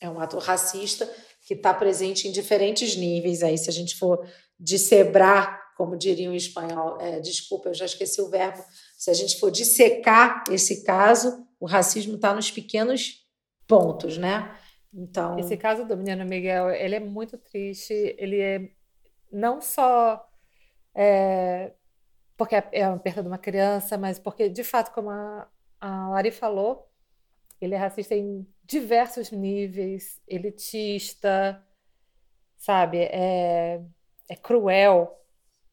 é um ato racista que está presente em diferentes níveis. Aí, se a gente for dissebrar, como diriam em espanhol, é, desculpa, eu já esqueci o verbo. Se a gente for dissecar esse caso, o racismo está nos pequenos pontos, né? Então, esse caso do menino Miguel, ele é muito triste. Ele é não só é, porque é uma perda de uma criança, mas porque, de fato, como a, a Lari falou, ele é racista em diversos níveis, elitista, sabe? É, é cruel,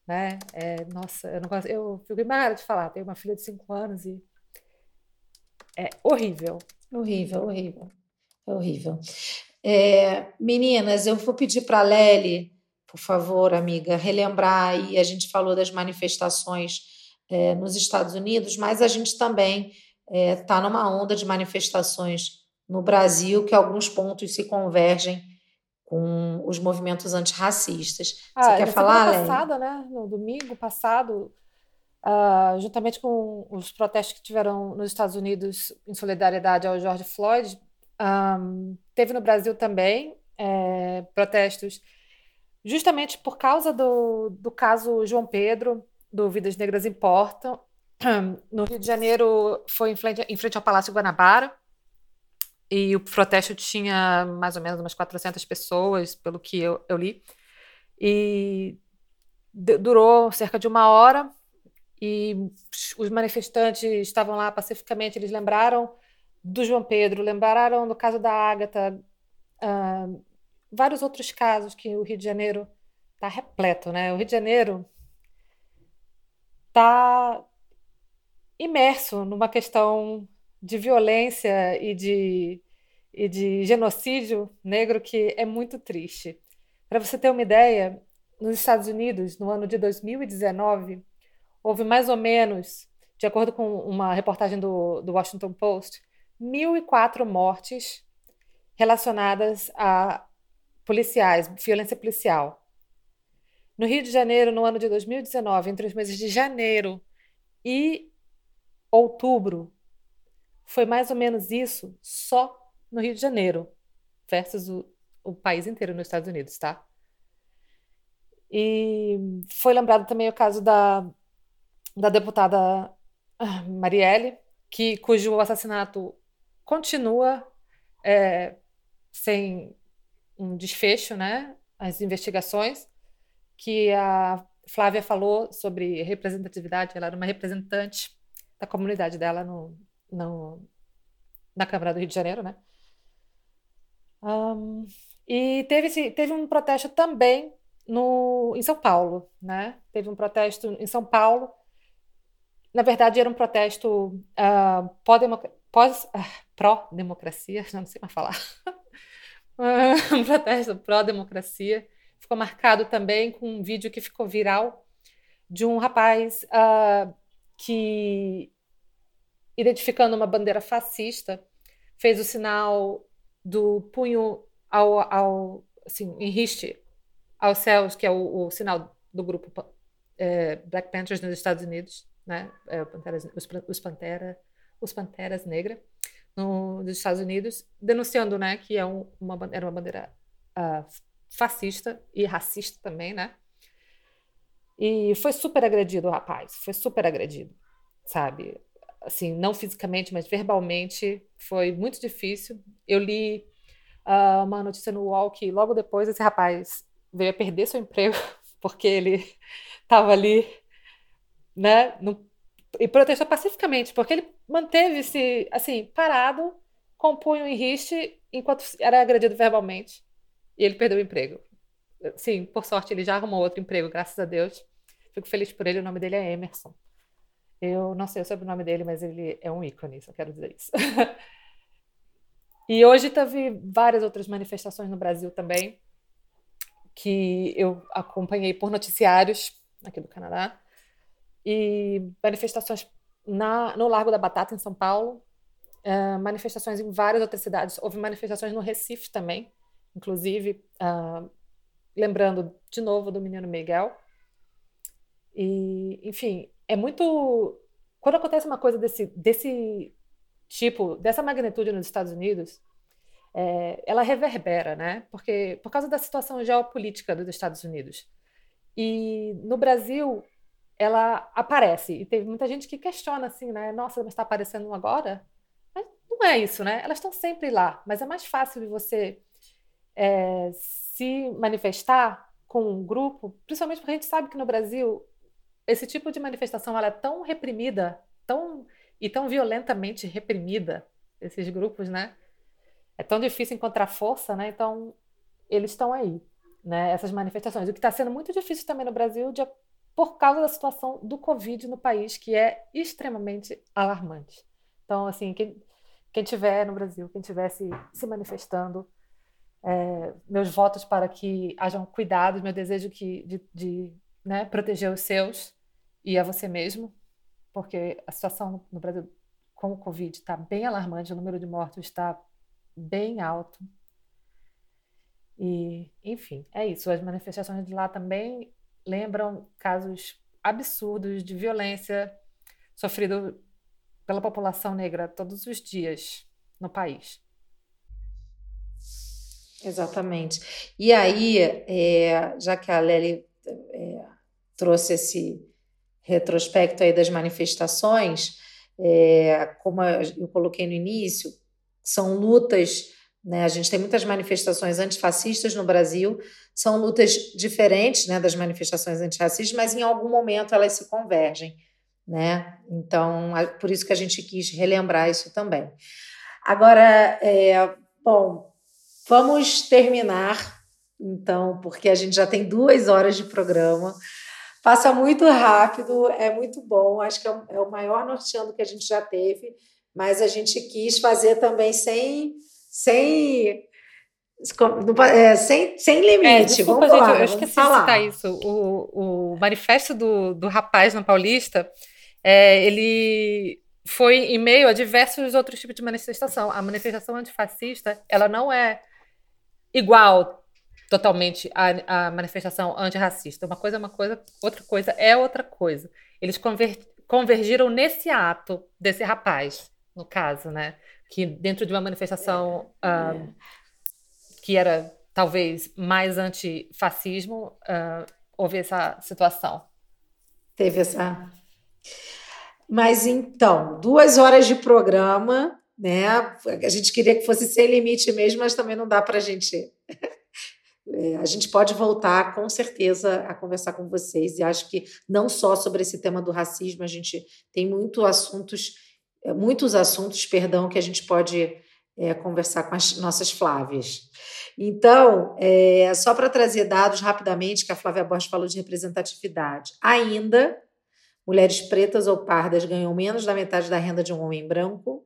né? É, nossa, eu não gosto, eu fico embargada de falar. Tenho uma filha de cinco anos e é horrível. Horrível, horrível, horrível. É, meninas, eu vou pedir para a Lely, por favor, amiga, relembrar aí. A gente falou das manifestações é, nos Estados Unidos, mas a gente também está é, tá numa onda de manifestações no Brasil que alguns pontos se convergem com os movimentos antirracistas. Ah, Você quer falar, Lélia? passada, né? No domingo passado, uh, juntamente com os protestos que tiveram nos Estados Unidos em solidariedade ao George Floyd, um, teve no Brasil também é, protestos justamente por causa do, do caso João Pedro, do Vidas Negras Importam, no Rio de Janeiro foi em frente, em frente ao Palácio Guanabara. E o protesto tinha mais ou menos umas 400 pessoas, pelo que eu, eu li. E durou cerca de uma hora. E os manifestantes estavam lá pacificamente, eles lembraram do João Pedro, lembraram do caso da Ágata, uh, vários outros casos que o Rio de Janeiro está repleto, né? O Rio de Janeiro está imerso numa questão de violência e de, e de genocídio negro que é muito triste. Para você ter uma ideia, nos Estados Unidos, no ano de 2019, houve mais ou menos, de acordo com uma reportagem do, do Washington Post, 1.004 mortes relacionadas a policiais, violência policial. No Rio de Janeiro, no ano de 2019, entre os meses de janeiro e outubro, foi mais ou menos isso só no Rio de Janeiro, versus o, o país inteiro nos Estados Unidos, tá? E foi lembrado também o caso da, da deputada ah, Marielle, que, cujo assassinato continua é, sem um desfecho, né? As investigações que a Flávia falou sobre representatividade, ela era uma representante da comunidade dela no, no na Câmara do Rio de Janeiro, né? Um, e teve, teve um protesto também no, em São Paulo, né? Teve um protesto em São Paulo. Na verdade, era um protesto uh, pós, uh, pró-democracia, não sei mais falar. um protesto pró-democracia. Ficou marcado também com um vídeo que ficou viral de um rapaz uh, que, identificando uma bandeira fascista, fez o sinal do punho ao, ao assim, em riste aos céus, que é o, o sinal do grupo é, Black Panthers nos Estados Unidos, né? É, Panteras, os, os, Pantera, os Panteras Negra no, nos Estados Unidos, denunciando, né, que é um, uma, era uma bandeira uh, fascista e racista também, né? E foi super agredido o rapaz, foi super agredido, sabe? Assim, não fisicamente, mas verbalmente, foi muito difícil. Eu li uh, uma notícia no UOL que logo depois esse rapaz veio a perder seu emprego porque ele estava ali, né, no, e protestou pacificamente, porque ele manteve-se, assim, parado, com punho em riste, enquanto era agredido verbalmente, e ele perdeu o emprego. Sim, por sorte, ele já arrumou outro emprego, graças a Deus. Fico feliz por ele, o nome dele é Emerson. Eu não sei o sobrenome dele, mas ele é um ícone, só quero dizer isso. e hoje teve várias outras manifestações no Brasil também, que eu acompanhei por noticiários aqui do Canadá, e manifestações na, no Largo da Batata, em São Paulo, uh, manifestações em várias outras cidades. Houve manifestações no Recife também, inclusive, uh, lembrando de novo do menino Miguel. E, enfim, é muito. Quando acontece uma coisa desse, desse tipo, dessa magnitude nos Estados Unidos, é, ela reverbera, né? Porque por causa da situação geopolítica dos Estados Unidos. E no Brasil ela aparece e teve muita gente que questiona assim, né? Nossa, mas está aparecendo agora? Mas não é isso, né? Elas estão sempre lá, mas é mais fácil de você é, se manifestar com um grupo, principalmente porque a gente sabe que no Brasil esse tipo de manifestação ela é tão reprimida, tão e tão violentamente reprimida esses grupos, né? é tão difícil encontrar força, né? Então, eles estão aí, né? Essas manifestações. O que está sendo muito difícil também no Brasil de, por causa da situação do Covid no país, que é extremamente alarmante. Então, assim, quem, quem tiver no Brasil, quem estiver se, se manifestando, é, meus votos para que hajam cuidados, meu desejo que, de, de né, proteger os seus e a você mesmo, porque a situação no Brasil com o Covid está bem alarmante, o número de mortos está bem alto. E, enfim, é isso. As manifestações de lá também lembram casos absurdos de violência sofrido pela população negra todos os dias no país. Exatamente. E aí, é, já que a Lely é, trouxe esse retrospecto aí das manifestações, é, como eu coloquei no início, são lutas, né? A gente tem muitas manifestações antifascistas no Brasil, são lutas diferentes, né, das manifestações antifascistas, mas em algum momento elas se convergem, né? Então, por isso que a gente quis relembrar isso também. Agora, é, bom, vamos terminar, então, porque a gente já tem duas horas de programa. Passa muito rápido, é muito bom. Acho que é o, é o maior norteando que a gente já teve mas a gente quis fazer também sem, sem É, sem, sem limite. É, desculpa, vamos gente, lá, eu esqueci falar. de citar isso. O, o manifesto do, do rapaz na Paulista, é, ele foi em meio a diversos outros tipos de manifestação. A manifestação antifascista, ela não é igual totalmente à, à manifestação antirracista. Uma coisa é uma coisa, outra coisa é outra coisa. Eles conver, convergiram nesse ato desse rapaz, no caso, né? Que dentro de uma manifestação uh, que era talvez mais antifascismo, uh, houve essa situação. Teve essa. Mas então, duas horas de programa, né? A gente queria que fosse sem limite mesmo, mas também não dá para a gente. É, a gente pode voltar com certeza a conversar com vocês e acho que não só sobre esse tema do racismo, a gente tem muito assuntos, muitos assuntos, perdão, que a gente pode é, conversar com as nossas Flávias. Então, é, só para trazer dados rapidamente, que a Flávia Borges falou de representatividade. Ainda, mulheres pretas ou pardas ganham menos da metade da renda de um homem branco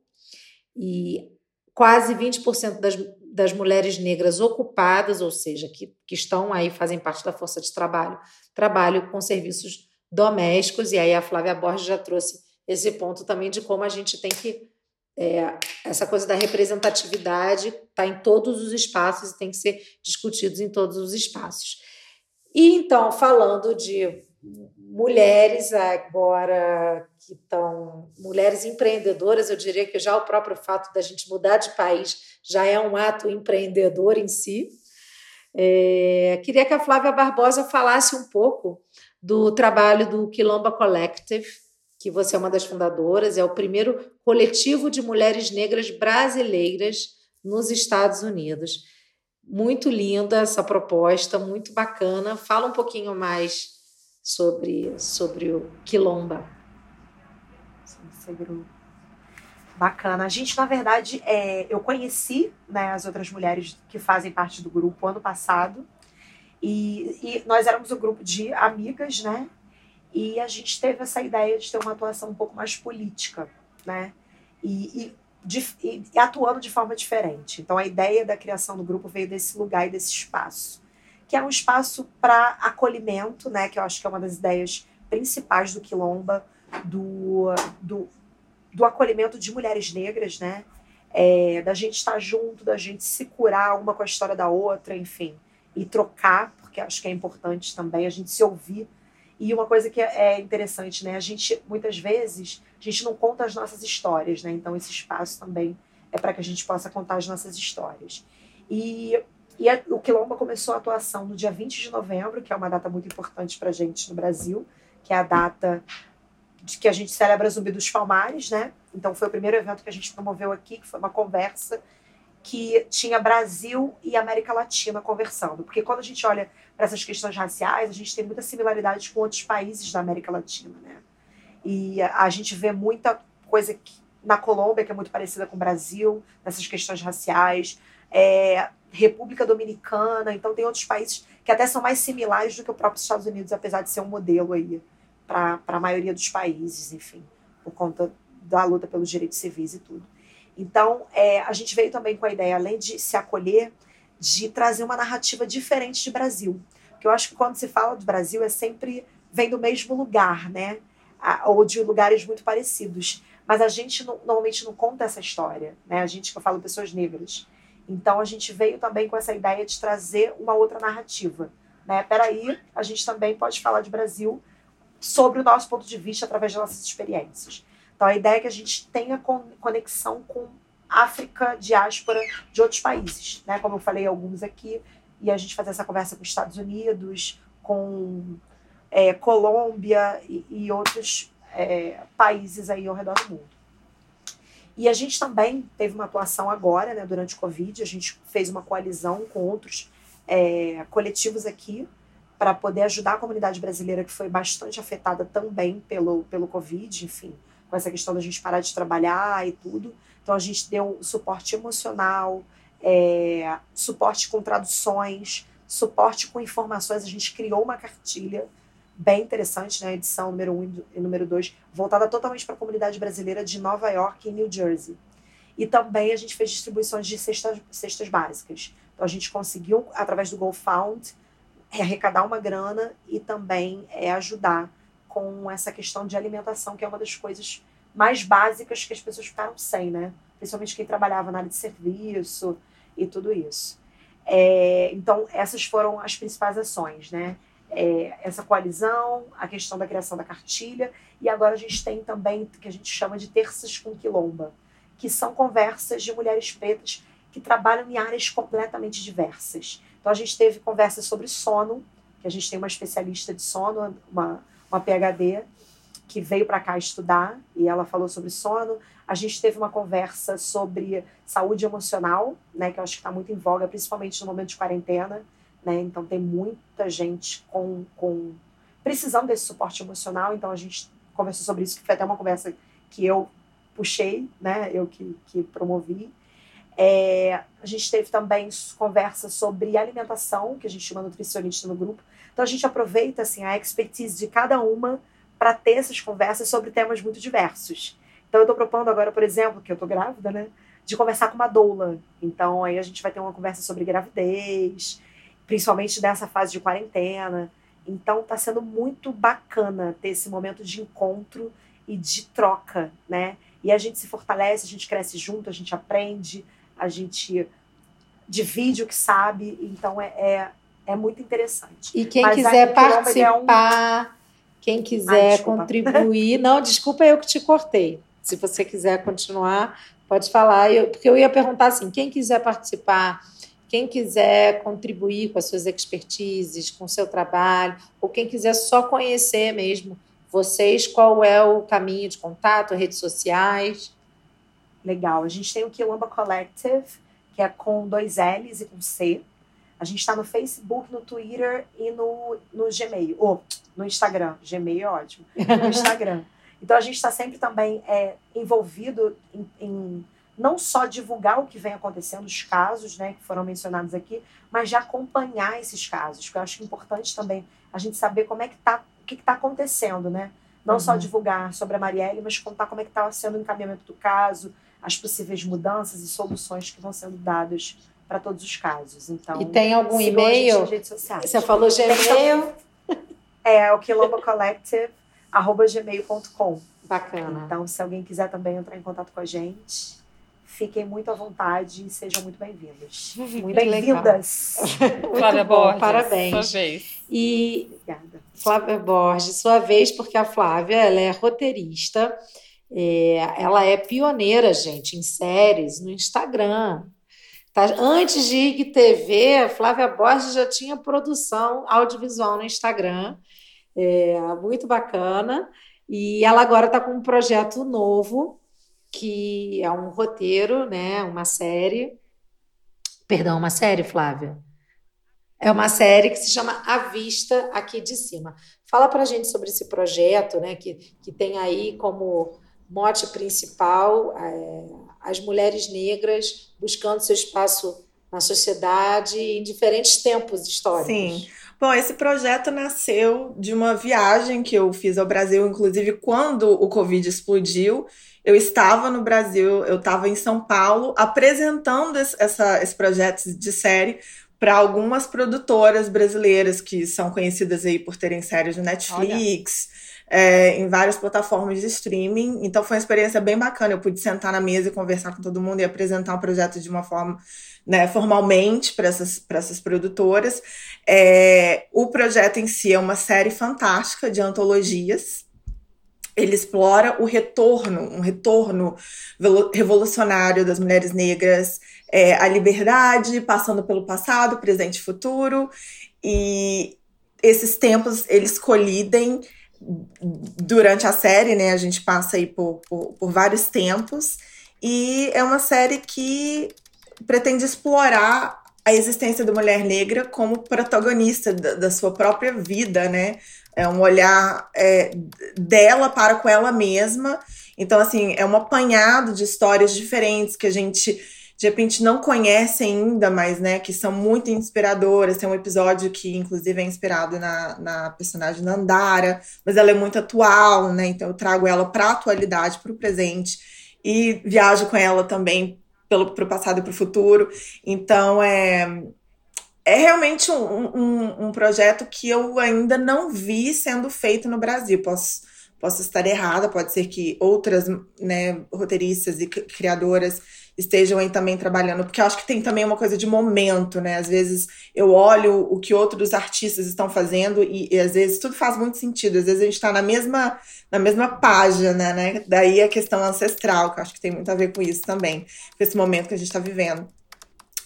e quase 20% das, das mulheres negras ocupadas, ou seja, que, que estão aí, fazem parte da força de trabalho, trabalham com serviços domésticos, e aí a Flávia Borges já trouxe esse ponto também de como a gente tem que é, essa coisa da representatividade está em todos os espaços e tem que ser discutidos em todos os espaços. E então, falando de mulheres agora que estão mulheres empreendedoras, eu diria que já o próprio fato da gente mudar de país já é um ato empreendedor em si. É, queria que a Flávia Barbosa falasse um pouco do trabalho do Quilomba Collective, que você é uma das fundadoras, é o primeiro coletivo de mulheres negras brasileiras nos Estados Unidos. Muito linda essa proposta, muito bacana. Fala um pouquinho mais sobre, sobre o Quilomba. Bacana. A gente, na verdade, é, eu conheci né, as outras mulheres que fazem parte do grupo ano passado. E, e nós éramos um grupo de amigas, né? E a gente teve essa ideia de ter uma atuação um pouco mais política, né? E, e, de, e, atuando de forma diferente. Então, a ideia da criação do grupo veio desse lugar e desse espaço, que é um espaço para acolhimento, né? Que eu acho que é uma das ideias principais do Quilomba, do, do, do acolhimento de mulheres negras, né? É, da gente estar junto, da gente se curar uma com a história da outra, enfim, e trocar, porque acho que é importante também a gente se ouvir e uma coisa que é interessante, né? A gente, muitas vezes, a gente não conta as nossas histórias, né? Então, esse espaço também é para que a gente possa contar as nossas histórias. E, e a, o Quilomba começou a atuação no dia 20 de novembro, que é uma data muito importante para a gente no Brasil, que é a data de que a gente celebra Zumbi dos Palmares, né? Então, foi o primeiro evento que a gente promoveu aqui, que foi uma conversa que tinha Brasil e América Latina conversando. Porque quando a gente olha para essas questões raciais, a gente tem muita similaridade com outros países da América Latina, né? E a gente vê muita coisa que, na Colômbia que é muito parecida com o Brasil, nessas questões raciais, é, República Dominicana, então tem outros países que até são mais similares do que o próprio Estados Unidos, apesar de ser um modelo aí para a maioria dos países, enfim, por conta da luta pelos direitos civis e tudo. Então, é, a gente veio também com a ideia, além de se acolher, de trazer uma narrativa diferente de Brasil. Porque eu acho que quando se fala do Brasil, é sempre vem do mesmo lugar, né? ou de lugares muito parecidos. Mas a gente normalmente não conta essa história, né? A gente que eu falo pessoas negras. Então a gente veio também com essa ideia de trazer uma outra narrativa, né? Peraí, a gente também pode falar de Brasil sobre o nosso ponto de vista através das nossas experiências. Então, a ideia é que a gente tenha conexão com África, diáspora de outros países, né? Como eu falei, alguns aqui, e a gente fazer essa conversa com os Estados Unidos, com é, Colômbia e, e outros é, países aí ao redor do mundo. E a gente também teve uma atuação agora, né, durante o Covid, a gente fez uma coalizão com outros é, coletivos aqui para poder ajudar a comunidade brasileira que foi bastante afetada também pelo, pelo Covid, enfim, com essa questão da gente parar de trabalhar e tudo. Então a gente deu suporte emocional, é, suporte com traduções, suporte com informações. A gente criou uma cartilha bem interessante né, edição número 1 um e número 2, voltada totalmente para a comunidade brasileira de Nova York e New Jersey. E também a gente fez distribuições de cestas, cestas básicas Então a gente conseguiu, através do GoFound, arrecadar uma grana e também é, ajudar com essa questão de alimentação, que é uma das coisas mais básicas que as pessoas ficaram sem, né? Principalmente quem trabalhava na área de serviço e tudo isso. É, então, essas foram as principais ações, né? É, essa coalizão, a questão da criação da cartilha, e agora a gente tem também o que a gente chama de terças com quilomba, que são conversas de mulheres pretas que trabalham em áreas completamente diversas. Então, a gente teve conversas sobre sono, que a gente tem uma especialista de sono, uma, uma PhD, que veio para cá estudar e ela falou sobre sono. A gente teve uma conversa sobre saúde emocional, né, que eu acho que está muito em voga, principalmente no momento de quarentena. Né? Então, tem muita gente com, com precisando desse suporte emocional. Então, a gente conversou sobre isso, que foi até uma conversa que eu puxei, né, eu que, que promovi. É, a gente teve também conversa sobre alimentação, que a gente chama nutricionista no grupo. Então a gente aproveita assim a expertise de cada uma para ter essas conversas sobre temas muito diversos. Então eu estou propondo agora, por exemplo, que eu estou grávida, né, de conversar com uma doula. Então aí a gente vai ter uma conversa sobre gravidez, principalmente nessa fase de quarentena. Então está sendo muito bacana ter esse momento de encontro e de troca, né? E a gente se fortalece, a gente cresce junto, a gente aprende, a gente divide o que sabe, então é, é, é muito interessante. E quem Mas quiser participar, é um... quem quiser Ai, contribuir, não, desculpa eu que te cortei. Se você quiser continuar, pode falar, eu, porque eu ia perguntar assim, quem quiser participar, quem quiser contribuir com as suas expertises, com o seu trabalho, ou quem quiser só conhecer mesmo vocês, qual é o caminho de contato, redes sociais? legal. A gente tem o Quilomba Collective, que é com dois L's e com C. A gente está no Facebook, no Twitter e no, no Gmail. Ou no Instagram. Gmail é ótimo. No Instagram. então a gente está sempre também é, envolvido em, em, não só divulgar o que vem acontecendo, os casos né, que foram mencionados aqui, mas de acompanhar esses casos. Porque eu acho importante também a gente saber como é que tá, o que está acontecendo, né? Não uhum. só divulgar sobre a Marielle, mas contar como é que está sendo o encaminhamento do caso, as possíveis mudanças e soluções que vão sendo dadas para todos os casos. Então, e tem algum e-mail? Você falou Gmail? É, o Quilombo Collective, arroba gmail.com. Bacana. Então, se alguém quiser também entrar em contato com a gente, fiquem muito à vontade e sejam muito bem-vindos. Muito bem-vindas. Flávia Borges. Parabéns. Sua vez. E Obrigada. Flávia Borges, sua vez, porque a Flávia ela é roteirista é, ela é pioneira, gente, em séries no Instagram. Tá? Antes de IG TV, a Flávia Borges já tinha produção audiovisual no Instagram. É, muito bacana. E ela agora está com um projeto novo, que é um roteiro, né? Uma série. Perdão, uma série, Flávia? É uma série que se chama A Vista Aqui de Cima. Fala para gente sobre esse projeto, né? Que, que tem aí como mote principal é, as mulheres negras buscando seu espaço na sociedade em diferentes tempos históricos. Sim. Bom, esse projeto nasceu de uma viagem que eu fiz ao Brasil, inclusive quando o Covid explodiu. Eu estava no Brasil, eu estava em São Paulo, apresentando esse, essa, esse projeto de série para algumas produtoras brasileiras que são conhecidas aí por terem séries no Netflix. Olha é, em várias plataformas de streaming. Então foi uma experiência bem bacana. Eu pude sentar na mesa e conversar com todo mundo e apresentar o projeto de uma forma né, formalmente para essas, essas produtoras. É, o projeto em si é uma série fantástica de antologias. Ele explora o retorno, um retorno revolucionário das mulheres negras é, à liberdade, passando pelo passado, presente e futuro. E esses tempos eles colidem durante a série, né? A gente passa aí por, por, por, vários tempos. E é uma série que pretende explorar a existência da mulher negra como protagonista da, da sua própria vida, né? É um olhar é, dela para com ela mesma. Então, assim, é um apanhado de histórias diferentes que a gente de repente não conhece ainda, mas né, que são muito inspiradoras. Tem um episódio que, inclusive, é inspirado na, na personagem Nandara, mas ela é muito atual, né? Então eu trago ela para a atualidade, para o presente, e viajo com ela também pelo pro passado e para o futuro. Então é é realmente um, um, um, projeto que eu ainda não vi sendo feito no Brasil. Posso, posso estar errada, pode ser que outras né, roteiristas e criadoras estejam aí também trabalhando, porque eu acho que tem também uma coisa de momento, né? Às vezes eu olho o que outros artistas estão fazendo e, e às vezes tudo faz muito sentido. Às vezes a gente está na mesma, na mesma página, né? Daí a questão ancestral, que eu acho que tem muito a ver com isso também, com esse momento que a gente está vivendo.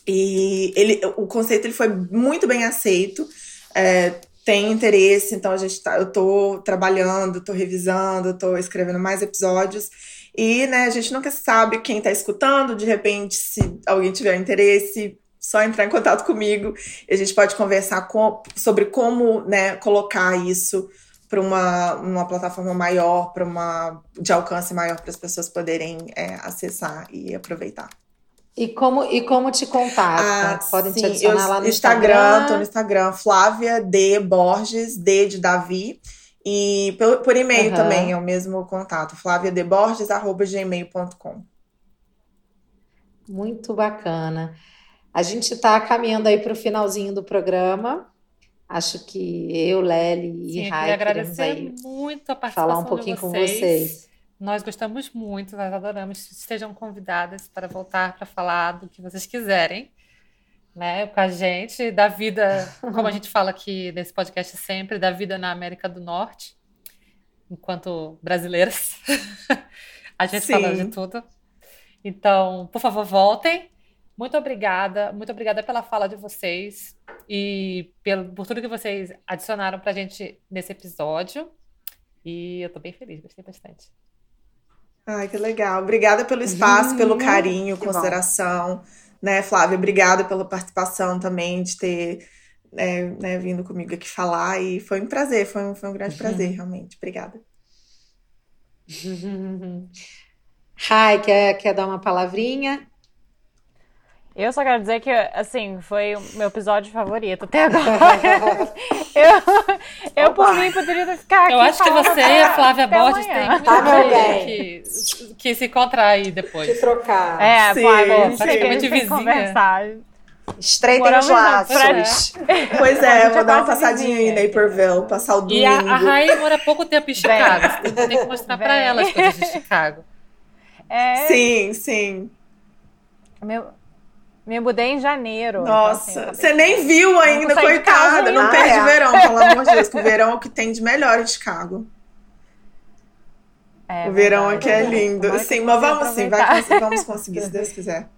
E ele, o conceito ele foi muito bem aceito. É, tem interesse, então a gente tá, eu tô trabalhando, tô revisando, tô escrevendo mais episódios. E, né, a gente nunca sabe quem tá escutando, de repente, se alguém tiver interesse, só entrar em contato comigo e a gente pode conversar com, sobre como, né, colocar isso para uma, uma plataforma maior, para uma de alcance maior para as pessoas poderem é, acessar e aproveitar. E como, e como te contar? Ah, Podem sim, te adicionar eu, lá no Instagram. Instagram, tô no Instagram, Flávia D Borges, D de Davi. E por, por e-mail uhum. também é o mesmo contato, flaviadeborges.gmail.com. Muito bacana. A gente está caminhando aí para o finalzinho do programa. Acho que eu, Lely e Rai queremos aí muito a participação falar um pouquinho vocês. com vocês. Nós gostamos muito, nós adoramos. Estejam convidadas para voltar para falar do que vocês quiserem, né, com a gente, da vida, como a gente fala aqui nesse podcast sempre, da vida na América do Norte, enquanto brasileiras. a gente Sim. fala de tudo. Então, por favor, voltem. Muito obrigada, muito obrigada pela fala de vocês e pelo, por tudo que vocês adicionaram para a gente nesse episódio. E eu estou bem feliz, gostei bastante. Ai, que legal. Obrigada pelo espaço, pelo uhum. carinho, consideração. Bom. Né, Flávia? Obrigada pela participação também, de ter é, né, vindo comigo aqui falar. E foi um prazer, foi um, foi um grande prazer, realmente. Obrigada. Rai, quer, quer dar uma palavrinha? Eu só quero dizer que, assim, foi o meu episódio favorito até agora. eu, eu por mim, poderia ficar aqui. Eu acho que você e a Flávia Borges têm muito tá que, que se encontrar aí depois. Se trocar. É, sim, Flávia, praticamente vizinha. Conversar. Estreitem os laços. Pois é, vou dar uma passadinha aí em Naperville, passar o domingo. E a, a Rai mora pouco tempo em Chicago. Você tem que mostrar Bem. pra ela as coisas de Chicago. É... Sim, sim. Meu, me mudei em janeiro. Nossa, então, assim, você nem viu ainda, não coitada. Não perde é. verão, pelo amor de Deus. Que o verão é o que tem de melhor em Chicago. É, o verão verdade, aqui é lindo. Sim, mas vamos sim, vai, vamos conseguir, se Deus quiser.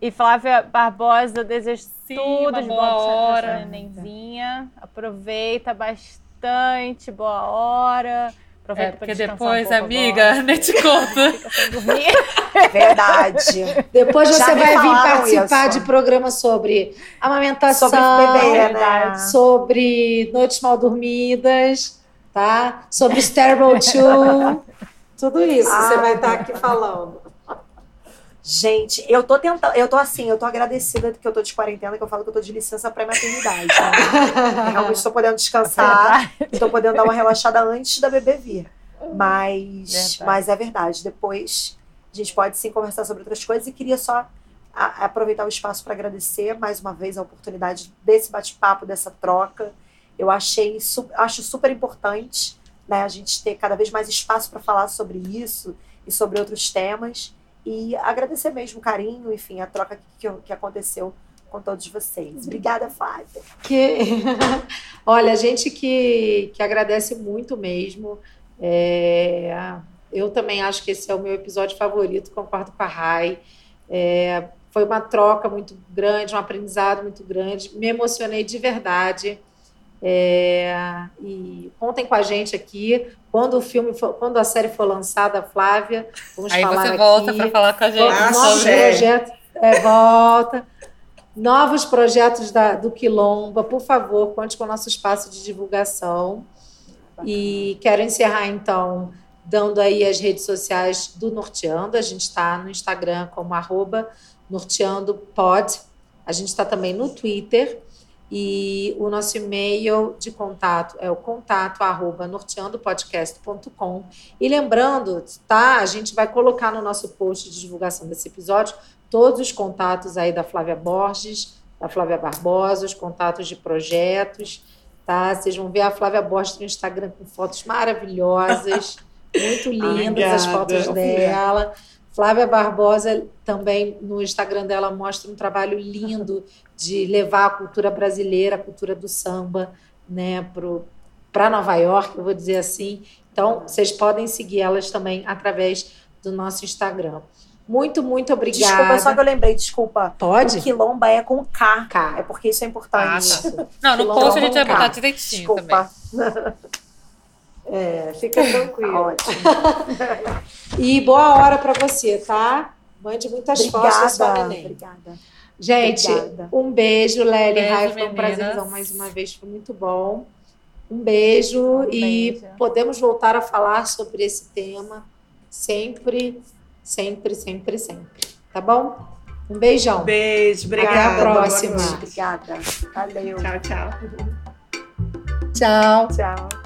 E Flávia Barbosa, eu desejo sim, tudo de bom hora. Nenenzinha. Aproveita bastante, boa hora. Aproveita é, porque depois, um amiga, nem te conta. Verdade. Depois você Já vai vir participar isso. de programas sobre amamentação, sobre bebê, né? sobre noites mal dormidas, tá? Sobre Sterile 2. Tudo isso ah, você vai estar aqui falando. Gente, eu tô tentando, eu tô assim, eu tô agradecida que eu tô de quarentena, que eu falo que eu tô de licença pré-maternidade. Né? Realmente tô podendo descansar, tô podendo dar uma relaxada antes da bebê vir. Mas, mas é verdade, depois a gente pode sim conversar sobre outras coisas e queria só a, aproveitar o espaço para agradecer mais uma vez a oportunidade desse bate-papo, dessa troca. Eu achei, su acho super importante né, a gente ter cada vez mais espaço para falar sobre isso e sobre outros temas e agradecer mesmo o carinho, enfim, a troca que, que aconteceu com todos vocês. Obrigada, Flávia. Que... Olha, a gente que, que agradece muito mesmo. É... Eu também acho que esse é o meu episódio favorito, concordo com a Rai. É... Foi uma troca muito grande, um aprendizado muito grande. Me emocionei de verdade. É, e contem com a gente aqui. Quando o filme for, quando a série for lançada, Flávia, vamos Aí falar você volta para falar com a gente. Ah, novos projetos, é, volta. Novos projetos da, do Quilomba, por favor, conte com o nosso espaço de divulgação. E quero encerrar, então, dando aí as redes sociais do Norteando. A gente está no Instagram como arroba norteandopod. A gente está também no Twitter. E o nosso e-mail de contato é o contato arroba norteandopodcast.com. E lembrando, tá? A gente vai colocar no nosso post de divulgação desse episódio todos os contatos aí da Flávia Borges, da Flávia Barbosa, os contatos de projetos, tá? Vocês vão ver a Flávia Borges no Instagram com fotos maravilhosas, muito lindas as fotos dela. Flávia Barbosa também no Instagram dela mostra um trabalho lindo de levar a cultura brasileira, a cultura do samba, né, para Nova York, eu vou dizer assim. Então, vocês podem seguir elas também através do nosso Instagram. Muito, muito obrigada. Desculpa, só que eu lembrei, desculpa. Pode? O quilomba é com K. K. É porque isso é importante. Ah, tá. Não, no post a gente vai botar direitinho Desculpa. também. É, fica tranquilo. Ótimo. E boa hora para você, tá? Mande muitas fotos da sua Obrigada. neném. Obrigada. Gente, Obrigada. um beijo, Lely Beijo, Raio. Foi um prazerzão mais uma vez, foi muito bom. Um beijo Um e beijo. podemos voltar a falar sobre esse tema sempre, sempre, sempre, sempre. Tá bom? Um beijão. Beijo, obrigada. Até a próxima. Obrigada. Valeu. Tchau, tchau. Tchau. Tchau.